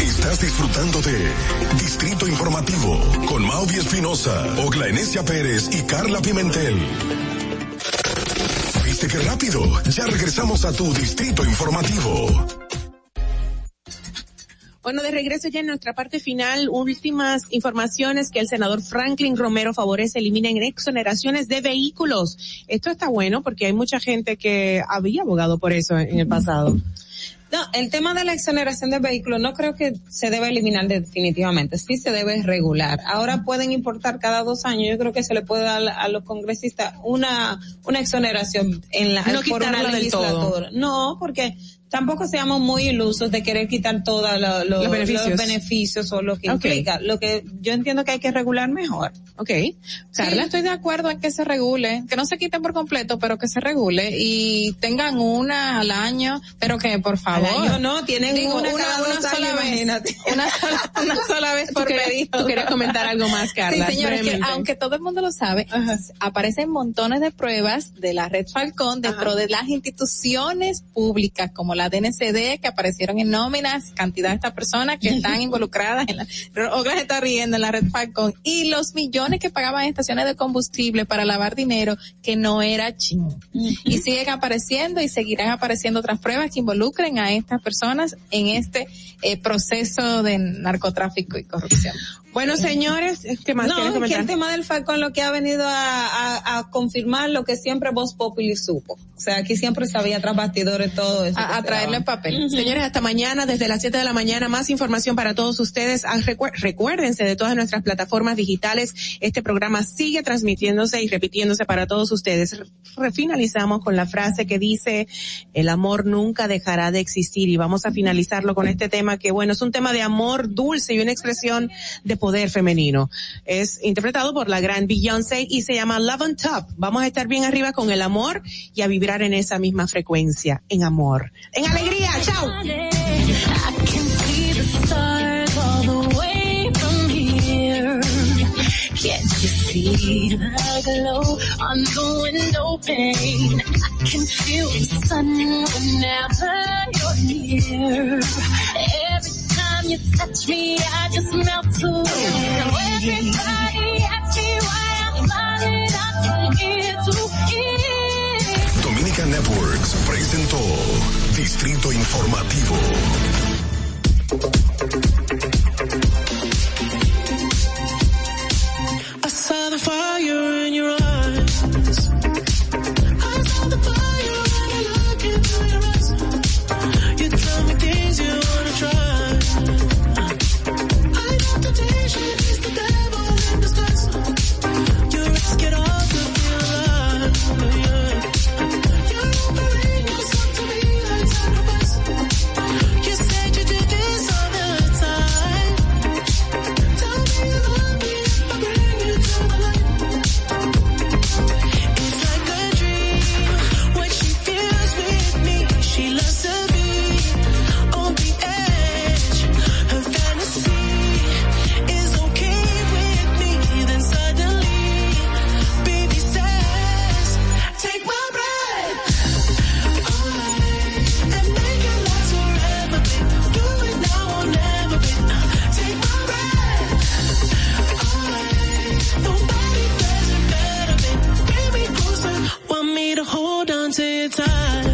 Estás disfrutando de Distrito Informativo con Maudie Espinosa, Ogla Enesia Pérez y Carla Pimentel. ¿Viste qué rápido? Ya regresamos a tu Distrito Informativo.
Bueno, de regreso ya en nuestra parte final, últimas informaciones que el senador Franklin Romero favorece eliminen exoneraciones de vehículos. Esto está bueno porque hay mucha gente que había abogado por eso en el pasado.
No, el tema de la exoneración de vehículos no creo que se debe eliminar definitivamente, sí se debe regular. Ahora pueden importar cada dos años, yo creo que se le puede dar a los congresistas una, una exoneración en la,
No
por una legislatura. No, porque tampoco seamos muy ilusos de querer quitar todos lo- lo-
Los beneficios.
los beneficios o lo que
Ok.
implica. Lo que yo entiendo que hay que regular mejor.
Ok.
Carla, estoy de acuerdo en que se regule, que no se quiten por completo, pero que se regule y tengan una al año, pero que por favor.
Al año no, tienen
Digo,
una cada dos
sola
años,
vez.
imagínate.
Una sola, una sola vez por pedido.
tú querías comentar algo más, Carla,
Sí, señores, que aunque todo el mundo lo sabe, aparecen montones de pruebas de la red Falcón dentro de las instituciones públicas como la DNCD que aparecieron en nóminas, cantidad de estas personas que están involucradas en la, Ogla se está riendo en la red Falcón y los millones que pagaban estaciones de combustible para lavar dinero que no era chin. Y siguen apareciendo y seguirán apareciendo otras pruebas que involucren a estas personas en este eh, proceso de narcotráfico y corrupción.
Bueno, señores, ¿qué más
no,
quieren
es que
comentar?
el tema del Falcón lo que ha venido a, a- a confirmar lo que siempre Voz Populi supo. O sea, aquí siempre sabía tras bastidores todo eso.
A- a traerle en papel.
Señores, hasta mañana, desde las 7 de la mañana, más información para todos ustedes. Ah, recuérdense de todas nuestras plataformas digitales. Este programa sigue transmitiéndose y repitiéndose para todos ustedes. Re- Refinalizamos con la frase que dice, el amor nunca dejará de existir. Y vamos a finalizarlo con este tema que, bueno, es un tema de amor dulce y una expresión de poder femenino. Es interpretado por la gran Beyoncé y se llama Love on Top. Vamos a estar bien arriba con el amor y a vibrar en esa misma frecuencia, en amor. En alegría, chao.
Can't you see the glow on the window pane? I can feel the sun whenever you're near. Every time you touch me, I just melt away. Now everybody asks me why I'm smiling, I'm from ear to ear.
Dominica Networks presentó Distrito Informativo.
I saw the fire in your eyes. mountain time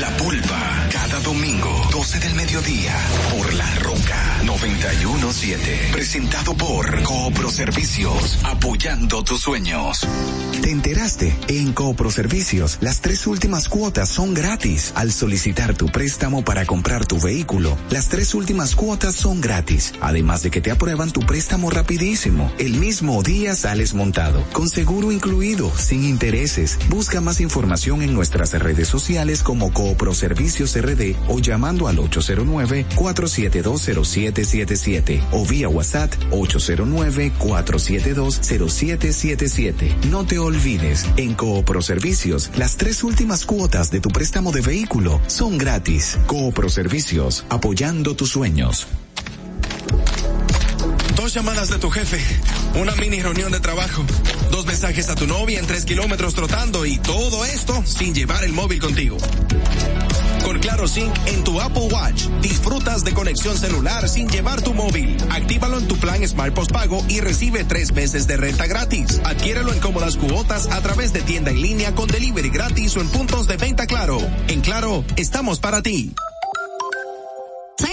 La pulpa. Cada domingo, 12 del mediodía, por La Roca 917. Presentado por Coopro Servicios, apoyando tus sueños. ¿Te enteraste? En Coopro Servicios, las tres últimas cuotas son gratis. Al solicitar tu préstamo para comprar tu vehículo, las tres últimas cuotas son gratis. Además de que te aprueban tu préstamo rapidísimo. El mismo día sales montado, con seguro incluido, sin intereses. Busca más información en nuestras redes sociales como Coopro Servicios RD o llamando al 809-4720777 o vía WhatsApp 809-4720777. No te olvides, en Coopro Servicios, las tres últimas cuotas de tu préstamo de vehículo son gratis. Coopro Servicios, apoyando tus sueños.
Dos llamadas de tu jefe, una mini reunión de trabajo, dos mensajes a tu novia en tres kilómetros trotando y todo esto sin llevar el móvil contigo. Claro Sync en tu Apple Watch, disfrutas de conexión celular sin llevar tu móvil. Actívalo en tu plan Smart Postpago y recibe tres meses de renta gratis. Adquiérelo en cómodas cuotas a través de tienda en línea con delivery gratis o en puntos de venta Claro. En Claro, estamos para ti.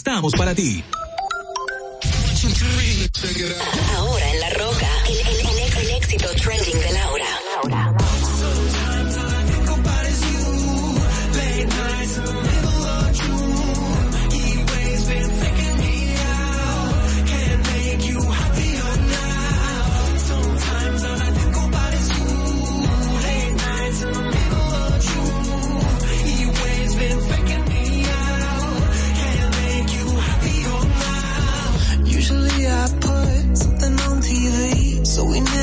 estamos para ti.